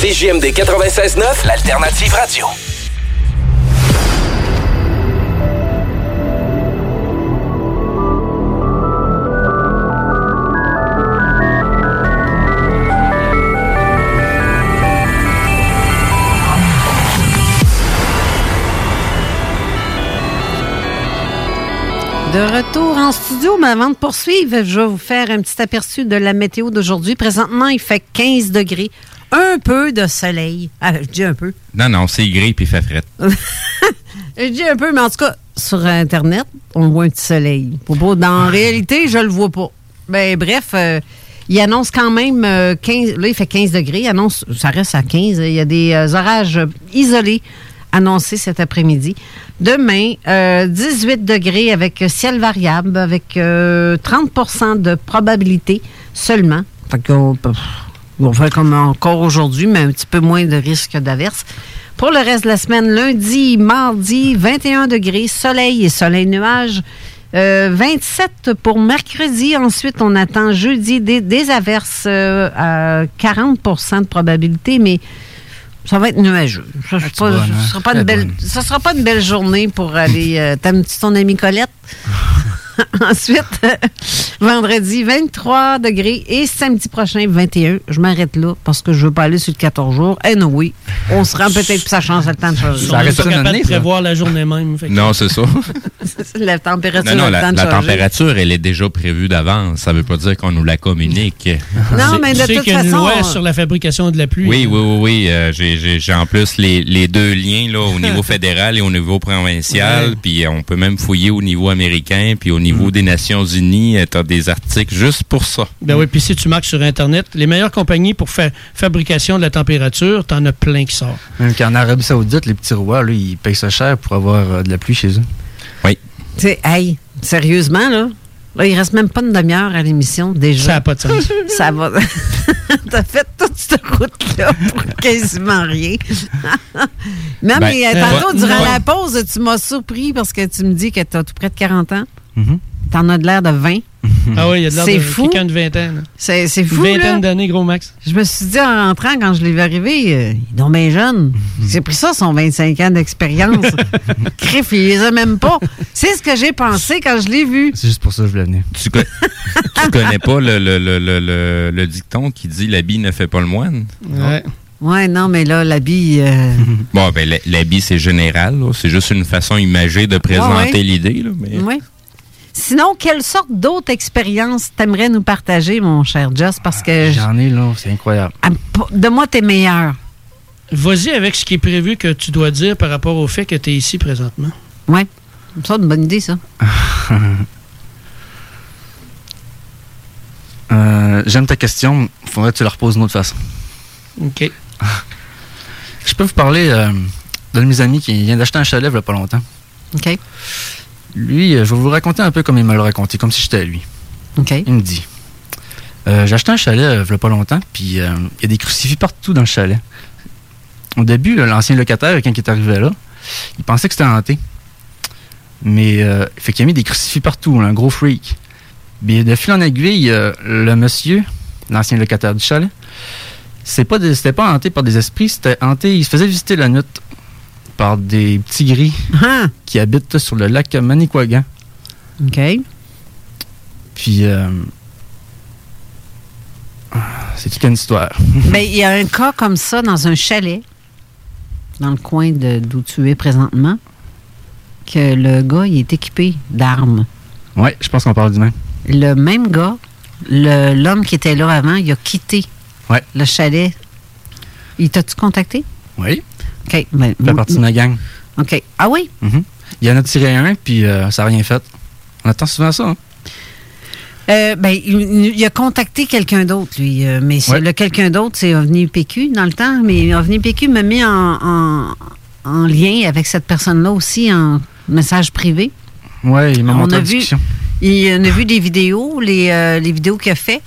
CJMD 96.9, l'alternative radio. De retour en studio, mais avant de poursuivre, je vais vous faire un petit aperçu de la météo d'aujourd'hui. Présentement, il fait 15 degrés. Un peu de soleil. Ah, je dis un peu. Non, non, c'est gris puis il fait fret. Je dis un peu, mais en tout cas, sur Internet, on voit un petit soleil. Pour Dans la réalité, je le vois pas. Ben, bref, euh, il annonce quand même euh, 15. Là, il fait 15 degrés. Il annonce, ça reste à 15. Il y a des euh, orages isolés annoncés cet après-midi. Demain, euh, 18 degrés avec ciel variable, avec euh, 30% de probabilité seulement. Fait qu'on peut- on va faire comme encore aujourd'hui, mais un petit peu moins de risque d'averse. Pour le reste de la semaine, lundi, mardi, 21 degrés, soleil et soleil-nuage. Euh, 27 pour mercredi. Ensuite, on attend jeudi des, des averses euh, à 40% de probabilité, mais ça va être nuageux. Ça ne bonne, hein? sera, pas une belle- journée pour aller. Euh, T'aimes-tu ton ami Colette? Ensuite, vendredi, 23 degrés et samedi prochain, 21. Je m'arrête là parce que je veux pas aller sur le 14 jours. Et non, oui, on se rend peut-être plus sa chance à le temps de changer. Pas de prévoir la journée même. Fait que- Non, c'est ça. la température Non, non, a le la, temps de la changer. température, elle est déjà prévue d'avance. Ça veut pas dire qu'on nous la communique. Non, mais Tu de sais toute qu'il y a une façon, loi on- sur la fabrication de la pluie. Oui, oui, oui, oui. euh, j'ai- en plus les, les deux liens là, au niveau fédéral et au niveau provincial. Ouais. Puis on peut même fouiller au niveau américain. Puis au niveau des Nations Unies, tu as des articles juste pour ça. Ben oui, puis si tu marques sur Internet, les meilleures compagnies pour faire fabrication de la température, t'en as plein qui sortent. Même qu'en Arabie Saoudite, les petits rois, là, ils payent ça cher pour avoir euh, de la pluie chez eux. Oui. Tu sais, hey, sérieusement, là, là, il reste même pas une demi-heure à l'émission déjà. Ça n'a pas de sens. Ça va. T'as fait toute cette route-là pour quasiment rien. non, Ben, mais euh, euh, tantôt, durant ouais. la pause, tu m'as surpris parce que tu me dis que t'as tout près de 40 ans. Mhm. T'en as de l'air de 20. Ah oui, il y a de l'air C'est de fou. quelqu'un de 20 ans. là. C'est c'est Une fou, vingtaine là. d'années, gros max. Je me suis dit en rentrant, quand je l'ai vu arriver, euh, il est donc bien jeune. J'ai pris ça, son 25 ans d'expérience. Criff, il les a même pas. C'est ce que j'ai pensé quand je l'ai vu. C'est juste pour ça que je voulais venir. Tu, co- tu connais pas le, le, le, le, le- le dicton qui dit l'habit ne fait pas le moine? Ouais. Ouais, non, mais là, l'habit. euh, Bon, ben, l'habit, c'est général. là. C'est juste une façon imagée de présenter ouais. l'idée. là, Mais... Oui. Sinon, quelle sorte d'autres expériences t'aimerais nous partager, mon cher Just? Parce que. J'en ai, là, c'est incroyable. Ah, De moi, t'es meilleur. Vas-y avec ce qui est prévu que tu dois dire par rapport au fait que tu es ici présentement. Oui. Ça, une bonne idée, ça. Euh, J'aime ta question. Faudrait que tu la reposes d'une autre façon. OK. Je peux vous parler euh, d'un de mes amis qui vient d'acheter un chalet il y a pas longtemps. OK. Lui, euh, je vais vous raconter un peu comme il me l'a raconté, comme si j'étais à lui. OK. Il me dit euh, J'ai acheté un chalet euh, il y a pas longtemps, puis euh, il y a des crucifix partout dans le chalet. Au début, l'ancien locataire, quand il est arrivé là, il pensait que c'était hanté. Mais, euh, fait qu'il a mis des crucifix partout, là, un gros freak. Puis de fil en aiguille, le monsieur, l'ancien locataire du chalet, c'est pas c'était pas hanté par des esprits, c'était hanté, il se faisait visiter la nuit par des petits gris qui habitent sur le lac Manicouagan. OK. Puis, euh, c'est toute une histoire. Ben, il y a un cas comme ça dans un chalet, dans le coin d'où tu es présentement, que le gars, il est équipé d'armes. Ouais, je pense qu'on parle du même. Le même gars, le- l'homme qui était là avant, il a quitté Ouais. le chalet. Il t'a-tu contacté? Oui. OK. Il fait partie de ma gang. OK. Ah oui? Mhm. Il y en a tiré un, puis euh, ça n'a rien fait. On attend souvent ça. Hein? Euh, ben, il, il a contacté quelqu'un d'autre, lui. euh, mais Ouais. le quelqu'un d'autre, c'est OVNI PQ dans le temps. Mais OVNI PQ me met en, en- en lien avec cette personne-là aussi en message privé. Ouais, il m'a On montré la vu, discussion. il en a vu des vidéos, les, euh, les vidéos qu'il a fait.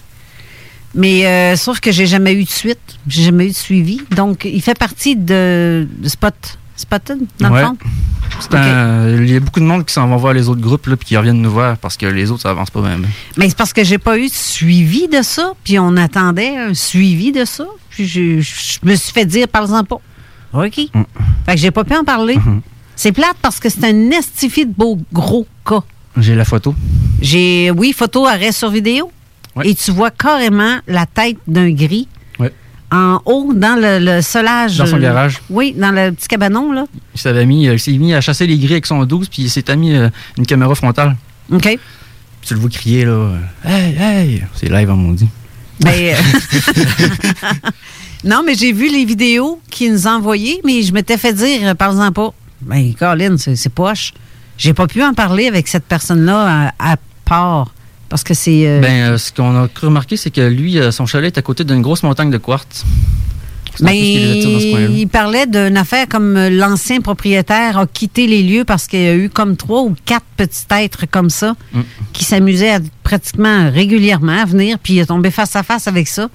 Mais euh, sauf que j'ai jamais eu de suite, j'ai jamais eu de suivi. Donc, il fait partie de, de Spot, Spotted, dans Ouais. le fond. Un- il y a beaucoup de monde qui s'en va voir les autres groupes, là, puis qui reviennent nous voir parce que les autres, ça avance pas même. Mais c'est parce que j'ai pas eu de suivi de ça, puis on attendait un suivi de ça. Puis je, je me suis fait dire, parle-en pas. OK. Fait que j'ai pas pu en parler. C'est plate parce que c'est un estifié de beau gros cas. J'ai la photo. J'ai, oui, photo arrêt sur vidéo. Et tu vois carrément la tête d'un gris en haut dans le, le solage. Dans son garage. Oui, dans le petit cabanon, là. Il mis, euh, s'est mis à chasser les gris avec son 12, puis il s'est mis euh, une caméra frontale. OK. Puis tu le vois crier, là. euh, Hey, hey! C'est live, on m'a dit. Ben, euh, non, mais j'ai vu les vidéos qu'il nous a envoyées, mais je m'étais fait dire, parle-en pas. Ben, Colin, c'est c'est poche. J'ai pas pu en parler avec cette personne-là à, à part. Parce que c'est. euh, Ben, euh, ce qu'on a cru remarquer, c'est que lui, euh, son chalet est à côté d'une grosse montagne de quartz. Mais il parlait d'une affaire comme l'ancien propriétaire a quitté les lieux parce qu'il y a eu comme trois ou quatre petits êtres comme ça Mm. qui s'amusaient à- pratiquement régulièrement à venir, puis il est tombé face à face avec ça.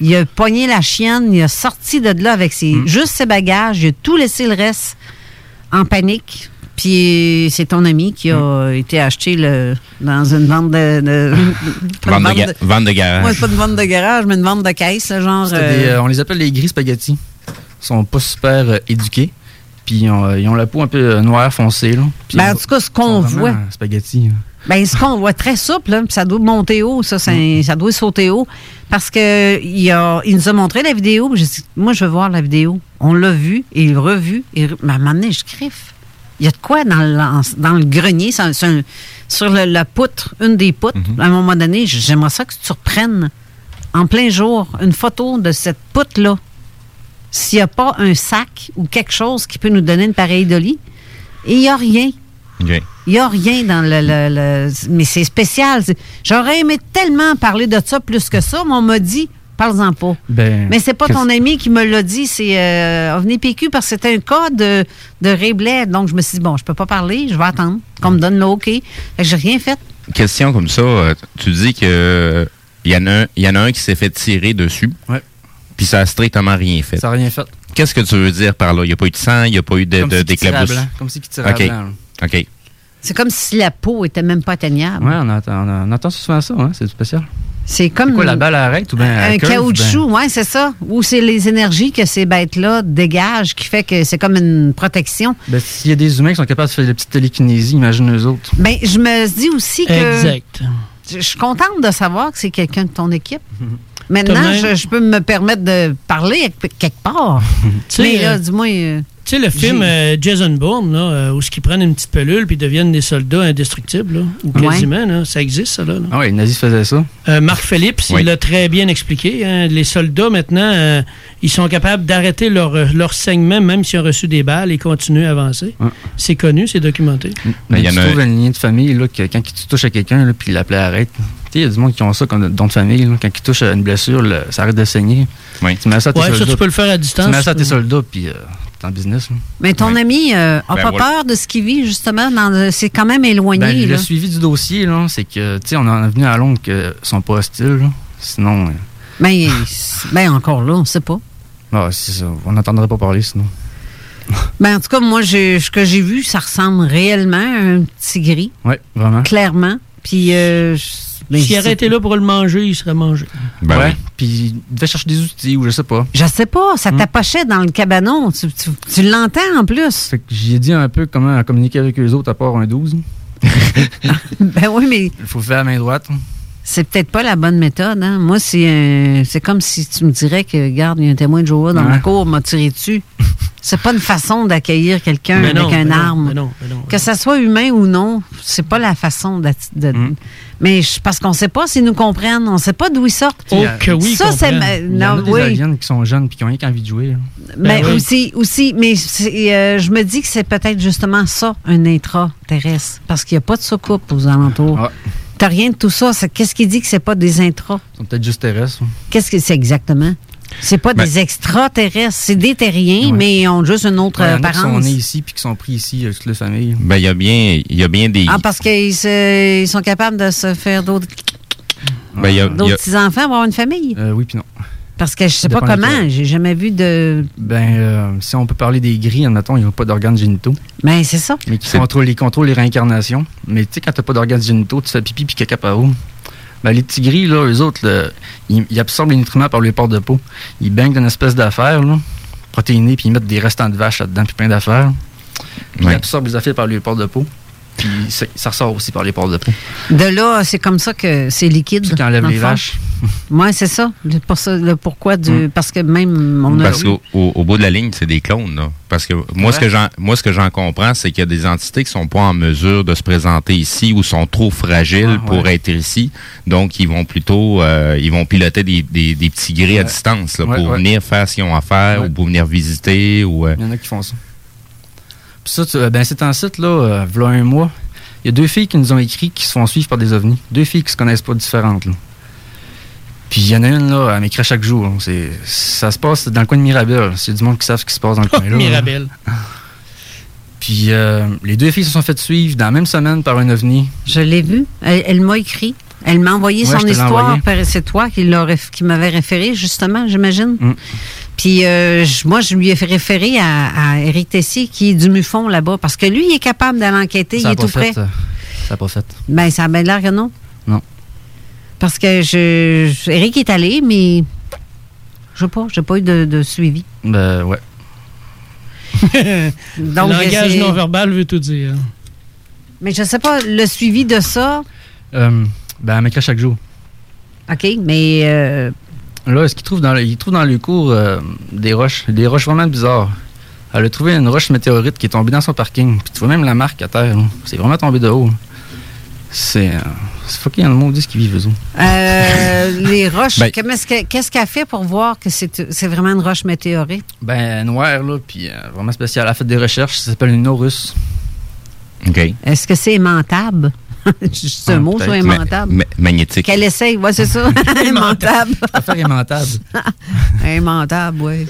Il a pogné la chienne, il a sorti de là avec ses, juste ses bagages, il a tout laissé le reste en panique. Puis c'est ton ami qui a été acheté le, dans une vente de. Vente de, ga- vente de garage. Ouais, c'est pas une vente de garage, mais une vente de caisse, là, genre. Euh, des, euh, on les appelle les gris spaghetti. Ils sont pas super euh, éduqués. Puis ils ont, ils ont la peau un peu noire foncée. Là. Ben, en tout cas, ce qu'on voit. Spaghetti. Ben, ce qu'on voit très souple, là, puis ça doit monter haut, ça, ça, ça doit sauter haut. Parce que il, a, il nous a montré la vidéo, puis j'ai dit, moi, je veux voir la vidéo. On l'a vu et revu. Et, mais à un moment donné, je criffe. Il y a de quoi dans le, dans le grenier, sur, le- la poutre, une des poutres. À un moment donné, j'aimerais ça que tu reprennes en plein jour une photo de cette poutre-là. S'il n'y a pas un sac ou quelque chose qui peut nous donner une pareille de lit, et il n'y a rien. Il n'y a rien dans le. mais c'est spécial. J'aurais aimé tellement parler de ça plus que ça, mais on m'a dit Parle-en pas. Ben, Mais c'est pas ton ami qui me l'a dit, c'est euh, OVNI PQ parce que c'était un cas de, de Rayblay. Donc, je me suis dit, bon, je peux pas parler, je vais attendre qu'on me donne le OK. J'ai rien fait. Question comme ça, euh, tu dis que il y en a un, il y en a un qui s'est fait tirer dessus. Ouais. Puis ça a strictement rien fait. Ça n'a rien fait. Qu'est-ce que tu veux dire par là? Il n'y a pas eu de sang, il n'y a pas eu de- Comme de- si tirait à blanc, Comme si qu'il tirait OK. à blanc. là. OK. C'est comme si la peau était même pas atteignable. Ouais, on, entend, on, on entend souvent ça, hein, c'est spécial. C'est comme quoi, la balle arrête ou bien un curve, caoutchouc, ouais, c'est ça. Ou c'est les énergies que ces bêtes-là dégagent qui fait que c'est comme une protection. Ben, s'il y a des humains qui sont capables de faire des petites télékinésies, imagine eux autres. Ben, je me dis aussi que. Exact. Je suis contente de savoir que c'est quelqu'un de ton équipe. Maintenant, même- je, je peux me permettre de parler à- quelque part. sais, Mais là, euh, dis-moi. euh, Tu sais, le film euh, Jason Bourne, là, euh, où ils prennent une petite pelule puis deviennent des soldats indestructibles, là, ou Ouais. quasiment, là, ça existe, ça. Là, là. Ah ouais, les nazis faisaient ça. Euh, Marc Phillips, Oui. il l'a très bien expliqué. hein. Les soldats, maintenant, euh, ils sont capables d'arrêter leur, leur saignement, même s'ils ont reçu des balles, et continuer à avancer. C'est connu, c'est documenté. Mais il y tu a- trouves une lignée de famille, là, que quand tu touches à quelqu'un, puis l'appelait arrête. Tu sais, il y a du monde qui ont ça comme don de famille. là. Quand ils touchent à une blessure, là, ça arrête de saigner. Tu mets ça à tes Ouais, ça, soldats. tu peux le faire à distance. Tu mets ça à tes soldats, puis euh, t'es en business. là. Mais ton ami euh, a Ben, pas voilà. peur de ce qu'il vit, justement. dans le- C'est quand même éloigné. Ben, là. le suivi du dossier, là, c'est que, tu sais, on en est venu à Londres qu'ils sont pas hostiles. là. Sinon, euh, Ben, ben, encore là, on sait pas. ah, c'est ça. On n'entendrait pas parler sinon. Ben, en tout cas, moi, j'ai- ce que j'ai vu, ça ressemble réellement à un petit gris, Oui, vraiment. clairement. Puis, euh, S'il aurait été là pour le manger, il serait mangé. Ben ouais. Puis il devait chercher des outils ou je sais pas. Je sais pas, Hmm. ça t'approchait dans le cabanon. Tu, tu- tu l'entends en plus. Fait que j'ai dit un peu comment communiquer avec eux autres à part un 12. ben oui, mais Il faut faire à main droite. c'est peut-être pas la bonne méthode. Hein? Moi, c'est un- c'est comme si tu me dirais que, regarde, il y a un témoin de Jéhovah dans Ouais. ma cour, m'a tiré dessus. c'est pas une façon d'accueillir quelqu'un Mais avec non, un mais non, arme. mais non, mais non. Que ça soit humain ou non, c'est pas la façon de. Hmm. Mais je- parce qu'on sait pas s'ils nous comprennent, on sait pas d'où ils sortent. Oh que oui, Ça, c'est. Il y a Non, des oui. aliens qui sont jeunes puis qui ont rien qu'envie de jouer. là. Ben, aussi, aussi, mais euh, je me dis que c'est peut-être justement ça, un intra-terrestre. Parce qu'il n'y a pas de soucoupe aux alentours. T'as rien de tout ça. Qu'est-ce qui dit que c'est pas des intras? Ils sont peut-être juste terrestres. Qu'est-ce que c'est exactement? C'est pas Ben- des extraterrestres, c'est des terriens, Ouais. mais ils ont juste une autre Ouais, y euh, qui sont apparence. nés ici puis qui sont pris ici avec toute la famille. Ben, il y a bien, il y a bien des. Ah, parce qu'ils ils sont capables de se faire d'autres ben, il y a- d'autres petits-enfants, avoir une famille? Euh, oui puis non. Parce que je sais pas comment, j'ai jamais vu de. Ben, euh, si on peut parler des gris, admettons, ils n'ont pas d'organes génitaux. Ben, c'est ça. Mais qui contrôlent, ils contrôlent les réincarnations. Mais tu sais, quand t'as pas d'organes génitaux, tu fais pipi puis caca par où? Ben, les petits gris, là, eux autres, là, ils, ils absorbent les nutriments par les pores de peau. Ils baignent d'une espèce d'affaire, protéinée, puis ils mettent des restants de vache là-dedans, puis plein d'affaires. Ils absorbent les affaires par les pores de peau. Puis ça, ça ressort aussi par les pores de peau. De là, c'est comme ça que c'est liquide. qui enlève dans le les vaches. Ouais, c'est ça. Le, pour ça, le pourquoi du. Parce que même on a. Parce qu'au au, bout de la ligne, c'est des clones. Là. Parce que moi, ce que j'en, moi, ce que j'en comprends, c'est qu'il y a des entités qui sont pas en mesure de se présenter ici ou sont trop fragiles Ah, pour ouais. être ici. Donc, ils vont plutôt, euh, ils vont piloter des, des, des petits gris à distance là, Ouais, pour ouais. venir faire ce qu'ils ont à faire Ouais. ou pour venir visiter ou. euh, Il y en a qui font ça. Puis ça, tu- euh, ben, c'est un site, là, euh, v'là un mois. Il y a deux filles qui nous ont écrit qui se font suivre par des ovnis. Deux filles qui se connaissent pas différentes, là. Puis il y en a une, là, elle m'écrit à chaque jour. là. C'est, ça se passe dans le coin de Mirabel. C'est du monde qui savent ce qui se passe dans le coin là. là. Mirabel. Puis euh, les deux filles se sont faites suivre dans la même semaine par un ovni. Je l'ai vu. Elle, elle m'a écrit. Elle m'a envoyé Ouais, son histoire. C'est toi qui, l'a réf- qui m'avait référé, justement, j'imagine. Mm. Puis euh, moi, je lui ai fait référer à, à Éric Tessier, qui est du MUFON là-bas, parce que lui, il est capable d'aller enquêter, ça il a est tout prêt. fait. ça a pas fait. Ben, ça a bien l'air que non. Non. Parce que je, je- Éric est allé, mais je sais pas, j'ai pas eu de, de suivi. Ben ouais. Donc, le langage non verbal veut tout dire. Mais je sais pas, le suivi de ça, Euh, ben elle m'écrit à chaque jour. OK, mais euh, Là, ce qu'il trouve dans le, il trouve dans le cours euh, des roches, des roches vraiment bizarres. Elle a trouvé une roche météorite qui est tombée dans son parking. Puis tu vois même la marque à terre. là. C'est vraiment tombé de haut. là. C'est. Euh, c'est fucking un monde ce qu'ils vivent, eux autres. euh, les roches, Ben- comment est-ce que- qu'est-ce qu'elle fait pour voir que c'est c'est vraiment une roche météorite? Ben, noir, là, puis euh, vraiment spécial. Elle a fait des recherches. Ça s'appelle une Norus. OK. Est-ce que c'est aimantable? C'est un mot, soit immentable. Ma- ma- magnétique. Qu'elle essaye, ouais, c'est ça. Immentable. Faire aimantable. Immentable, oui.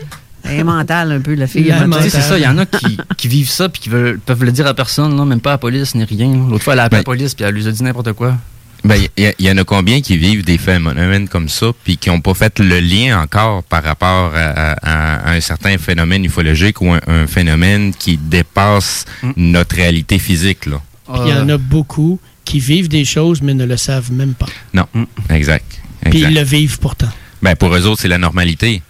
Immentale un peu, la fille. C'est ça, il y en a qui, qui vivent ça puis qui veulent, peuvent le dire à personne, non, même pas à la police ni rien. L'autre fois, elle a appelé la police puis elle lui a dit n'importe quoi. Ben, il y, y en a combien qui vivent des phénomènes comme ça, puis qui n'ont pas fait le lien encore par rapport à, à- à un certain phénomène ufologique ou un, un phénomène qui dépasse notre réalité physique, là? Puis il y en a beaucoup qui vivent des choses, mais ne le savent même pas. Non, exact. Puis exact. ils le vivent pourtant. Ben, pour eux autres, c'est la normalité.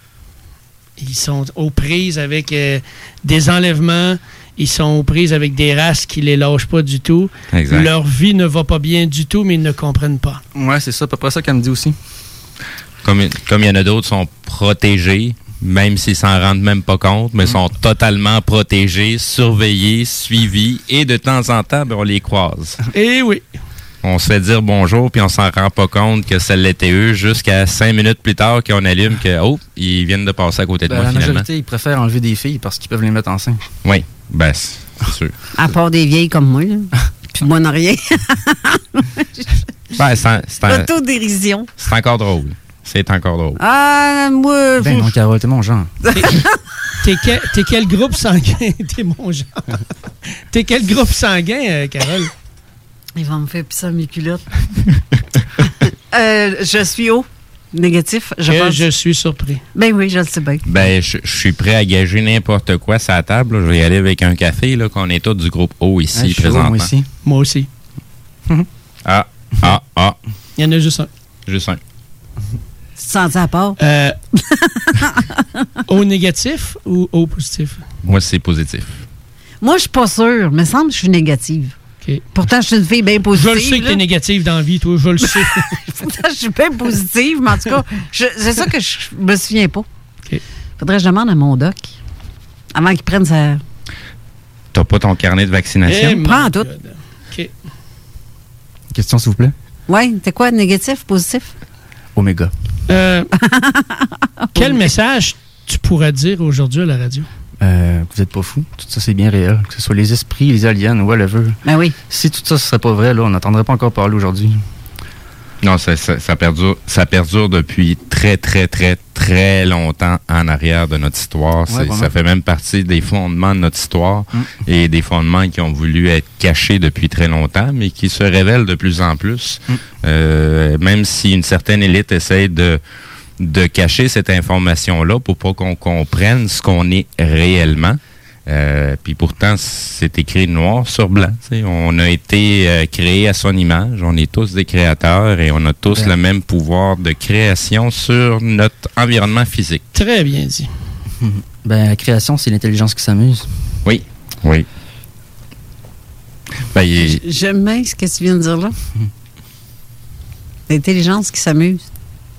Ils sont aux prises avec euh, des enlèvements. Ils sont aux prises avec des races qui les lâchent pas du tout. Exact. Leur vie ne va pas bien du tout, mais ils ne comprennent pas. Ouais, c'est ça, à peu près ça qu'elle me dit aussi. Comme comme il y en a d'autres qui sont protégés, même s'ils s'en rendent même pas compte, mais sont totalement protégés, surveillés, suivis, et de temps en temps, ben, on les croise. Eh oui. On se fait dire bonjour, puis on s'en rend pas compte que ça l'était eux, jusqu'à cinq minutes plus tard qu'on allume que, oh, ils viennent de passer à côté de Ben, moi, la finalement. majorité, ils préfèrent enlever des filles parce qu'ils peuvent les mettre enceintes. Oui, ben, c'est c'est sûr. À part des vieilles comme moi, là. Puis moi, non rien. Ben, c'est c'est L'autodérision. c'est encore drôle. C'est encore drôle. Ah, moi. Ben non, Carole, t'es mon genre. T'es quel, t'es quel groupe sanguin? T'es mon genre. T'es quel groupe sanguin, euh, Carole? Il va me faire pisser mes culottes. Euh, je suis haut. Négatif, je Que pense. je suis surpris. Ben oui, je le sais bien. Ben, je, je suis prêt à gager n'importe quoi sur la table. là. Je vais y aller avec un café, là, qu'on est tous du groupe O ici, Ah, je présentement. moi aussi. Moi aussi. Ah, ah, ah. Il y en a juste un. Juste un. Tu te sens à part? Euh, au négatif ou au positif? Moi, c'est positif. Moi, je suis pas sûre. mais semble que je suis négative. Pourtant, je suis une fille bien Je positive. le sais que là. t'es négative dans la vie, toi, je le sais. Pourtant, je suis bien positive, mais en tout cas, je- c'est ça que je me souviens pas. Faudrait que je demande à mon doc. Avant qu'il prenne sa. T'as pas ton carnet de vaccination? Eh, Prends tout. OK. Question, s'il vous plaît. Oui, t'es quoi, négatif, positif? Oméga. Euh, quel message tu pourrais dire aujourd'hui à la radio? Euh, vous êtes pas fou. Tout ça, c'est bien réel. Que ce soit les esprits, les aliens, whatever. Ben oui. Si tout ça, ce serait pas vrai, là, on n'entendrait pas encore parler aujourd'hui. Non, ça, ça, ça perdure, ça perdure depuis très, très, très, très longtemps en arrière de notre histoire. Ça fait même partie des fondements de notre histoire Mm. et des fondements qui ont voulu être cachés depuis très longtemps, mais qui se révèlent de plus en plus. Mm. Euh, même si une certaine élite essaie de de cacher cette information-là pour pas qu'on comprenne ce qu'on est réellement. Euh, puis pourtant, c'est écrit noir sur blanc. On a été euh, créé à son image. On est tous des créateurs et on a tous le même pouvoir de création sur notre environnement physique. Très bien dit. Ben, la création, c'est l'intelligence qui s'amuse. Oui, oui. Ben, il- J'aime bien ce que tu viens de dire là. L'intelligence qui s'amuse.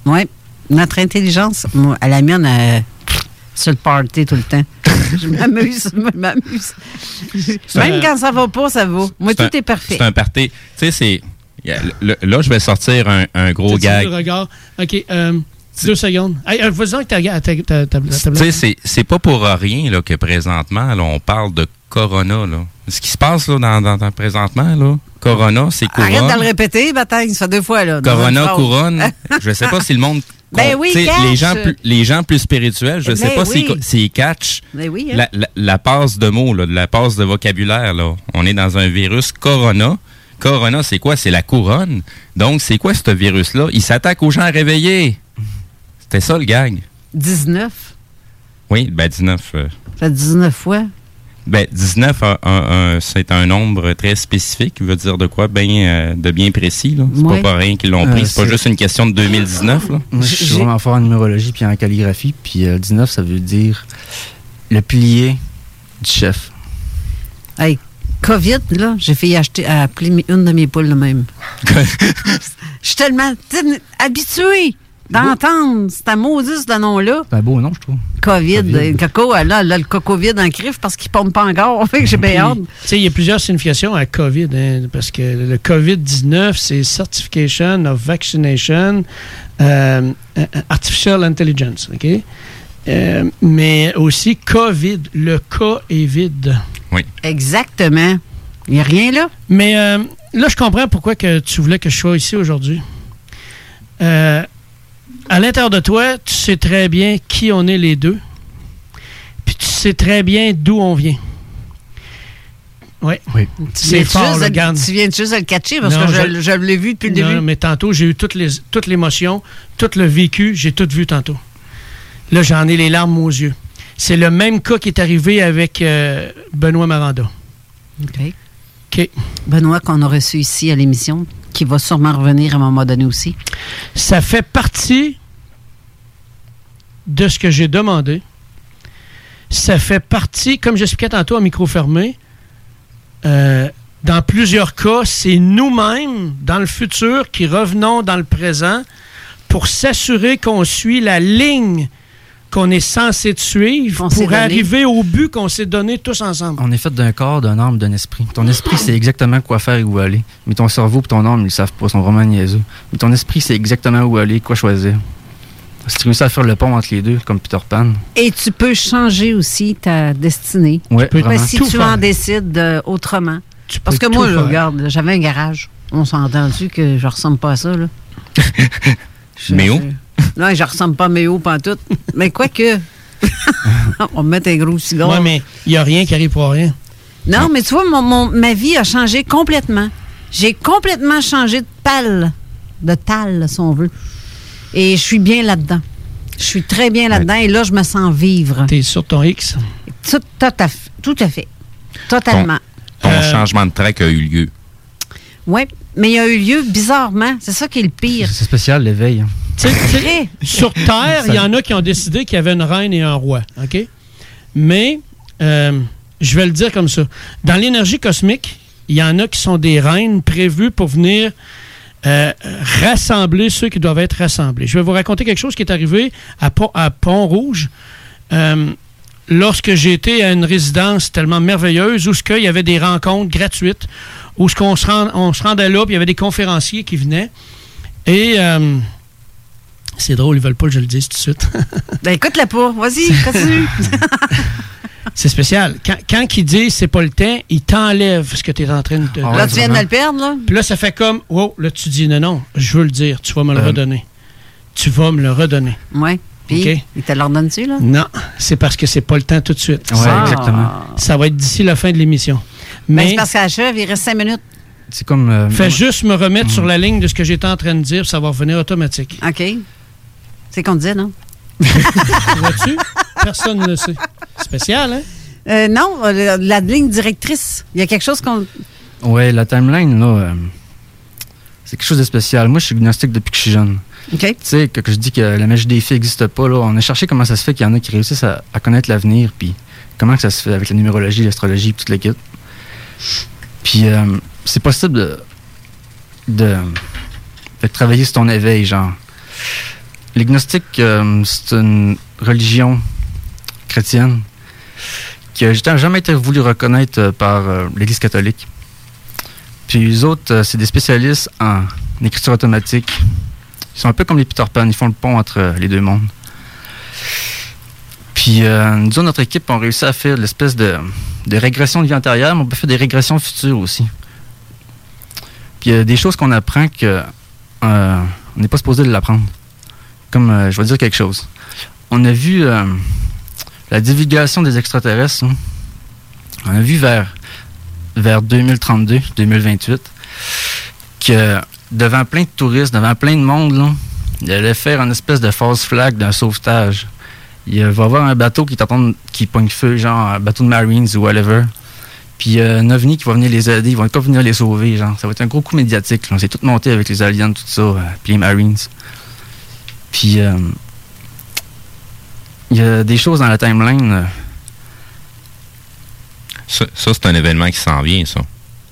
Oui. Notre intelligence, moi, à la mienne, elle- sur le party tout le temps. je m'amuse, je m'amuse. Même un- quand ça va pas, ça va. Moi, tout un- est parfait. C'est un party. Tu sais, c'est. le- Là, je vais sortir un, un gros gag. vu le regard? OK, euh, deux secondes. Hey, euh, Vas-y avec ta, Tu sais, c'est- c'est pas pour rien là, que présentement, là, on parle de Corona. Là. Ce qui se passe là, dans, dans, dans- présentement, là, Corona, c'est Arrête de couronne. le répéter, bataille, ça fait deux fois. Là, Corona, couronne. je sais pas si le monde. Ben oui, catch. les gens plus les gens plus spirituels, je Ben sais pas oui. s'ils catch Ben oui, hein. la, la, la passe de mots, là, la passe de vocabulaire. Là. On est dans un virus Corona. Corona, c'est quoi? C'est la couronne. Donc, c'est quoi ce virus-là? Il s'attaque aux gens réveillés. C'était ça le gag. 19. Oui, ben 19. euh, Ça fait 19 fois. Ben, 19, un- un- un- c'est un nombre très spécifique, qui veut dire de quoi? Bien, euh, de bien précis. là. C'est Ouais. pas pour rien qu'ils l'ont Euh, pris. C'est pas juste une question de 2019. Là. Moi, je suis vraiment fort en numérologie puis en calligraphie. Puis euh, 19, ça veut dire le pilier du chef. Hey, COVID, là, j'ai fait y acheter, appeler une de mes poules de même. Je suis tellement habituée d'entendre ce maudit ce nom-là. C'est un beau nom, je trouve. COVID. COVID. Coco, elle a, le COVID en crif parce qu'il ne pompe pas encore. Fait que j'ai bien hâte. tu sais, il y a plusieurs significations à COVID, hein, parce que le COVID-19, c'est Certification of Vaccination euh, euh, Artificial Intelligence, OK? Euh, mais aussi COVID, le cas est vide. Oui. Exactement. Il n'y a rien là. Mais euh, là, je comprends pourquoi que tu voulais que je sois ici aujourd'hui. Euh, à l'intérieur de toi, tu sais très bien qui on est les deux. Puis tu sais très bien d'où on vient. Ouais. Oui. C'est fort, Tu viens juste le garde. Tu viens juste de le catcher? Parce Non, que je, je- je l'ai vu depuis le Non, début. mais tantôt, j'ai eu toutes les, toute l'émotion, tout le vécu, j'ai tout vu tantôt. Là, j'en ai les larmes aux yeux. C'est le même cas qui est arrivé avec euh, Benoît Maranda. OK. OK. Benoît, qu'on a reçu ici à l'émission, qui va sûrement revenir à un moment donné aussi. Ça fait partie de ce que j'ai demandé. Ça fait partie, comme j'expliquais tantôt à micro fermé, euh, dans plusieurs cas, c'est nous-mêmes, dans le futur, qui revenons dans le présent pour s'assurer qu'on suit la ligne qu'on est censé de suivre s'est pour donné. arriver au but qu'on s'est donné tous ensemble. On est fait d'un corps, d'un âme, d'un esprit. Ton esprit, c'est exactement quoi faire et où aller. Mais ton cerveau et ton âme, ils le savent pas, ils sont vraiment niaiseux. Mais ton esprit, c'est exactement où aller, quoi choisir. Si tu réussis à faire le pont entre les deux, comme Peter Pan, Et tu peux changer aussi ta destinée. Tu vraiment. si Tout tu faire. en décides euh, autrement. Parce que moi, faire. regarde, j'avais un garage. On s'est entendu que je ressemble pas à ça. Là? Je- Méo? je- Non, je ressemble pas à Méo pantoute. mais quoique. On va mettre un gros cigare. Ouais, mais il n'y a rien qui arrive pour rien. Non, mais tu vois, mon, mon- ma vie a changé complètement. J'ai complètement changé de pal, de tal, si on veut. Et je suis bien là-dedans. Je suis très bien là-dedans et là, je me sens vivre. T'es sur ton X? Tout, tout à, f- tout à fait. Totalement. Ton Euh, changement de track a eu lieu. Oui, mais il y a eu lieu bizarrement. C'est ça qui est le pire. c'est spécial, l'éveil. Sur Terre, il y en a qui ont décidé qu'il y avait une reine et un roi. OK? Mais, euh, je vais le dire comme ça. Dans l'énergie cosmique, il y en a qui sont des reines prévues pour venir euh, rassembler ceux qui doivent être rassemblés. Je vais vous raconter quelque chose qui est arrivé à, Pont- à Pont-Rouge. Euh, lorsque j'étais à une résidence tellement merveilleuse où ce qu'il y avait des rencontres gratuites, où ce qu'on se, rend- on se rendait là, puis il y avait des conférenciers qui venaient. Et euh, c'est drôle, ils veulent pas que je le dise tout de suite. Ben écoute-la pas. Vas-y, continue. c'est spécial. Quand, quand ils disent c'est pas le temps, ils t'enlèvent ce que tu es en train de... là, tu viens de le perdre, là? Puis là, ça fait comme, wow, là, tu dis non, non, je veux le dire, tu vas me le Euh. redonner. Tu vas me le redonner. Oui. Puis, OK? il te l'ordonne-tu, là? Non, c'est parce que c'est pas le temps tout de suite. Ouais, Ça- exactement. Ça va être d'ici la fin de l'émission. Ben, Mais c'est parce qu'à la chèvre, il reste cinq minutes. C'est comme. euh, fais juste me remettre sur la ligne de ce que j'étais en train de dire, puis ça va revenir automatique. OK. C'est qu'on disait, non? Vois-tu? Personne ne le sait. Spécial, hein? Euh, non, euh, la ligne directrice. Il y a quelque chose qu'on. Ouais, la timeline, là, euh, c'est quelque chose de spécial. Moi, je suis gnostique depuis que je suis jeune. OK. Tu sais, que, que je dis que la magie des filles n'existe pas, là, on a cherché comment ça se fait qu'il y en a qui réussissent à, à connaître l'avenir, puis comment que ça se fait avec la numérologie, l'astrologie, puis toute l'équipe. Puis, euh, c'est possible de, travailler sur ton éveil, genre. Euh, c'est une religion chrétienne qui n'a jamais été voulu reconnaître euh, par l'Église catholique. Puis les autres, c'est des spécialistes en écriture automatique. Ils sont un peu comme les Peter Pan, ils font le pont entre les deux mondes. Puis euh, nous, autres, notre équipe, on réussi à faire l'espèce de, de régression de vie antérieure, mais on peut faire des régressions futures aussi. Puis il y a des choses qu'on apprend que euh, on n'est pas supposé de l'apprendre. Comme, euh, je vais dire quelque chose. On a vu la divulgation des extraterrestres. hein. On a vu vers, vers 2032, 2028, que devant plein de touristes, devant plein de monde, il allait faire une espèce de false flag d'un sauvetage. Il va y avoir un bateau qui t'entend qui pogne feu, genre un bateau de Marines ou whatever. Puis a un ovni qui va venir les aider, ils vont pas venir les sauver, genre. Ça va être un gros coup médiatique. là. On s'est tout monté avec les aliens, tout ça, euh, puis les Marines. Puis euh, il y a des choses dans la timeline. euh, Ça, ça, c'est un événement qui s'en vient, ça.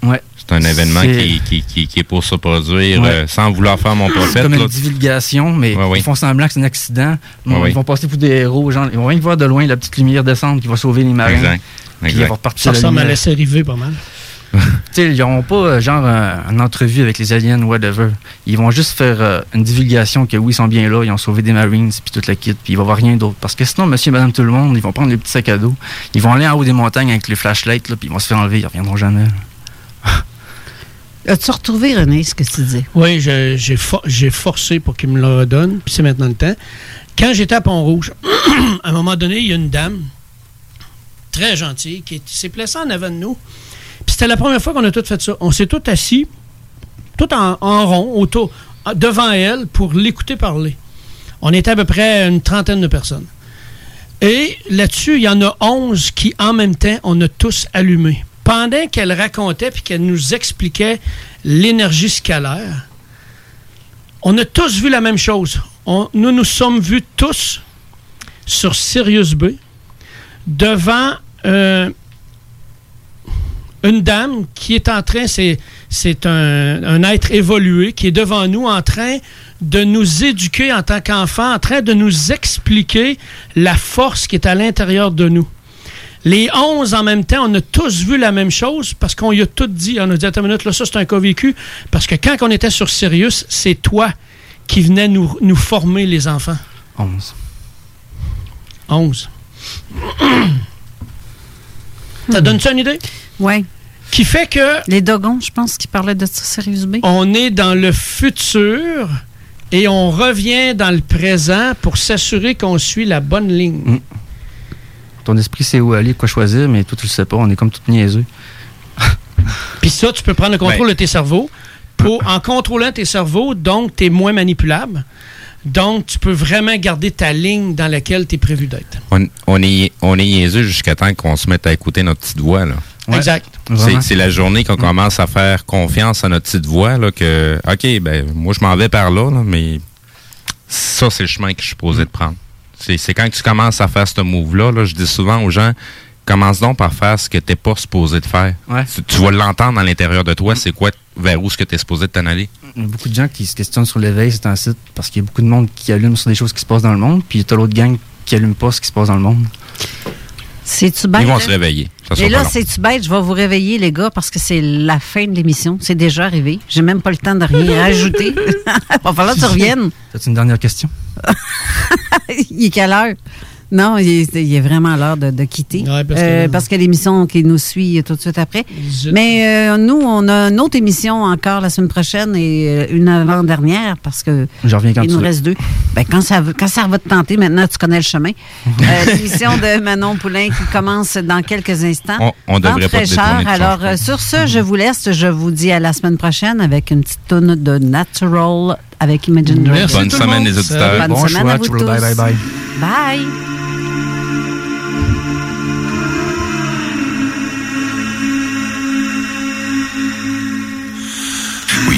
Ouais. C'est un événement C'est- qui, qui, qui, qui est pour se produire Ouais. euh, sans vouloir faire mon C'est prophète. comme là. une divulgation, mais Ouais, ouais. ils font semblant que c'est un accident. Bon, Ouais, ouais. Ils vont passer pour des héros. Genre, ils vont rien voir de loin la petite lumière descendre qui va sauver les marins. Exact. Puis Exact. ils vont repartir Ça la ressemble à laisser arriver pas mal. Ils n'auront pas euh, genre euh, une entrevue avec les aliens ou whatever. Ils vont juste faire euh, une divulgation que oui, ils sont bien là, ils ont sauvé des Marines puis toute la kit, puis il va y avoir rien d'autre. Parce que sinon, monsieur et madame tout le monde, ils vont prendre les petits sacs à dos, ils vont aller en haut des montagnes avec les flashlights, là, puis ils vont se faire enlever, ils reviendront jamais. As-tu retrouvé, René, ce que tu disais? Oui, j'ai for- j'ai forcé pour qu'il me le redonne, puis c'est maintenant le temps. Quand j'étais à Pont-Rouge, à un moment donné, il y a une dame très gentille qui est- s'est placée en avant de nous. Puis c'était la première fois qu'on a tout fait ça. On s'est tous assis, tout en, en rond, autour, devant elle, pour l'écouter parler. On était à peu près une trentaine de personnes. Et là-dessus, il y en a 11 qui, en même temps, on a tous allumé. Pendant qu'elle racontait puis qu'elle nous expliquait l'énergie scalaire, on a tous vu la même chose. Nous nous sommes vus tous sur Sirius B devant euh, une dame qui est en train, c'est, c'est un, un être évolué qui est devant nous en train de nous éduquer en tant qu'enfants, en train de nous expliquer la force qui est à l'intérieur de nous. Les 11 en même temps, on a tous vu la même chose parce qu'on y a tout dit. On a dit, attends une minute, là, ça c'est un cas vécu. Parce que quand on était sur Sirius, c'est toi qui venais nous, nous former les enfants. 11. 11. Ça donne-tu une idée? Oui. Qui fait que. Les Dogons, je pense qu'ils parlaient de ça, Sirius B. On est dans le futur et on revient dans le présent pour s'assurer qu'on suit la bonne ligne. Ton esprit sait où aller, quoi choisir, mais toi, tu le sais pas. On est comme tout niaiseux. Puis ça, tu peux prendre le contrôle de tes cerveaux. Pour, en contrôlant tes cerveaux, donc, tu es moins manipulable. Donc, tu peux vraiment garder ta ligne dans laquelle tu es prévu d'être. On, on est, on est niaiseux jusqu'à temps qu'on se mette à écouter notre petite voix. Là. Exact. C'est, la journée qu'on commence à faire confiance à notre petite voix, là, que, OK, ben, moi, je m'en vais par là, là, mais ça, c'est le chemin que je suis posé de prendre. C'est, quand tu commences à faire ce move-là, là, je dis souvent aux gens, commence donc par faire ce que tu n'es pas supposé de faire. Tu, tu vas l'entendre à l'intérieur de toi, c'est quoi, vers où ce que tu es supposé de t'en aller. Il y a beaucoup de gens qui se questionnent sur l'éveil, c'est un site, parce qu'il y a beaucoup de monde qui allume sur des choses qui se passent dans le monde, puis tu as l'autre gang qui allume pas ce qui se passe dans le monde. C'est-tu bête? Ils vont là? se réveiller. Et là, c'est-tu bête? Je vais vous réveiller, les gars, parce que c'est la fin de l'émission. C'est déjà arrivé. J'ai même pas le temps de rien rajouter. Il va falloir que tu reviennes. As-tu une dernière question? il est quelle heure? Non, il est, il est vraiment l'heure de, de quitter. parce que- Euh, parce que l'émission qui nous suit tout de suite après. Mais euh, nous, on a une autre émission encore la semaine prochaine et euh, une avant-dernière parce que Je reviens quand il tu nous veux. reste deux. Ben, quand, ça, va- quand ça va te tenter, maintenant tu connais le chemin. Euh, L'émission de Manon Poulain qui commence dans quelques instants. On- on devrait pas te Alors, euh, sur ce, je vous laisse. Je vous dis à la semaine prochaine avec une petite tonne de Natural avec Imagine Dragons. Bonne semaine, monde. les auditeurs. Bonne Bon semaine choix, à vous tous. Bye, bye, bye. Bye.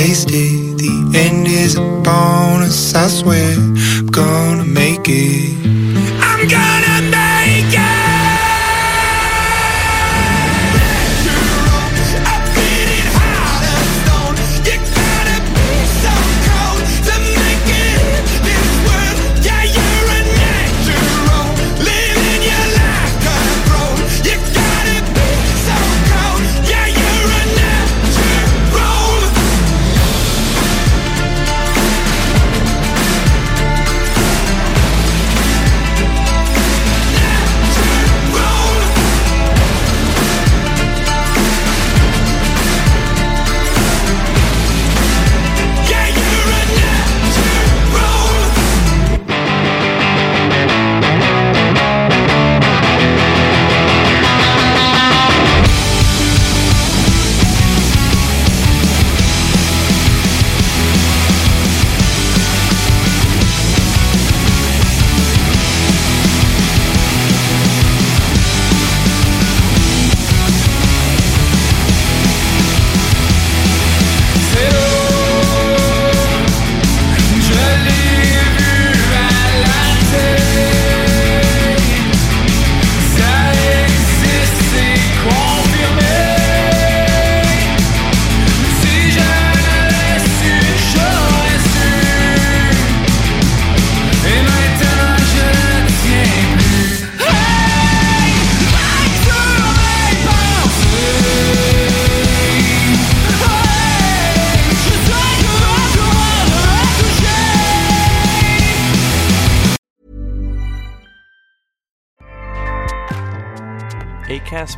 It. The end is a bonus, I swear. I'm gonna make it.